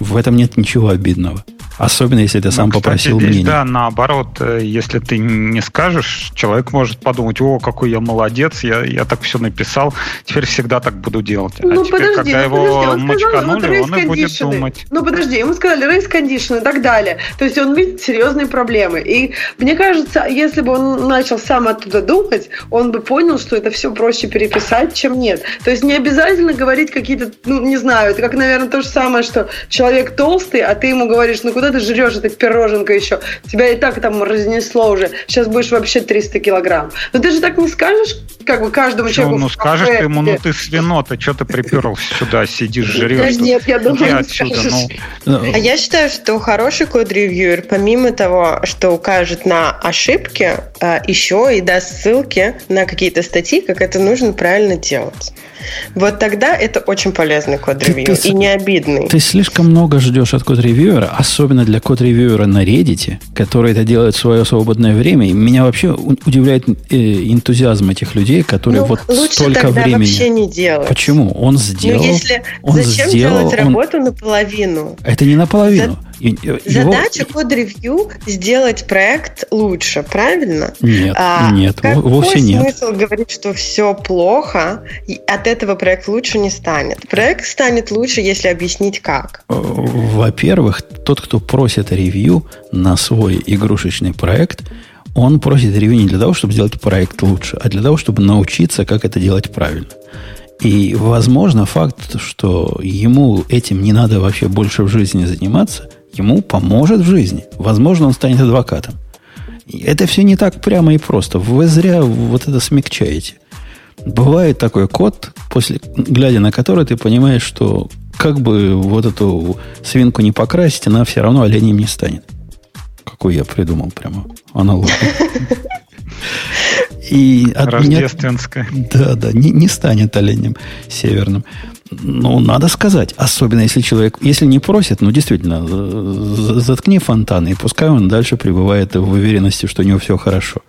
В этом нет ничего обидного. Особенно, если ты сам Ну, кстати, попросил здесь, мнения. Да, наоборот, э, если ты не скажешь, человек может подумать, о, какой я молодец, я, я так все написал, теперь всегда так буду делать. Ну а теперь, подожди, когда ну его подожди, он сказал, вот он и будет думать. Ну подожди, ему сказали рейс кондишн и так далее. То есть он видит серьезные проблемы. И мне кажется, если бы он начал сам оттуда думать, он бы понял, что это все проще переписать, чем нет. То есть не обязательно говорить какие-то, ну не знаю, это как, наверное, то же самое, что человек толстый, а ты ему говоришь, ну куда ты жрешь это пироженка еще? Тебя и так там разнесло уже. Сейчас будешь вообще 300 килограмм. Но ты же так не скажешь, как бы каждому Чё, человеку. ну скажешь ты ему, ну ты свино, ты что ты приперся сюда, сидишь, жрешь. Нет, я думаю, отсюда, скажешь. ну. А я считаю, что хороший код-ревьюер, помимо того, что укажет на ошибки, а, еще и даст ссылки на какие-то статьи, как это нужно правильно делать. Вот тогда это очень полезный код-ревью Ты- ты- и не обидный. Ты слишком много ждешь от код-ревьюера, особенно для код-ревьюера на Reddit, который это делает в свое свободное время. И меня вообще удивляет э, энтузиазм этих людей, которые Ну, вот лучше столько тогда времени. вообще не делать. Почему? Он сделал. Ну, если он зачем сделал, делать он- работу наполовину? Это не наполовину. И- его- Задача код-ревью сделать проект лучше, правильно? Нет, А нет, какой вовсе нет. смысл говорить, что все плохо, и от этого проект лучше не станет? Проект станет лучше, если объяснить как. Э, Во-первых, тот, кто просит ревью на свой игрушечный проект, он просит ревью не для того, чтобы сделать проект лучше, а для того, чтобы научиться, как это делать правильно. И, возможно, факт, что ему этим не надо вообще больше в жизни заниматься, ему поможет в жизни. Возможно, он станет адвокатом. Это все не так прямо и просто. Вы зря вот это смягчаете. Бывает такой код, после, глядя на который ты понимаешь, что как бы вот эту свинку не покрасить, она все равно оленем не станет. Какой я придумал прямо аналогию. И от меня- Рождественская. да, да, не, не станет оленем северным. Ну, надо сказать. Особенно если человек, если не просит, ну, действительно, заткни фонтан, и пускай он дальше пребывает в уверенности, что у него все хорошо.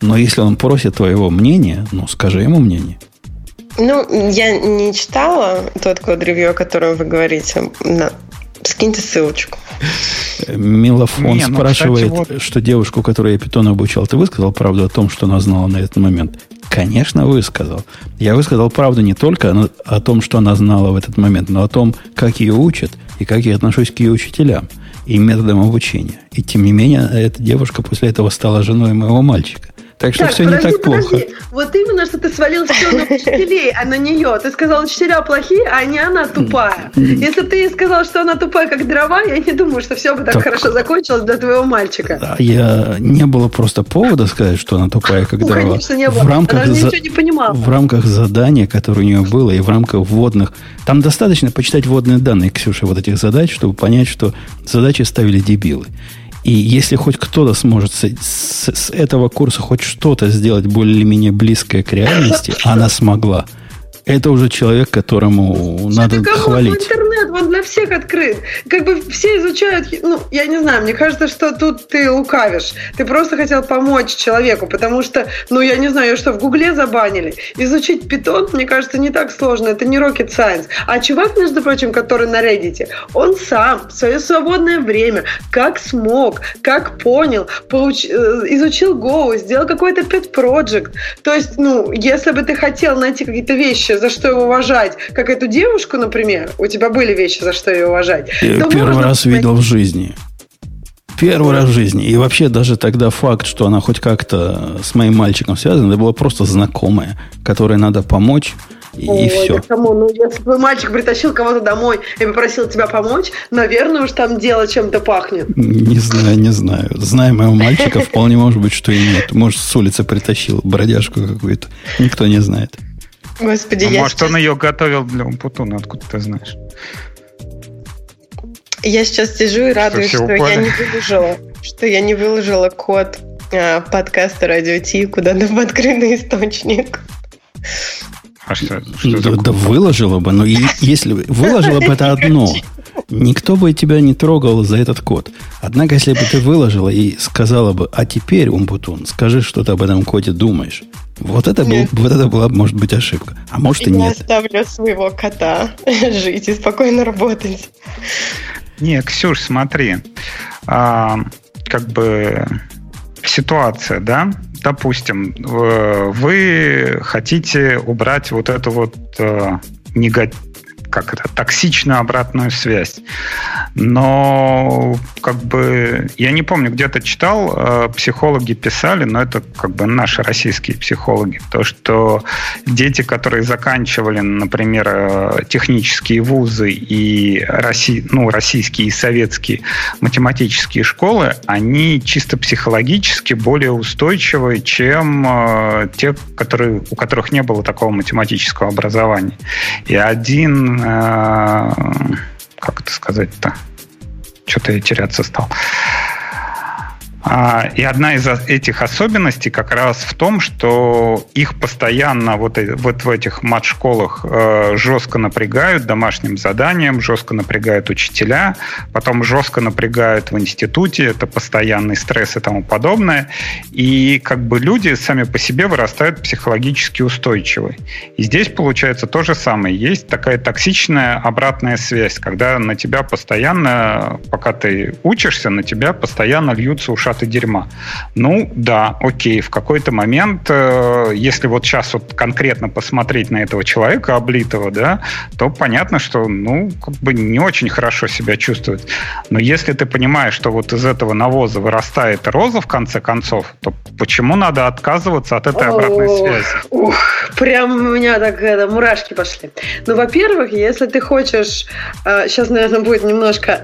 Но если он просит твоего мнения, ну, скажи ему мнение. Ну, я не читала тот код-ревью, о котором вы говорите. На- Скиньте ссылочку. Милофон Не, ну, спрашивает, кстати, вот... что девушку, которую я питон обучал, ты высказал правду о том, что она знала на этот момент? Конечно, высказал. Я высказал правду не только о, том, что она знала в этот момент, но о том, как ее учат и как я отношусь к ее учителям и методам обучения. И тем не менее, эта девушка после этого стала женой моего мальчика. Так что так, все подожди, не так подожди. плохо. Вот именно, что ты свалил все на учителей, а на нее. Ты сказал, учителя плохие, а не она тупая. Если бы ты сказал, что она тупая, как дрова, я не думаю, что все бы так, так хорошо закончилось для твоего мальчика. Да, я не было просто повода сказать, что она тупая, как ну, дрова. Конечно, не было. В рамках, она за... ничего не понимала. в рамках задания, которое у нее было, и в рамках вводных. Там достаточно почитать вводные данные, Ксюша, вот этих задач, чтобы понять, что задачи ставили дебилы. И если хоть кто-то сможет с, с, с этого курса хоть что-то сделать более-менее близкое к реальности, она смогла – это уже человек, которому надо хвалить. Он для всех открыт. Как бы все изучают, ну, я не знаю, мне кажется, что тут ты лукавишь. Ты просто хотел помочь человеку, потому что, ну, я не знаю, что в Гугле забанили. Изучить питон, мне кажется, не так сложно, это не rocket science. А чувак, между прочим, который на Reddit, он сам в свое свободное время, как смог, как понял, получ... Э, изучил Go, сделал какой-то pet project. То есть, ну, если бы ты хотел найти какие-то вещи, за что его уважать, как эту девушку, например, у тебя были вещи, за что ее уважать. Я первый раз видел в жизни. Первый раз в жизни. И вообще даже тогда факт, что она хоть как-то с моим мальчиком связана, это была просто знакомая, которой надо помочь. И, Ой, и все. Да кому? Ну, если твой мальчик притащил кого-то домой и попросил тебя помочь, наверное, уж там дело чем-то пахнет. Не знаю, не знаю. Зная моего мальчика, вполне может быть, что и нет. Может, с улицы притащил бродяжку какую-то. Никто не знает. Господи, а я может, сейчас... он ее готовил для Умпутуна, откуда ты знаешь? Я сейчас сижу и радуюсь, что, что я не выложила, что я не выложила код а, подкаста Радио Ти куда-то в открытый источник. А что, что да, да выложила бы, но и, если выложила бы это одно. Никто бы тебя не трогал за этот код. Однако, если бы ты выложила и сказала бы, а теперь, Умпутун, скажи, что ты об этом коде думаешь, вот это, был, вот это была, может быть, ошибка. А может и, и нет. Я оставлю своего кота жить и спокойно работать. Не, Ксюш, смотри. А, как бы ситуация, да? Допустим, вы хотите убрать вот эту вот э, негатив как это, токсичную обратную связь. Но как бы я не помню, где-то читал, э, психологи писали, но это как бы наши российские психологи, то, что дети, которые заканчивали, например, э, технические вузы и Росси, ну, российские и советские математические школы, они чисто психологически более устойчивы, чем э, те, которые, у которых не было такого математического образования. И один как это сказать-то? Что-то я теряться стал. А, и одна из этих особенностей как раз в том, что их постоянно вот, вот в этих мат-школах э, жестко напрягают домашним заданием, жестко напрягают учителя, потом жестко напрягают в институте, это постоянный стресс и тому подобное. И как бы люди сами по себе вырастают психологически устойчивы. И здесь получается то же самое. Есть такая токсичная обратная связь, когда на тебя постоянно, пока ты учишься, на тебя постоянно льются уши ушаты дерьма. Ну, да, окей, в какой-то момент, э, если вот сейчас вот конкретно посмотреть на этого человека облитого, да, то понятно, что, ну, как бы не очень хорошо себя чувствует. Но если ты понимаешь, что вот из этого навоза вырастает роза в конце концов, то почему надо отказываться от этой обратной связи? Ух, прям у меня так это, мурашки пошли. Ну, во-первых, если ты хочешь, сейчас, э, наверное, будет немножко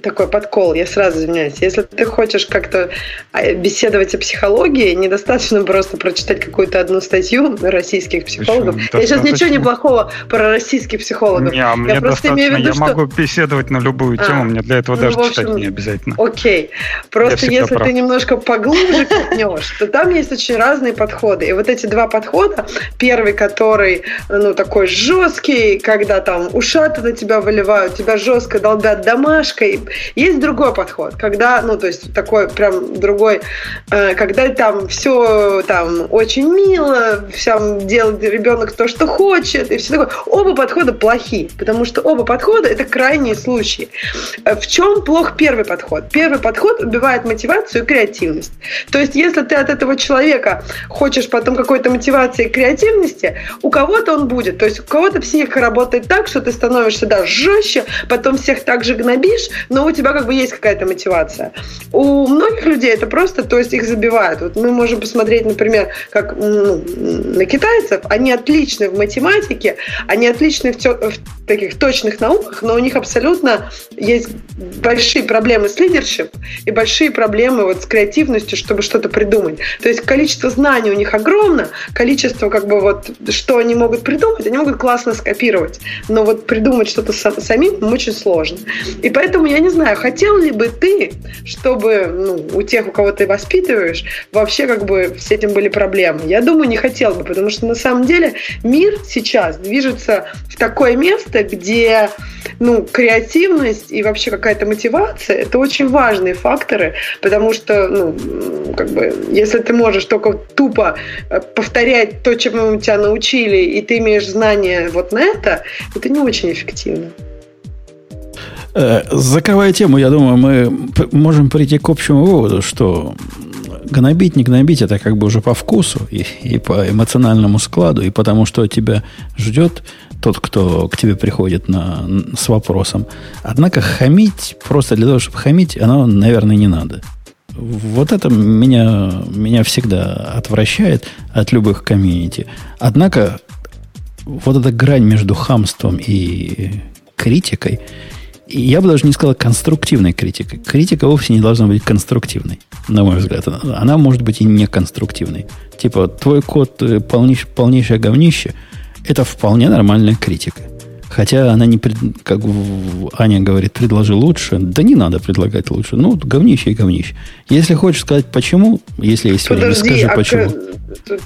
такой подкол, я сразу извиняюсь. Если ты хочешь как-то а, беседовать о психологии, недостаточно просто прочитать какую-то одну статью российских психологов. Почему? Я сейчас ничего не плохого про российских психологов. Не, а мне я просто имею в виду, я что... могу беседовать на любую а, тему, мне для этого ну, даже общем, читать не обязательно. Окей. Просто если прав. ты немножко поглубже копнешь, то там есть очень разные подходы. И вот эти два подхода, первый, который, ну, такой жесткий, когда там ушаты на тебя выливают, тебя жестко долбят домашкой, Есть другой подход, когда, ну, то есть такой прям другой, э, когда там все там очень мило, всем делает ребенок то, что хочет, и все такое. Оба подхода плохи, потому что оба подхода это крайние случаи. Э, в чем плох первый подход? Первый подход убивает мотивацию и креативность. То есть, если ты от этого человека хочешь потом какой-то мотивации и креативности, у кого-то он будет. То есть, у кого-то психика работает так, что ты становишься да, жестче, потом всех так же гнобишь, но у тебя как бы есть какая-то мотивация. У многих людей это просто, то есть их забивают. Вот мы можем посмотреть, например, как ну, на китайцев, они отличны в математике, они отличны в, в таких точных науках, но у них абсолютно есть большие проблемы с лидершип и большие проблемы вот с креативностью, чтобы что-то придумать. То есть количество знаний у них огромно, количество как бы вот, что они могут придумать, они могут классно скопировать, но вот придумать что-то самим им очень сложно. И поэтому я не знаю, хотел ли бы ты, чтобы ну, у тех, у кого ты воспитываешь, вообще как бы с этим были проблемы. Я думаю, не хотел бы, потому что на самом деле мир сейчас движется в такое место, где ну, креативность и вообще какая-то мотивация – это очень важные факторы, потому что, ну, как бы, если ты можешь только тупо э, повторять то, чему тебя научили, и ты имеешь знания вот на это, это не очень эффективно. Э, закрывая тему, я думаю, мы можем прийти к общему выводу, что гнобить, не гнобить, это как бы уже по вкусу и, и по эмоциональному складу, и потому что тебя ждет тот, кто к тебе приходит на, с вопросом. Однако хамить, просто для того, чтобы хамить, оно, наверное, не надо. Вот это меня, меня всегда отвращает от любых комьюнити. Однако, вот эта грань между хамством и критикой, я бы даже не сказал конструктивной критикой. Критика вовсе не должна быть конструктивной, на мой взгляд. Она может быть и не конструктивной. Типа, твой код э, полнейш, полнейшее говнище – это вполне нормальная критика. Хотя она не, пред, как Аня говорит, предложи лучше. Да не надо предлагать лучше. Ну, говнище и говнище. Если хочешь сказать почему, если есть Подожди, время, скажи а почему.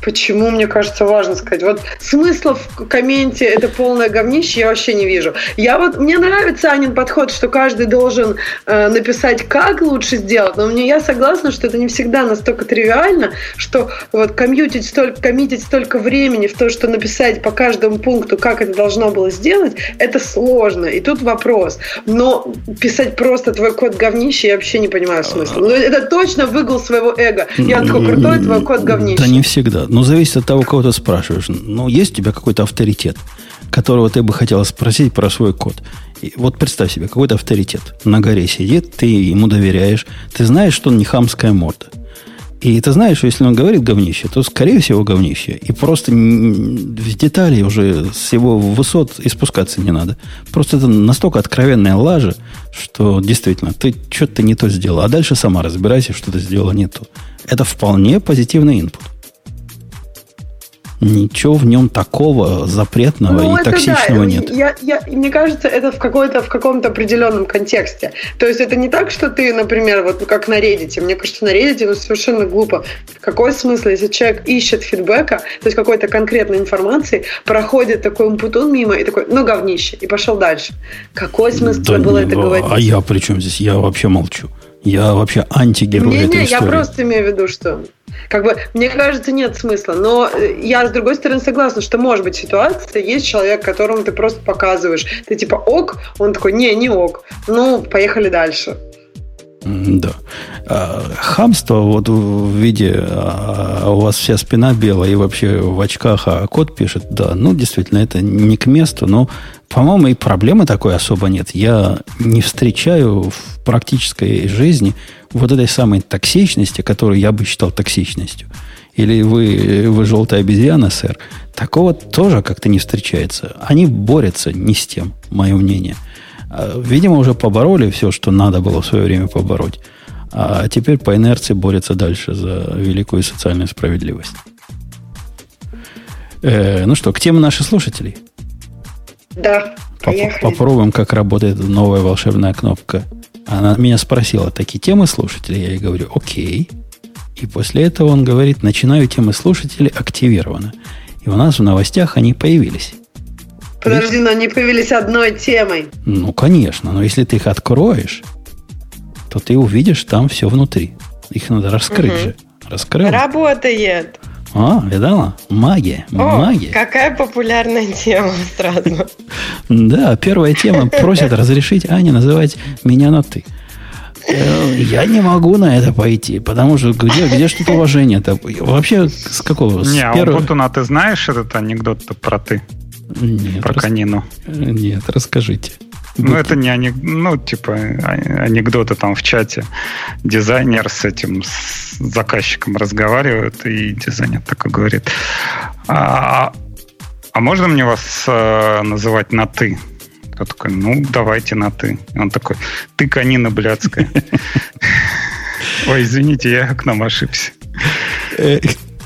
Почему, мне кажется, важно сказать. Вот смысла в комменте это полное говнище я вообще не вижу. Я вот, мне нравится Анин подход, что каждый должен э, написать, как лучше сделать, но мне я согласна, что это не всегда настолько тривиально, что вот комьютить столько, коммитить столько времени в то, что написать по каждому пункту, как это должно было сделать, это сложно. И тут вопрос. Но писать просто твой код говнище я вообще не понимаю смысла. Но это точно выгул своего эго. Я такой крутой, твой код говнище. Да не всегда. Но зависит от того, кого ты спрашиваешь. Ну, есть у тебя какой-то авторитет, которого ты бы хотела спросить про свой код. И вот представь себе, какой-то авторитет на горе сидит, ты ему доверяешь, ты знаешь, что он не хамская морда. И ты знаешь, что если он говорит говнище, то, скорее всего, говнище. И просто в детали уже с его высот и спускаться не надо. Просто это настолько откровенная лажа, что действительно, ты что-то не то сделал. А дальше сама разбирайся, что ты сделала не то. Это вполне позитивный инпут. Ничего в нем такого запретного ну, и токсичного да. нет. Я, я, мне кажется, это в, какой-то, в каком-то определенном контексте. То есть это не так, что ты, например, вот как на Reddit. Мне кажется, на Reddit ну, совершенно глупо. Какой смысл, если человек ищет фидбэка, то есть какой-то конкретной информации, проходит такой умпутун мимо и такой, ну, говнище, и пошел дальше. Какой смысл да было не, это а говорить? А я при чем здесь? Я вообще молчу. Я вообще антигерой не, этой не, истории. Я просто имею в виду, что как бы, мне кажется, нет смысла. Но э, я, с другой стороны, согласна, что может быть ситуация, есть человек, которому ты просто показываешь. Ты типа ок, он такой, не, не ок. Ну, поехали дальше. Да. А, хамство вот в виде а, у вас вся спина белая и вообще в очках, а код пишет, да, ну, действительно, это не к месту, но, по-моему, и проблемы такой особо нет. Я не встречаю в практической жизни вот этой самой токсичности, которую я бы считал токсичностью. Или вы, вы желтая обезьяна, сэр. Такого тоже как-то не встречается. Они борются не с тем, мое мнение – видимо, уже побороли все, что надо было в свое время побороть. А теперь по инерции борются дальше за великую социальную справедливость. Э, ну что, к теме наших слушателей? Да, поехали. Попробуем, как работает новая волшебная кнопка. Она меня спросила, такие темы слушателей? Я ей говорю, окей. И после этого он говорит, начинаю темы слушателей активировано. И у нас в новостях они появились. Подожди, но они появились одной темой. Ну, конечно. Но если ты их откроешь, то ты увидишь там все внутри. Их надо раскрыть угу. же. Раскрыл. Работает. А, видала? Магия. О, Магия. Какая популярная тема сразу. Да, первая тема просят разрешить Ане называть меня на ты. Э, я не могу на это пойти, потому что где, где тут уважение-то? Вообще, с какого? С не, а первого... а вот ты знаешь этот анекдот про ты? Нет. Про рас... канину? Нет, расскажите. Ну, это не анекдот, ну, типа а, анекдоты там в чате. Дизайнер с этим с заказчиком разговаривает, и дизайнер такой говорит, а, а можно мне вас а, называть на «ты»? Я такой, ну, давайте на «ты». И он такой, ты канина блядская. Ой, извините, я к нам ошибся.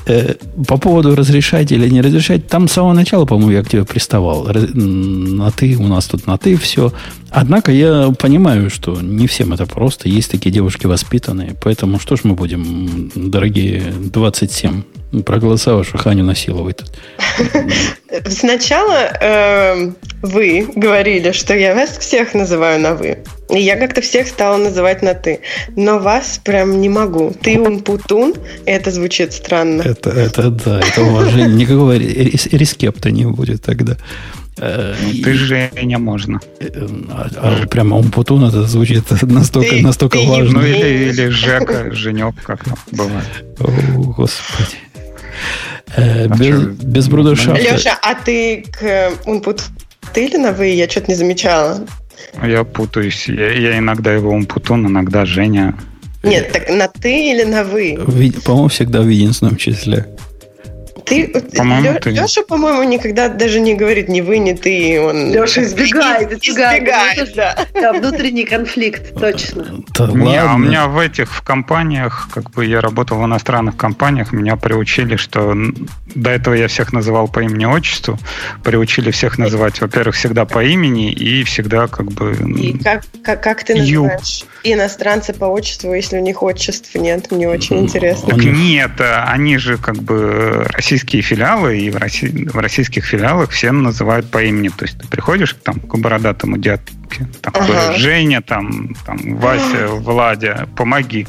Э, по поводу разрешать или не разрешать, там с самого начала, по-моему, я к тебе приставал. На ты, у нас тут на ты все. Однако я понимаю, что не всем это просто. Есть такие девушки воспитанные. Поэтому что ж мы будем, дорогие 27, проголосовавших Аню насиловать тут? Сначала э, вы говорили, что я вас всех называю на вы. И я как-то всех стала называть на ты. Но вас прям не могу. Ты умпутун, это звучит странно. Это, это да, это уважение. Никакого рискепта не будет тогда. Э, ты Женя можно. А, а прямо умпутун это звучит настолько, ты, настолько ты важно. Ну или, или Жека, Женек, как там бывает. О, Господи. Э, а без, без брудершафта. Леша, а ты к умпут ты или на вы? Я что-то не замечала. Я путаюсь. Я, я иногда его умпутун, иногда Женя. Нет, так на ты или на вы? По-моему, всегда в единственном числе. Ты, по-моему, Лё, ты... Леша, по-моему, никогда даже не говорит ни вы, ни ты. Он Леша избегает, избегает. избегает да. да, внутренний конфликт, точно. Да, не, а у меня в этих в компаниях, как бы я работал в иностранных компаниях, меня приучили, что до этого я всех называл по имени-отчеству, приучили всех называть, во-первых, всегда по имени и всегда как бы... И как, как, как ты называешь Ю. иностранцы по отчеству, если у них отчеств нет? Мне очень интересно. Так нет, они же как бы российские российские филиалы, и в, России, в российских филиалах все называют по имени. То есть ты приходишь там, к бородатому дядьке, там, ага. Женя, там, там, Вася, Владя, помоги.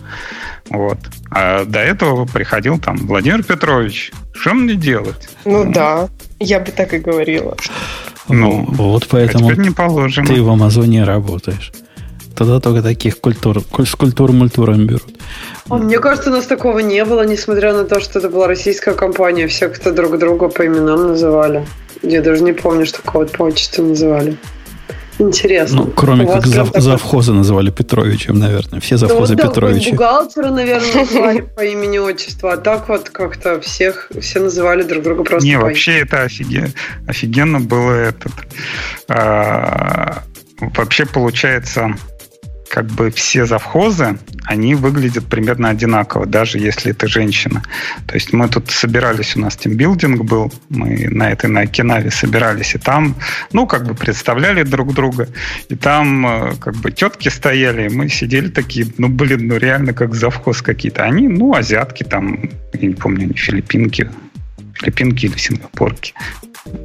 Вот. А до этого приходил там Владимир Петрович. Что мне делать? Ну, ну да, я бы так и говорила. Ну, вот поэтому а не положено. ты в Амазоне работаешь. Тогда только таких культур, с культур-мультуром берут. А мне кажется, у нас такого не было, несмотря на то, что это была российская компания. Все кто друг друга по именам называли. Я даже не помню, что кого-то по отчеству называли. Интересно. Ну, кроме как зав, такой... завхоза называли Петровичем, наверное. Все завхозы ну, да, Петровичи. Бухгалтера, наверное, называли по имени отчеству. А так вот как-то всех все называли друг друга просто Не, вообще это офиген... офигенно было этот... А, вообще получается как бы все завхозы, они выглядят примерно одинаково, даже если ты женщина. То есть мы тут собирались, у нас тимбилдинг был, мы на этой, на Окинаве собирались, и там, ну, как бы представляли друг друга, и там э, как бы тетки стояли, и мы сидели такие, ну, блин, ну, реально как завхоз какие-то. Они, ну, азиатки там, я не помню, они филиппинки, филиппинки или сингапурки.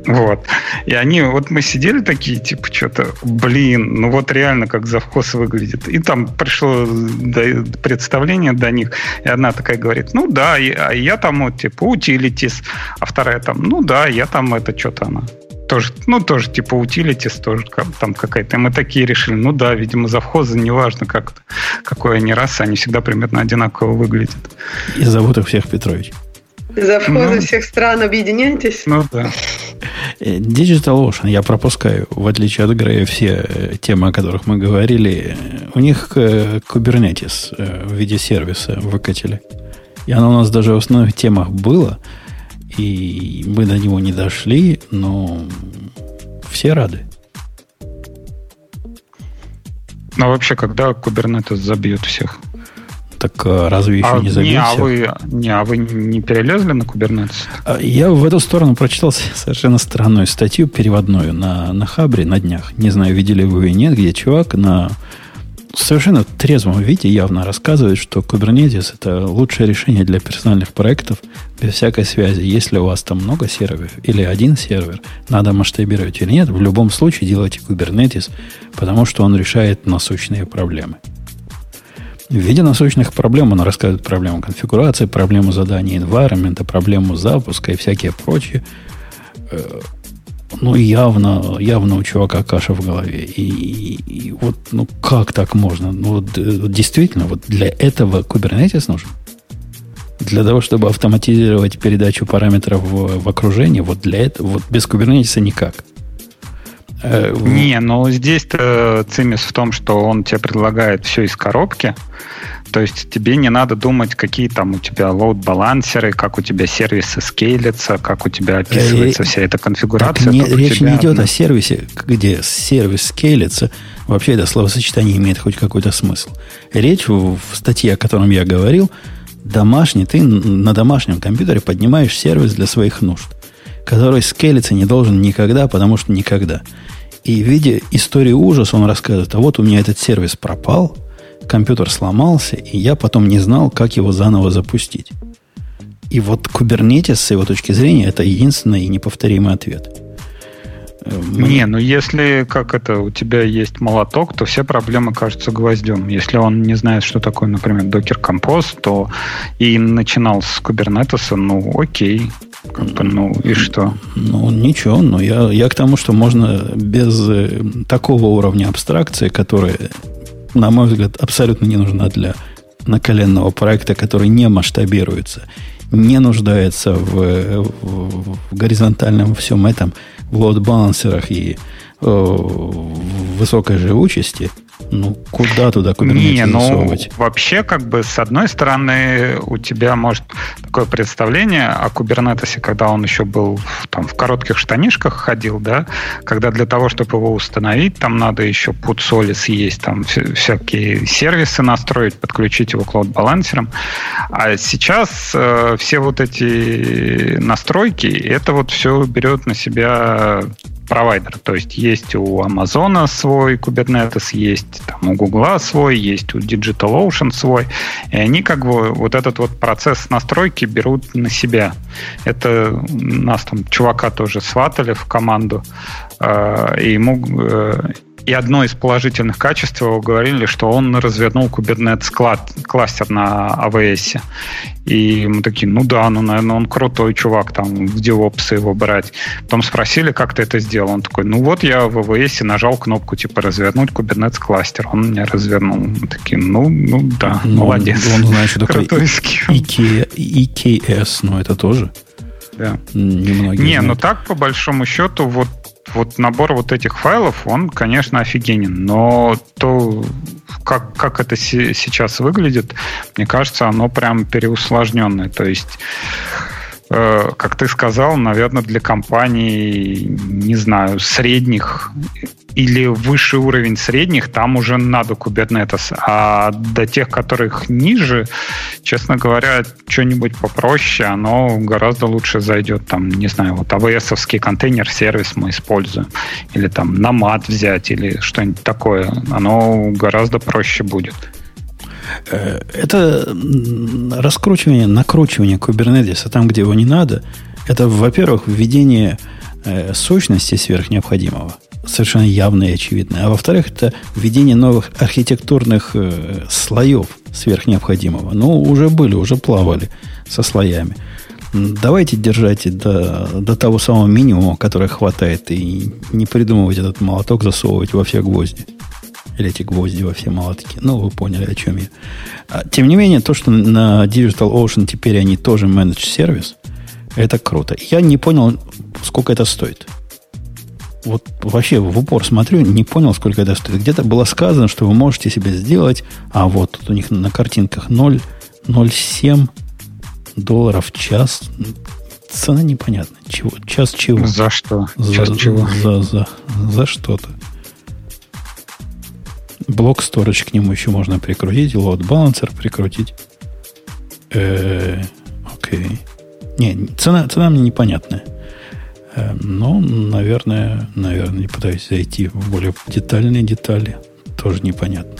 Вот. И они, вот мы сидели такие, типа, что-то, блин, ну вот реально как завхоз выглядит. И там пришло представление до них, и одна такая говорит, ну да, я, а я там вот, типа, утилитис, а вторая там, ну да, я там это что-то она тоже, ну, тоже типа утилитис, тоже там какая-то. И мы такие решили, ну да, видимо, завхозы, неважно, как, какой они расы, они всегда примерно одинаково выглядят. И зовут их всех Петрович. Завхозы ну, всех стран объединяйтесь. Ну да. Э, Digital Ocean я пропускаю, в отличие от Грея, все э, темы, о которых мы говорили. У них Kubernetes э, в виде сервиса выкатили. И оно у нас даже в основных темах было. И мы до него не дошли, но все рады. Ну, вообще, когда Kubernetes забьет всех? Так а, разве еще а, не забил не, а вы, не, а вы не перелезли на Kubernetes? А, я в эту сторону прочитал совершенно странную статью переводную на, на Хабре на днях. Не знаю, видели вы или нет, где чувак на совершенно трезвом виде явно рассказывает, что Kubernetes это лучшее решение для персональных проектов без всякой связи. Если у вас там много серверов или один сервер, надо масштабировать или нет, в любом случае делайте Kubernetes, потому что он решает насущные проблемы. В виде насущных проблем он рассказывает проблему конфигурации, проблему задания environment, проблему запуска и всякие прочие. Э, ну, явно, явно у чувака каша в голове. И, и, вот, ну, как так можно? Ну, вот, э, действительно, вот для этого Kubernetes нужен. Для того, чтобы автоматизировать передачу параметров в, в окружении, вот для этого, вот без Kubernetes никак. Э, Не, но здесь-то цимис в том, что он тебе предлагает все из коробки, то есть тебе не надо думать, какие там у тебя лоуд-балансеры, как у тебя сервисы скейлятся, как у тебя описывается э, вся эта конфигурация. не, речь тебя... не идет о сервисе, где сервис скейлится. Вообще это словосочетание имеет хоть какой-то смысл. Речь в, в статье, о котором я говорил, домашний, ты на домашнем компьютере поднимаешь сервис для своих нужд, который скейлиться не должен никогда, потому что никогда. И в виде истории ужаса он рассказывает, а вот у меня этот сервис пропал, компьютер сломался, и я потом не знал, как его заново запустить. И вот Kubernetes, с его точки зрения, это единственный и неповторимый ответ. Э, мне... Не, ну если как это у тебя есть молоток, то все проблемы кажутся гвоздем. Если он не знает, что такое, например, Docker Compose, то и начинал с Kubernetes, ну окей, как бы, ну и что? Ну ничего, но я, я к тому, что можно без э, такого уровня абстракции, которая на мой взгляд, абсолютно не нужна для наколенного проекта, который не масштабируется, не нуждается в, в, в горизонтальном всем этом, в лоуд-балансерах и высокой живучести – ну, куда туда Не, ну, засовывать? вообще, как бы, с одной стороны, у тебя может такое представление о кубернетесе, когда он еще был там в коротких штанишках ходил, да, когда для того, чтобы его установить, там надо еще пут соли съесть, там всякие сервисы настроить, подключить его к лоуд-балансерам. А сейчас э, все вот эти настройки, это вот все берет на себя провайдер. То есть есть у Амазона свой Kubernetes, есть там, у Гугла свой, есть у DigitalOcean свой. И они как бы вот этот вот процесс настройки берут на себя. Это нас там чувака тоже сватали в команду, э, и ему э, и одно из положительных качеств его говорили, что он развернул Kubernetes кластер на AWS. И мы такие, ну да, ну, наверное, он крутой чувак, там, в DevOps его брать. Потом спросили, как ты это сделал. Он такой, ну вот я в AWS нажал кнопку, типа, развернуть Kubernetes кластер. Он меня развернул. Мы такие, ну, ну да, ну, молодец. Он, знает, что такое EKS, но это тоже. Да. Немногие Не, знают. ну так, по большому счету, вот вот набор вот этих файлов, он, конечно, офигенен, но то, как, как это сейчас выглядит, мне кажется, оно прям переусложненное. То есть как ты сказал, наверное, для компаний, не знаю, средних или высший уровень средних, там уже надо Kubernetes. А до тех, которых ниже, честно говоря, что-нибудь попроще, оно гораздо лучше зайдет. Там, не знаю, вот AWS-овский контейнер-сервис мы используем. Или там намат взять, или что-нибудь такое. Оно гораздо проще будет. Э, это раскручивание, накручивание Kubernetes там, где его не надо, это, во-первых, введение э, сущности сверх необходимого совершенно явное и очевидное. А во-вторых, это введение новых архитектурных э, слоев сверх необходимого. Ну, уже были, уже плавали со слоями. Давайте держать до, до того самого минимума, который хватает, и не придумывать этот молоток засовывать во все гвозди. Или эти гвозди во все молотки. Ну, вы поняли, о чем я. А, тем не менее, то, что на Digital Ocean теперь они тоже менедж сервис, это круто. Я не понял, сколько это стоит вот вообще в упор смотрю, не понял, сколько это стоит. Где-то было сказано, что вы можете себе сделать, а вот тут у них на картинках 0,07 долларов в час. Цена непонятна. Чего? Час чего? За что? За, час чего? За, за, за что-то. Блок сторож к нему еще можно прикрутить, лот балансер прикрутить. Э, окей. Не, цена, цена мне непонятная. Эм, но, наверное, наверное, не пытаюсь зайти в более детальные детали. Тоже непонятно.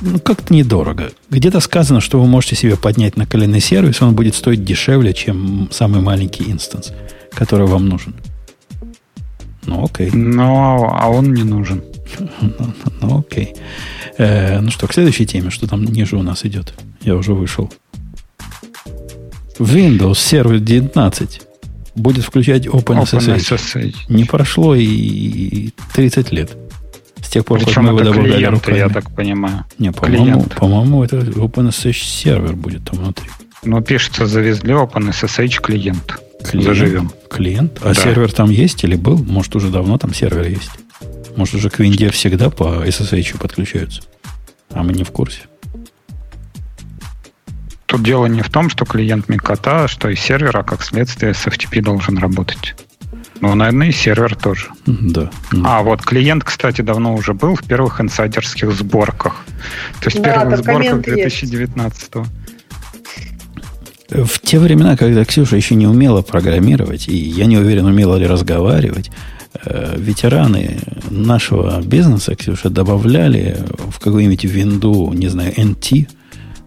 Ну, как-то недорого. Где-то сказано, что вы можете себе поднять на коленный сервис, он будет стоить дешевле, чем самый маленький инстанс, который вам нужен. Ну, окей. Но, а он не нужен. Ну, ну, окей. Э, ну что, к следующей теме, что там ниже у нас идет. Я уже вышел. Windows Server 19 будет включать OpenSSH. OpenSSH. Не прошло и 30 лет. С тех пор, как Причем мы его добавляли клиенты, руками. я так понимаю. Не, по-моему, по-моему, это OpenSSH сервер будет там внутри. Ну, пишется, завезли OpenSSH клиент. Клиент. Заживем. Клиент. А Да. сервер там есть или был? Может, уже давно там сервер есть? Может, уже к винде всегда по SSH подключаются? А мы не в курсе. Тут дело не в том, что клиент Микота, а что и сервер, а как следствие с FTP должен работать. Ну, наверное, и сервер тоже. Да. М. А, вот клиент, кстати, давно уже был в первых инсайдерских сборках. То есть Да, первых сборках комменты есть. 2019 В те времена, когда Ксюша еще не умела программировать, и я не уверен, умела ли разговаривать, ветераны нашего бизнеса, Ксюша, добавляли в какую-нибудь винду, не знаю, NT,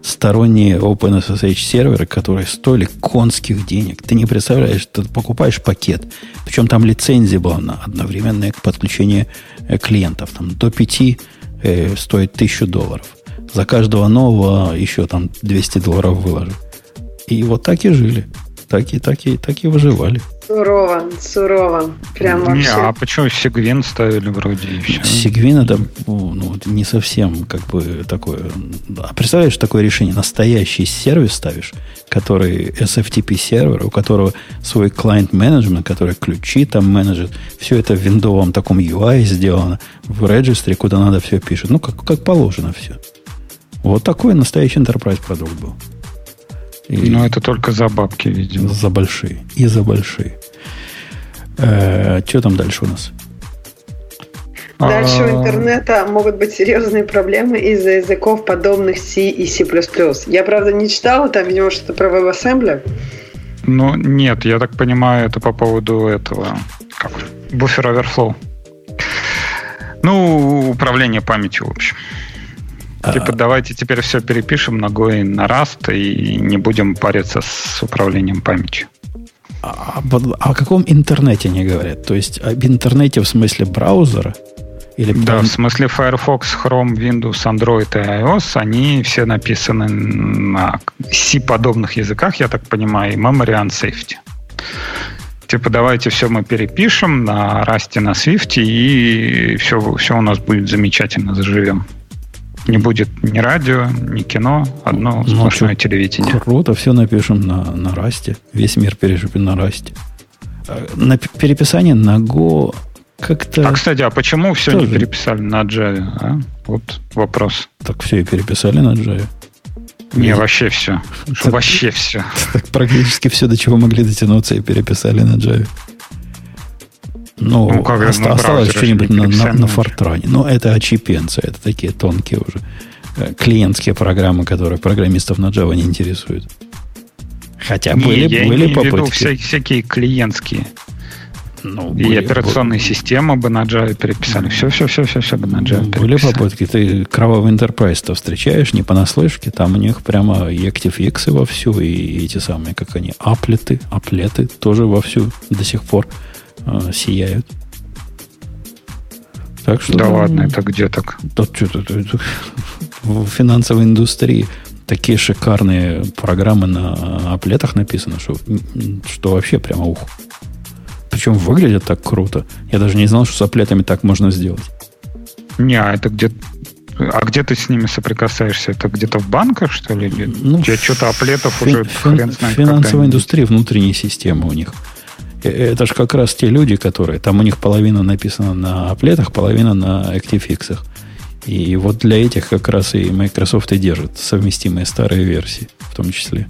сторонние OpenSSH серверы, которые стоили конских денег. Ты не представляешь, ты покупаешь пакет, причем там лицензия была на одновременное подключение э, клиентов. Там до 5 э, стоит 1000 долларов. За каждого нового еще там 200 долларов выложи. И вот так и жили. Так и, так и, так и выживали. Сурово, сурово. Прям Не, вообще. а почему Сигвин ставили вроде и все? Сигвин это ну, ну, не совсем как бы такое. А представляешь, такое решение? Настоящий сервис ставишь, который SFTP сервер, у которого свой клиент менеджмент, который ключи там менеджер, все это в виндовом таком UI сделано, в регистре, куда надо все пишет. Ну, как, как положено все. Вот такой настоящий enterprise продукт был. И- Ну, это только за бабки, видимо. За большие. И за большие. Что там дальше у нас? Дальше у А, интернета могут быть серьезные проблемы из-за языков, подобных C и C++. Я, правда, не читала, там, видимо, что-то про WebAssembly. Ну, нет, я так понимаю, это по поводу этого, как, буфер оверфлоу. Ну, управление памятью, в общем. А, Типа, давайте теперь все перепишем ногой на Rust и не будем париться с управлением памятью. А, об- о каком интернете они говорят? То есть об интернете в смысле браузера? Или Да, прям- в смысле Firefox, Chrome, Windows, Android и iOS, они все написаны на C-подобных языках, я так понимаю, и Memory and Safety. Типа, давайте все мы перепишем на Rust, на Swift, и все, все у нас будет замечательно, заживем. Не будет ни радио, ни кино, одно Ну, сплошное чё, телевидение. Круто, все напишем на, на расте. Весь мир перешипен на расте. А, На переписание на Go как-то... А, кстати, а почему все не Тоже. переписали на Java? а? Вот вопрос. Так все и переписали на Java. Не, вообще все. Это- Вообще все. Так практически все, до чего могли дотянуться, и переписали на Java. Ну, Ну, как на осталось что-нибудь на, на, на фортране. Но это очипенцы, это такие тонкие уже э, клиентские программы, которые программистов на Java не интересуют. Хотя Не, были, я были виду попытки. вся- всякие клиентские. Ну, И были- операционные системы бы на Java переписали. Все, все, все, все, все бы на Java Были переписали. попытки. Ты кровавый Enterprise-то встречаешь не понаслышке. Там у них прямо и ActiveX вовсю, и эти самые, как они, аплеты, аплеты тоже вовсю до сих пор э, сияют. Так что... Да ладно, это где так? Тут что-то в финансовой индустрии такие шикарные программы на аплетах написаны, что, что вообще прямо ух. Причем выглядят так круто. Я даже не знал, что с аплетами так можно сделать. Не, а это где а где ты с ними соприкасаешься? Это где-то в банках, что ли? Или Ну, что-то аплетов Фин- уже фин- хрен знает финансовая индустрия, внутренние системы у них. Это же как раз те люди, которые... Там у них половина написана на аплетах, половина на ActiveX. И вот для этих как раз и Microsoft и держит совместимые старые версии, в том числе.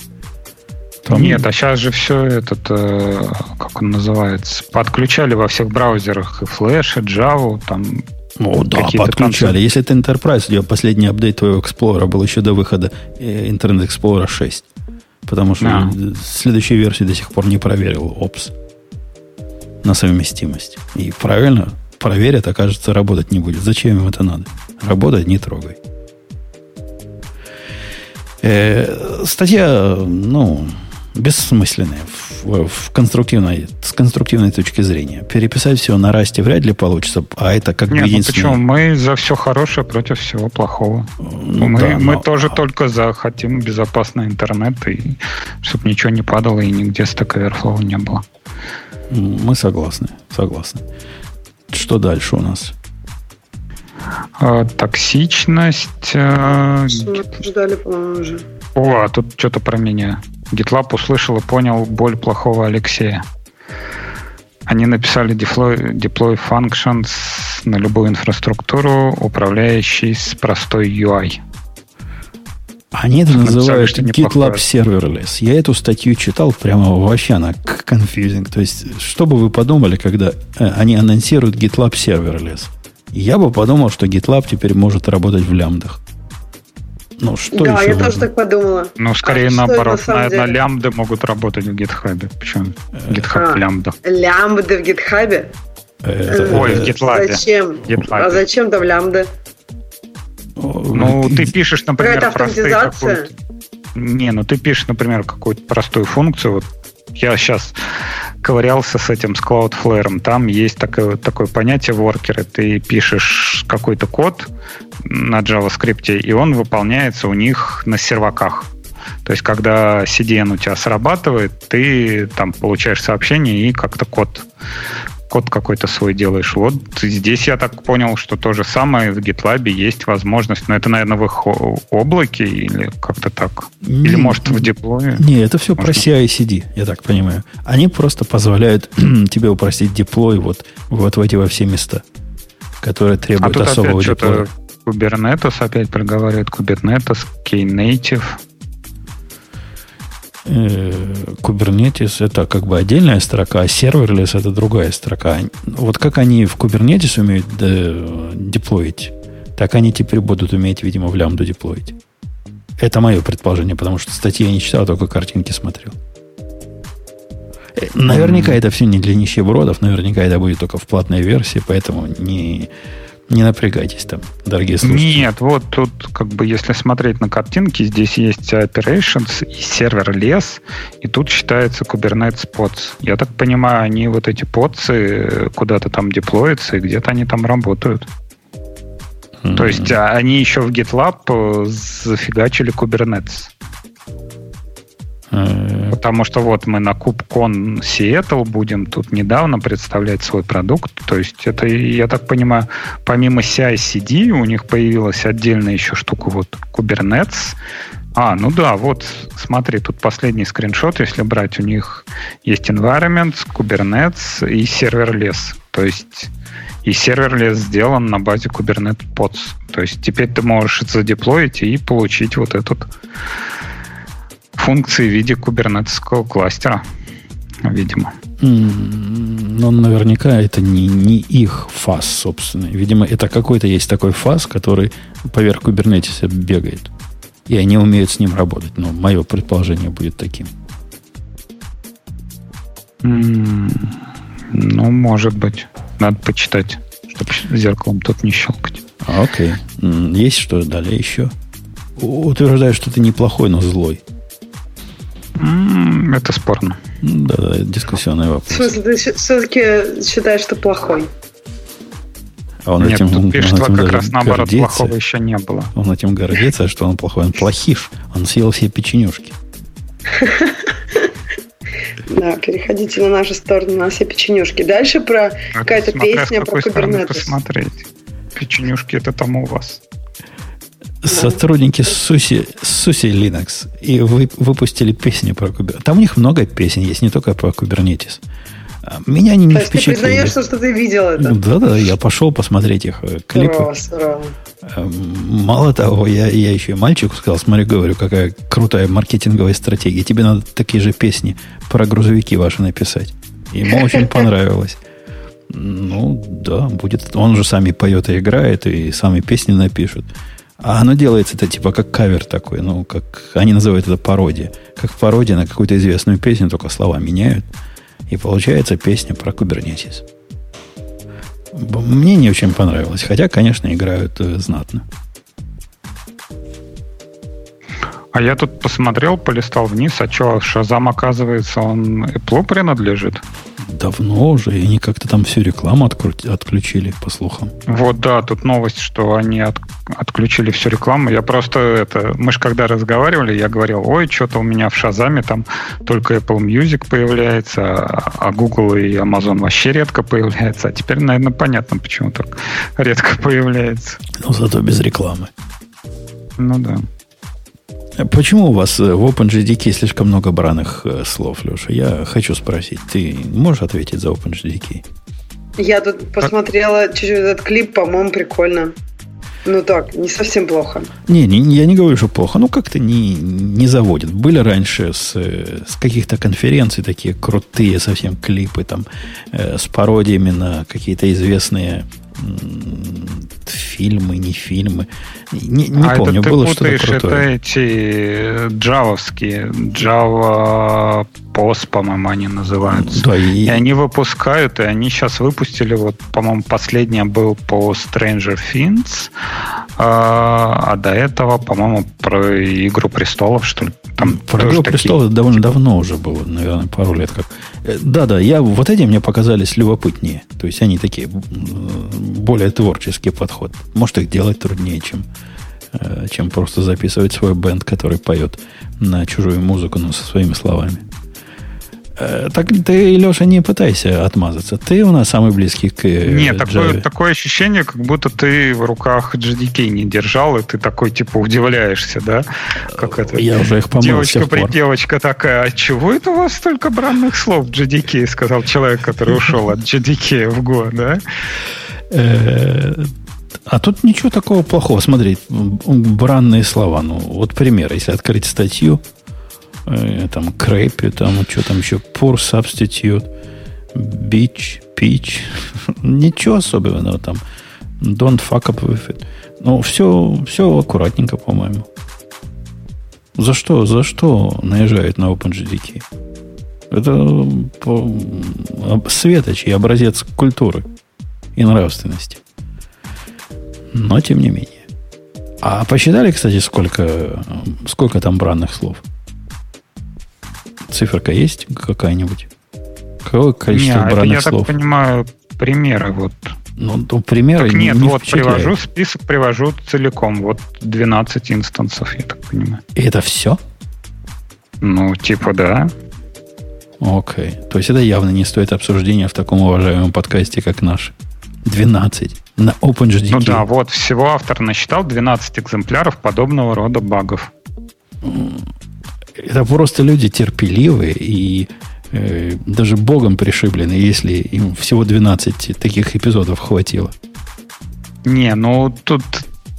Там- Нет, а сейчас же все этот, э, как он называется, подключали во всех браузерах и Flash, и Java, там О, да, подключали. танцы. Если это Enterprise, у тебя последний апдейт твоего Explorer был еще до выхода э, Internet Explorer 6. Потому что А. следующей версии до сих пор не проверил OPS на совместимость. И правильно, проверят, окажется, работать не будет. Зачем им это надо? Работать не трогай. Э, статья, ну, бессмысленные в, в конструктивной, с конструктивной точки зрения. Переписать все на расте вряд ли получится, а это как Нет, бы единственное... Ну, почему? Мы за все хорошее против всего плохого. Ну, мы да, мы но... тоже только за хотим безопасный интернет, и чтобы ничего не падало и нигде Overflow не было. Мы согласны, согласны. Что дальше у нас? А, токсичность. А, обсуждали, по-моему, уже. О, а тут что-то про меня. GitLab услышал и понял боль плохого Алексея. Они написали deploy, deploy functions на любую инфраструктуру, управляющий с простой UI. Они это называют GitLab Serverless. Я эту статью читал прямо вообще она confusing. То есть, что бы вы подумали, когда э, они анонсируют GitLab Serverless? Я бы подумал, что GitLab теперь может работать в лямдах. Ну, что да, еще я нужно? тоже так подумала. Ну, скорее а наоборот. На, на лямбды могут работать в GitHub. Почему? GitHub а, лямбда. Лямбды в GitHub? Это, Ой, в GitLab. Зачем? GitLab. А зачем там лямбды? Ну, ты пишешь, например, автоматизация? Не, ну ты пишешь, например, какую-то простую функцию. Вот я сейчас ковырялся с этим, с Cloudflare. Там есть такое, такое понятие воркеры. Ты пишешь какой-то код на JavaScript, и он выполняется у них на серваках. То есть, когда CDN у тебя срабатывает, ты там получаешь сообщение и как-то код код какой-то свой делаешь. Вот здесь я так понял, что то же самое в GitLab есть возможность, но это, наверное, в их облаке или как-то так. Не, или, может, в деплое. Не, это все Можно? про CI-CD, я так понимаю. Они просто позволяют тебе упростить деплой вот, вот в эти во все места, которые требуют а особого деплоя. Kubernetes опять проговаривает, Kubernetes, Knative. Kubernetes это как бы отдельная строка, а serverless это другая строка. Вот как они в Kubernetes умеют деплоить, так они теперь будут уметь, видимо, в лямбду деплоить. Это мое предположение, потому что статьи я не читал, только картинки смотрел. Э, наверняка это все не для нищебродов, наверняка это будет только в платной версии, поэтому не, не напрягайтесь там, дорогие слушатели. Нет, вот тут, как бы, если смотреть на картинки, здесь есть operations и сервер лес, и тут считается Kubernetes pods. Я так понимаю, они вот эти подсы куда-то там деплоятся, и где-то они там работают. Mm-hmm. То есть а, они еще в GitLab э, зафигачили Kubernetes. Э, Потому что вот мы на KubeCon Seattle будем тут недавно представлять свой продукт. То есть это, я так понимаю, помимо CI-CD у них появилась отдельная еще штука вот Kubernetes. А, ну да, вот смотри, тут последний скриншот, если брать, у них есть environment, Kubernetes и serverless. То есть и serverless сделан на базе Kubernetes Pods. То есть теперь ты можешь это задеплоить и получить вот этот функции в виде кубернетского кластера, видимо. Но наверняка это не, не их FaaS, собственно. Видимо, это какой-то есть такой FaaS, который поверх Kubernetes а бегает. И они умеют с ним работать. Но мое предположение будет таким. ну, может быть. Надо почитать, чтобы зеркалом тут не щелкать. Окей. Есть что далее еще? Утверждаю, что ты неплохой, но злой. Это спорно. Да, да, дискуссионный вопрос. В смысле, ты все-таки считаешь, что плохой? А он Нет, этим, тут пишет, он этим как раз наоборот, гордится. плохого еще не было. Он этим гордится, что он плохой. Он плохиш. Он съел все печенюшки. Да, переходите на нашу сторону, на все печенюшки. Дальше про какая-то песня про Kubernetes. посмотреть. Печенюшки это там у вас сотрудники Суси, Суси Linux и вы, выпустили песни про Kubernetes. Там у них много песен есть, не только про Kubernetes. А, меня они не То впечатлили. ты признаешь, что, ты видел это? Да-да, я пошел посмотреть их э, клипы. Здорово, здорово. Эм, мало того, я, я еще и мальчику сказал, смотри, говорю, какая крутая маркетинговая стратегия. Тебе надо такие же песни про грузовики ваши написать. Ему очень понравилось. Ну, да, будет. Он же сами поет и играет, и сами песни напишут. А оно делается это типа как кавер такой, ну, как они называют это пародия. Как пародия на какую-то известную песню, только слова меняют. И получается песня про Kubernetes. Мне не очень понравилось. Хотя, конечно, играют э, знатно. А я тут посмотрел, полистал вниз, а что, Шазам, оказывается, он Apple принадлежит? Давно уже, и они как-то там всю рекламу отключили, по слухам. Вот, да, тут новость, что они от, отключили всю рекламу. Я просто это... Мы же когда разговаривали, я говорил, ой, что-то у меня в Шазаме там только Apple Music появляется, а, а Google и Amazon вообще редко появляется. А теперь, наверное, понятно, почему так редко появляется. Ну, зато без рекламы. Ну да. Почему у вас в OpenGDK слишком много бранных э, слов, Леша? Я хочу спросить. Ты можешь ответить за OpenGDK? Я тут посмотрела чуть-чуть этот клип, по-моему, прикольно. Ну так, не совсем плохо. Не, не я не говорю, что плохо. Ну, как-то не, не заводит. Были раньше с, с каких-то конференций такие крутые совсем клипы там э, с пародиями на какие-то известные фильмы, не фильмы. Не, не а помню, это было что-то крутое. Это эти джавовские, Java Post, по-моему, они называются. Да, и... и они выпускают, и они сейчас выпустили, вот, по-моему, последнее был по Stranger Things, а, а до этого, по-моему, про Игру престолов, что ли. Там про Игру такие... престолов довольно давно уже было, наверное, пару лет как. Э, да-да, я, вот эти мне показались любопытнее. То есть они такие более творческий подход. Может, их делать труднее, чем, э, чем просто записывать свой бенд, который поет на чужую музыку, но со своими словами. Э, так ты, Леша, не пытайся отмазаться. Ты у нас самый близкий к э, Нет, такое, такое ощущение, как будто ты в руках GDK не держал, и ты такой, типа, удивляешься, да? Как это? Я уже их помыл Девочка, при, девочка такая, а чего это у вас столько бранных слов GDK? Сказал человек, который ушел от GDK в Go, да? Э, а тут ничего такого плохого. Смотри, бранные слова. Ну, вот пример. Если открыть статью, там, крепи, там, что там еще, poor substitute, beach, peach. ничего особенного там. Don't fuck up with it. Ну, все, все аккуратненько, по-моему. За что, за что наезжают на OpenGDK? Это по, светоч и образец культуры и нравственности. Но тем не менее. А посчитали, кстати, сколько, сколько там бранных слов? Циферка есть какая-нибудь? Какое количество не, бранных я слов? Я так понимаю, примеры вот. Ну, ну примеры так нет, не вот привожу список, привожу целиком. Вот 12 инстансов, я так понимаю. И это все? Ну, типа, да. Окей. То есть это явно не стоит обсуждения в таком уважаемом подкасте, как наш. 12 на OpenGDK. Ну да, вот всего автор насчитал 12 экземпляров подобного рода багов. Это просто люди терпеливые и э, даже богом пришиблены, если им всего 12 таких эпизодов хватило. Не, ну тут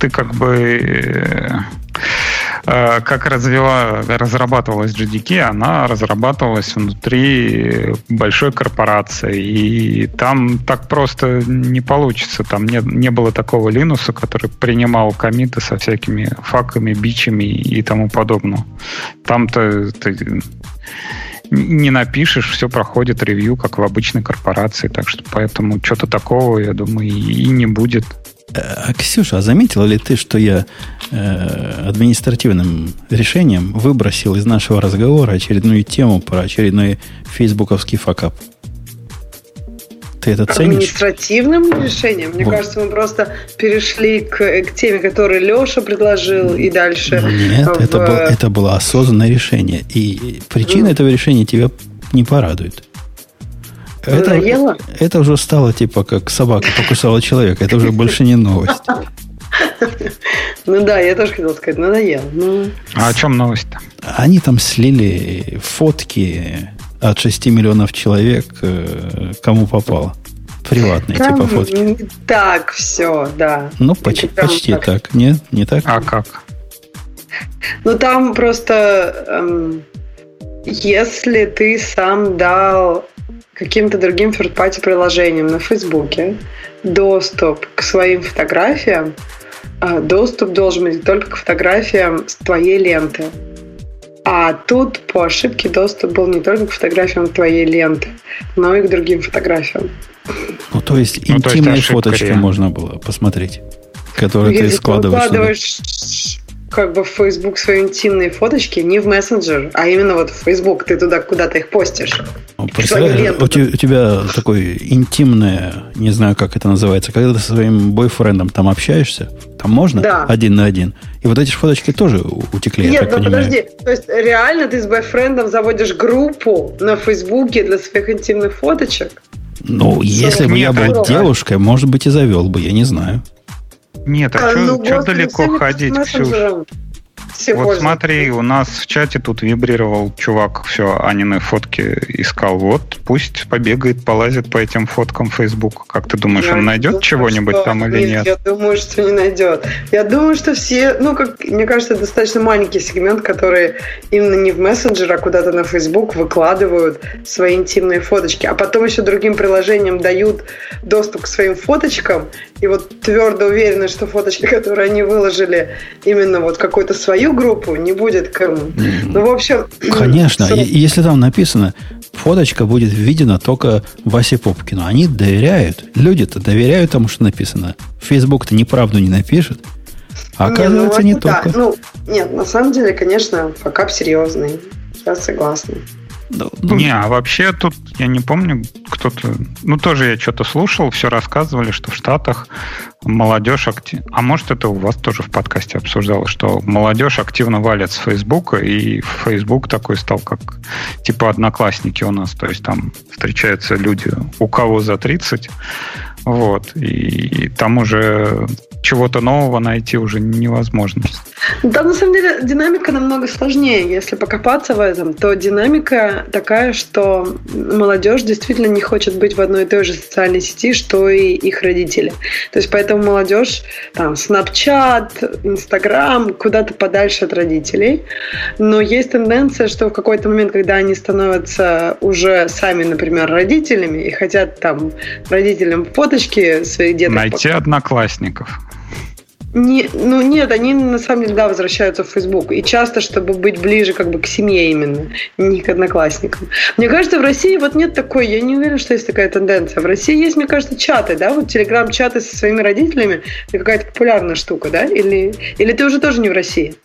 ты как бы... Э, как развила, разрабатывалась GDK, она разрабатывалась внутри большой корпорации. И там так просто не получится. Там не, не было такого Linux, который принимал комиты со всякими факами, бичами и тому подобное. Там-то ты не напишешь, все проходит ревью, как в обычной корпорации. Так что поэтому что-то такого, я думаю, и не будет. А, Ксюша, а заметила ли ты, что я э, административным решением выбросил из нашего разговора очередную тему про очередной фейсбуковский факап? Ты это ценишь? Административным решением? Мне вот. кажется, мы просто перешли к, к теме, которую Леша предложил, и дальше... Нет, в... это, был, это было осознанное решение. И причина mm. этого решения тебя не порадует. Это, Надоело? это уже стало типа как собака покусала человека. Это уже больше не новость. Ну да, я тоже хотел сказать, надоело. Ну... А о чем новость-то? Они там слили фотки от 6 миллионов человек, э, кому попало. Приватные там типа фотки. Так, все, да. Ну, почти, почти так. так. Нет, не так? А как? Ну, там просто, эм, если ты сам дал каким-то другим third-party приложением на Фейсбуке доступ к своим фотографиям, а доступ должен быть только к фотографиям с твоей ленты. А тут по ошибке доступ был не только к фотографиям твоей ленты, но и к другим фотографиям. Ну, то есть ну, интимные то есть фоточки реально. можно было посмотреть, которые ну, ты складываешь. Ты как бы в Facebook свои интимные фоточки не в мессенджер, а именно вот в Facebook. Ты туда куда-то их постишь. Ну, представляешь, у, у тебя такое интимное, не знаю, как это называется, когда ты со своим бойфрендом там общаешься, там можно да. один на один. И вот эти фоточки тоже утекли, Нет, я так ну понимаю. подожди. То есть реально ты с бойфрендом заводишь группу на Фейсбуке для своих интимных фоточек? Ну, если бы я был девушкой, может быть, и завел бы, я не знаю. Нет, а, а что ну, далеко ходить, Ксюш? Вот смотри, у нас в чате тут вибрировал чувак, все, Анины фотки искал. Вот, пусть побегает, полазит по этим фоткам Facebook. Как ты думаешь, я он найдет чего-нибудь там или нет? Я думаю, что не найдет. Я думаю, что все, ну, как мне кажется, достаточно маленький сегмент, который именно не в мессенджер, а куда-то на Facebook выкладывают свои интимные фоточки, а потом еще другим приложениям дают доступ к своим фоточкам, и вот твердо уверены, что фоточки, которые они выложили, именно вот какую-то свою группу, не будет кому. Ну, в общем... Конечно, и, если там написано, фоточка будет видена только Васе Попкину. Они доверяют. Люди-то доверяют тому, что написано. Facebook-то неправду не напишет. А оказывается, не, ну, не да. только. Ну, нет, на самом деле, конечно, факап серьезный. Я согласна. Ну, не, а вообще тут, я не помню, кто-то... Ну, тоже я что-то слушал, все рассказывали, что в Штатах молодежь активно... А может, это у вас тоже в подкасте обсуждалось, что молодежь активно валит с Фейсбука, и Facebook такой стал как типа одноклассники у нас. То есть там встречаются люди, у кого за 30, вот, и, там уже чего-то нового найти уже невозможно. Да, на самом деле динамика намного сложнее. Если покопаться в этом, то динамика такая, что молодежь действительно не хочет быть в одной и той же социальной сети, что и их родители. То есть поэтому молодежь там Snapchat, Instagram куда-то подальше от родителей. Но есть тенденция, что в какой-то момент, когда они становятся уже сами, например, родителями и хотят там родителям фоточки своих деток... Найти показать. одноклассников. Не, ну нет, они на самом деле, да, возвращаются в Facebook. И часто, чтобы быть ближе как бы к семье именно, не к одноклассникам. Мне кажется, в России вот нет такой, я не уверена, что есть такая тенденция. В России есть, мне кажется, чаты, да, вот телеграм-чаты со своими родителями, это какая-то популярная штука, да? Или, или ты уже тоже не в России?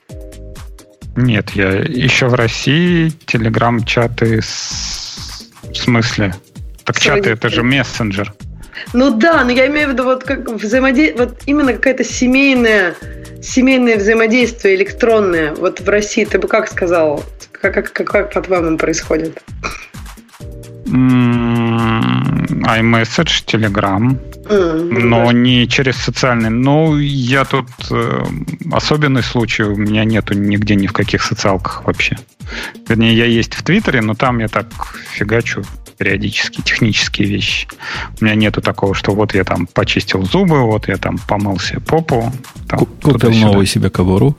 Нет, я еще в России телеграм-чаты с... в смысле? Так с чаты это же мессенджер. Ну да, но я имею в виду вот как взаимодействие, вот именно какая-то семейная, семейное взаимодействие электронное. Вот в России ты бы как сказал, как, как, как, как по-твоему происходит? iMessage, Telegram, mm, но не через социальный. Ну, я тут э, особенный случай, у меня нету нигде ни в каких социалках вообще. Вернее, я есть в Твиттере, но там я так фигачу периодически технические вещи. У меня нету такого, что вот я там почистил зубы, вот я там помылся попу. Там, Купил новую себе кобуру.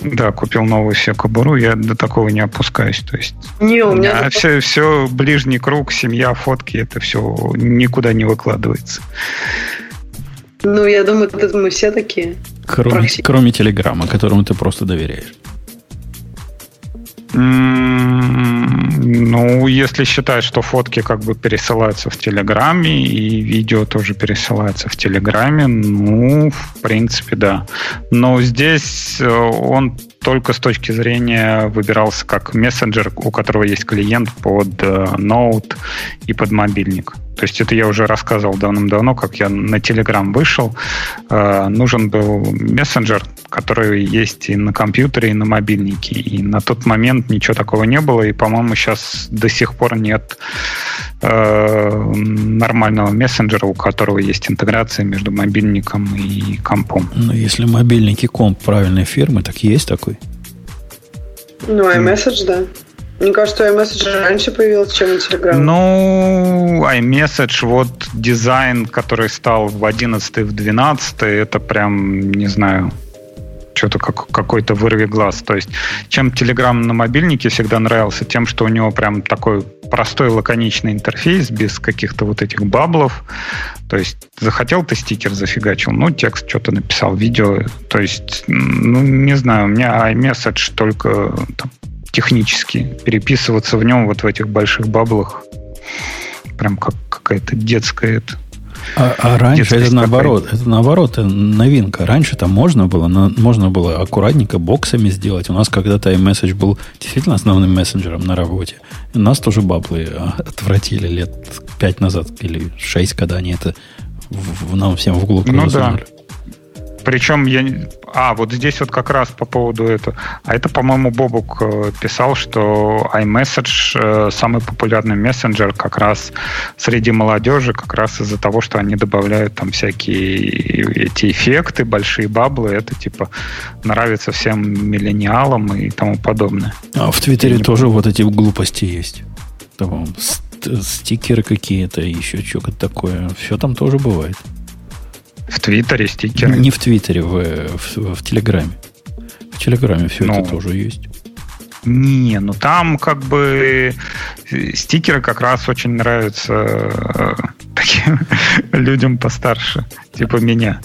Да, купил новую себе кобуру, я до такого не опускаюсь. То есть не, у меня, у все, все ближний круг, семья, фотки, это все никуда не выкладывается. Ну, я думаю, это мы все такие. Кроме, кроме Телеграма, которому ты просто доверяешь. Ну, если считать, что фотки как бы пересылаются в Телеграме и видео тоже пересылается в Телеграме, ну, в принципе, да. Но здесь э, он только с точки зрения выбирался как мессенджер, у которого есть клиент под э, ноут и под мобильник. То есть это я уже рассказывал давным-давно, как я на Telegram вышел. Э, нужен был мессенджер, который есть и на компьютере, и на мобильнике. И на тот момент ничего такого не было. И, по-моему, сейчас до сих пор нет э, нормального мессенджера, у которого есть интеграция между мобильником и компом. Ну, если мобильник и комп правильной фирмы, так есть такой. Ну, iMessage, да. Мне кажется, iMessage раньше появился, чем Telegram. Ну, iMessage, вот дизайн, который стал в 11 в 12 это прям, не знаю, что-то как, какой-то вырви глаз. То есть, чем Telegram на мобильнике всегда нравился, тем, что у него прям такой простой лаконичный интерфейс, без каких-то вот этих баблов. То есть, захотел ты стикер, зафигачил, ну, текст что-то написал, видео. То есть, ну, не знаю, у меня iMessage только там, технически. Переписываться в нем вот в этих больших баблах прям как какая-то детская это. А, а раньше это наоборот, это наоборот, это новинка. Раньше там можно было, но можно было аккуратненько боксами сделать. У нас когда-то iMessage был действительно основным мессенджером на работе. И нас тоже баблы а, отвратили лет пять назад или шесть, когда они это в, в, нам всем в глубь ну. Да. Причем я... А, вот здесь вот как раз по поводу этого. А это, по-моему, Бобук э, писал, что iMessage э, самый популярный мессенджер как раз среди молодежи, как раз из-за того, что они добавляют там всякие эти эффекты, большие баблы. Это типа нравится всем миллениалам и тому подобное. А в Твиттере тоже вот эти глупости есть. Там стикеры какие-то, еще что-то такое. Все там тоже бывает. В Твиттере стикеры? Не в Твиттере, в, в, в Телеграме. В Телеграме все ну, это тоже есть. Не, ну там как бы э, стикеры как раз очень нравятся э, таким людям постарше, типа меня.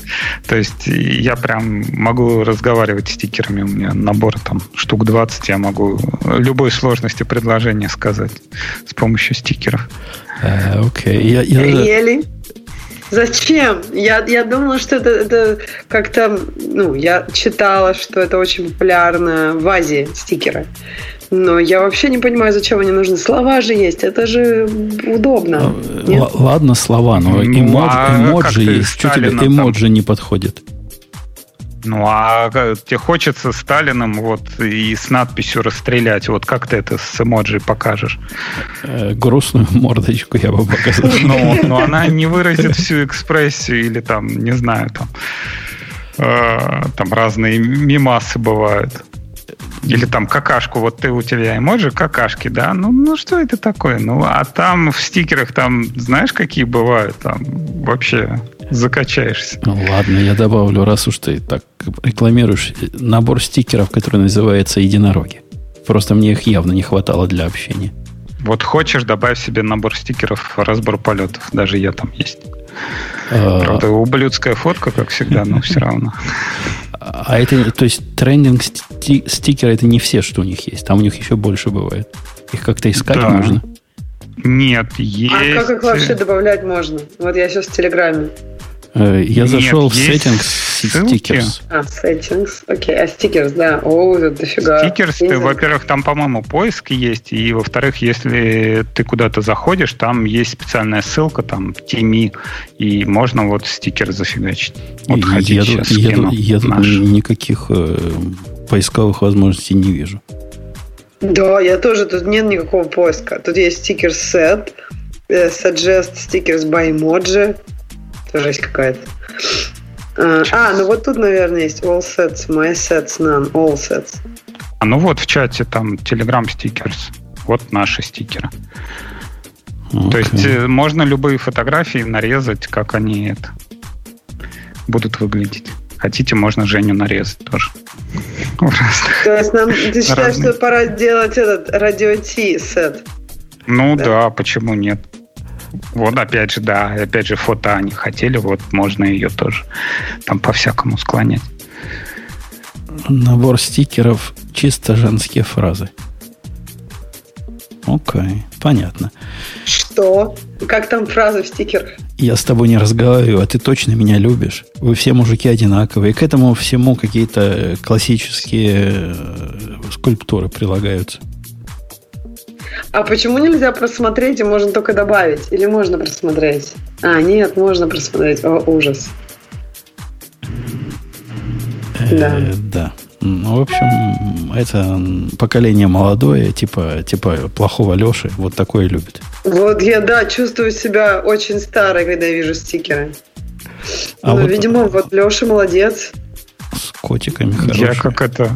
То есть я прям могу разговаривать с стикерами. У меня набор там штук 20, я могу любой сложности предложения сказать с помощью стикеров. Э, окей. Uh, okay. я, я... Зачем? Я, я думала, что это, это как-то... Ну, я читала, что это очень популярно в Азии, стикеры. Но я вообще не понимаю, зачем они нужны. Слова же есть, это же удобно. Л- ладно, слова, но ну, эмодж, а эмоджи есть. Что тебе эмоджи там... не подходит? Ну, а тебе хочется Сталиным вот и с надписью расстрелять. Вот как ты это с эмоджи покажешь? Э, грустную мордочку я бы показал. Ну, но она не выразит всю экспрессию или там, не знаю, там, э, там разные мимасы бывают. Или там какашку, вот ты у тебя эмоджи какашки, да? Ну, ну что это такое? Ну, а там в стикерах там, знаешь, какие бывают? Там вообще закачаешься. Ну, ладно, я добавлю, раз уж ты так рекламируешь набор стикеров, который называется «Единороги». Просто мне их явно не хватало для общения. Вот хочешь, добавь себе набор стикеров «Разбор полетов». Даже я там есть. А... Правда, ублюдская фотка, как всегда, но все равно. А это, то есть, трендинг стикеры, это не все, что у них есть. Там у них еще больше бывает. Их как-то искать да. нужно. Нет, есть. А как их вообще добавлять можно? Вот я сейчас в Телеграме. Э, я Нет, зашел в settings stickers. А, settings. Окей, а stickers, да. О, это дофига. Stickers, ты, во-первых, там, по-моему, поиск есть, и, во-вторых, если ты куда-то заходишь, там есть специальная ссылка, там, Тими, и можно вот стикер зафигачить. Вот и я, сейчас я, я, я тут никаких э, поисковых возможностей не вижу. Да, я тоже, тут нет никакого поиска. Тут есть стикер set, э, suggest stickers by emoji, это жесть какая-то. А, а, ну вот тут, наверное, есть all sets, my sets, none, all sets. А ну вот в чате там Telegram stickers. Вот наши стикеры. Okay. То есть э, можно любые фотографии нарезать, как они это будут выглядеть. Хотите, можно Женю нарезать тоже. То есть нам, ты считаешь, что пора делать этот радио T сет? Ну да. да, почему нет? Вот опять же, да, опять же, фото они хотели, вот можно ее тоже там по-всякому склонять. Набор стикеров чисто женские фразы. Окей, понятно. Что? Как там фразы в стикерах? Я с тобой не разговариваю, а ты точно меня любишь. Вы все мужики одинаковые. К этому всему какие-то классические э, скульптуры прилагаются. А почему нельзя просмотреть и можно только добавить? Или можно просмотреть? А, нет, можно просмотреть. О, ужас. Э, да. Да. Ну, в общем, это поколение молодое, типа, типа плохого Леши, вот такое любит. Вот я, да, чувствую себя очень старой, когда вижу стикеры. А ну, вот... видимо, вот Леша молодец. С котиками хороший. Я как это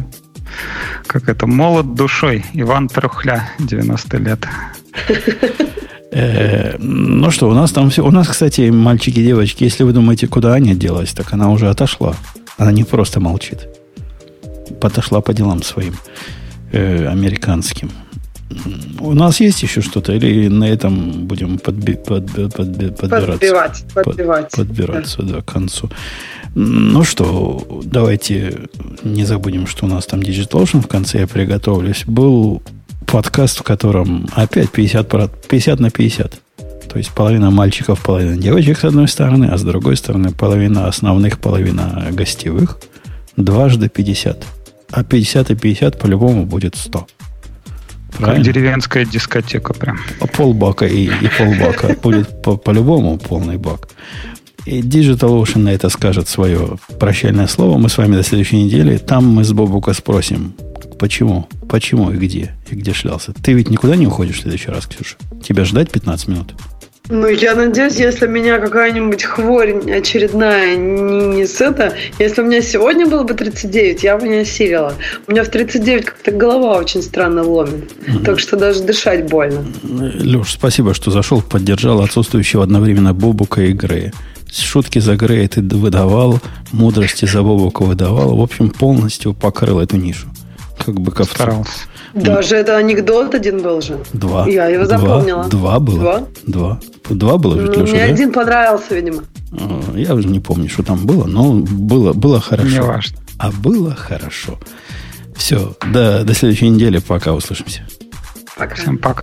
как это, молод душой. Иван Трухля, 90 лет. Э, ну что, у нас там все. У нас, кстати, мальчики и девочки, если вы думаете, куда Аня делась, так она уже отошла. Она не просто молчит. Подошла по делам своим э, американским. У нас есть еще что-то, или на этом будем подби, под, под, подбираться? Подбивать, подбивать. Под, подбираться, да. да, к концу. Ну что, давайте не забудем, что у нас там DigitalOcean в конце я приготовлюсь. Был подкаст, в котором опять 50, 50 на 50. То есть половина мальчиков, половина девочек с одной стороны, а с другой стороны половина основных, половина гостевых. Дважды 50. А 50 и 50 по-любому будет 100. Правильно? Как деревенская дискотека прям. Полбака и, и полбака. Будет по- по-любому полный бак. И DigitalOcean на это скажет свое прощальное слово. Мы с вами до следующей недели. Там мы с Бобука спросим, почему, почему и где, и где шлялся. Ты ведь никуда не уходишь в следующий раз, Ксюша? Тебя ждать 15 минут? Ну, я надеюсь, если меня какая-нибудь хворь очередная не, не с это, если у меня сегодня было бы 39, я бы не осилила. У меня в 39 как-то голова очень странно ломит. Mm-hmm. Так что даже дышать больно. Леш, спасибо, что зашел, поддержал отсутствующего одновременно Бобука и Грея. Шутки за Грея ты выдавал, мудрости за Бобука выдавал. В общем, полностью покрыл эту нишу. Как бы ковцу. Старался. Даже это анекдот один был же. Два. Я его запомнила. Два, два было. Два? Два. Два было ведь, Леша, Мне да? один понравился, видимо. А, я уже не помню, что там было, но было, было хорошо. Не важно. А было хорошо. Все, до, до следующей недели. Пока услышимся. Пока. Всем пока.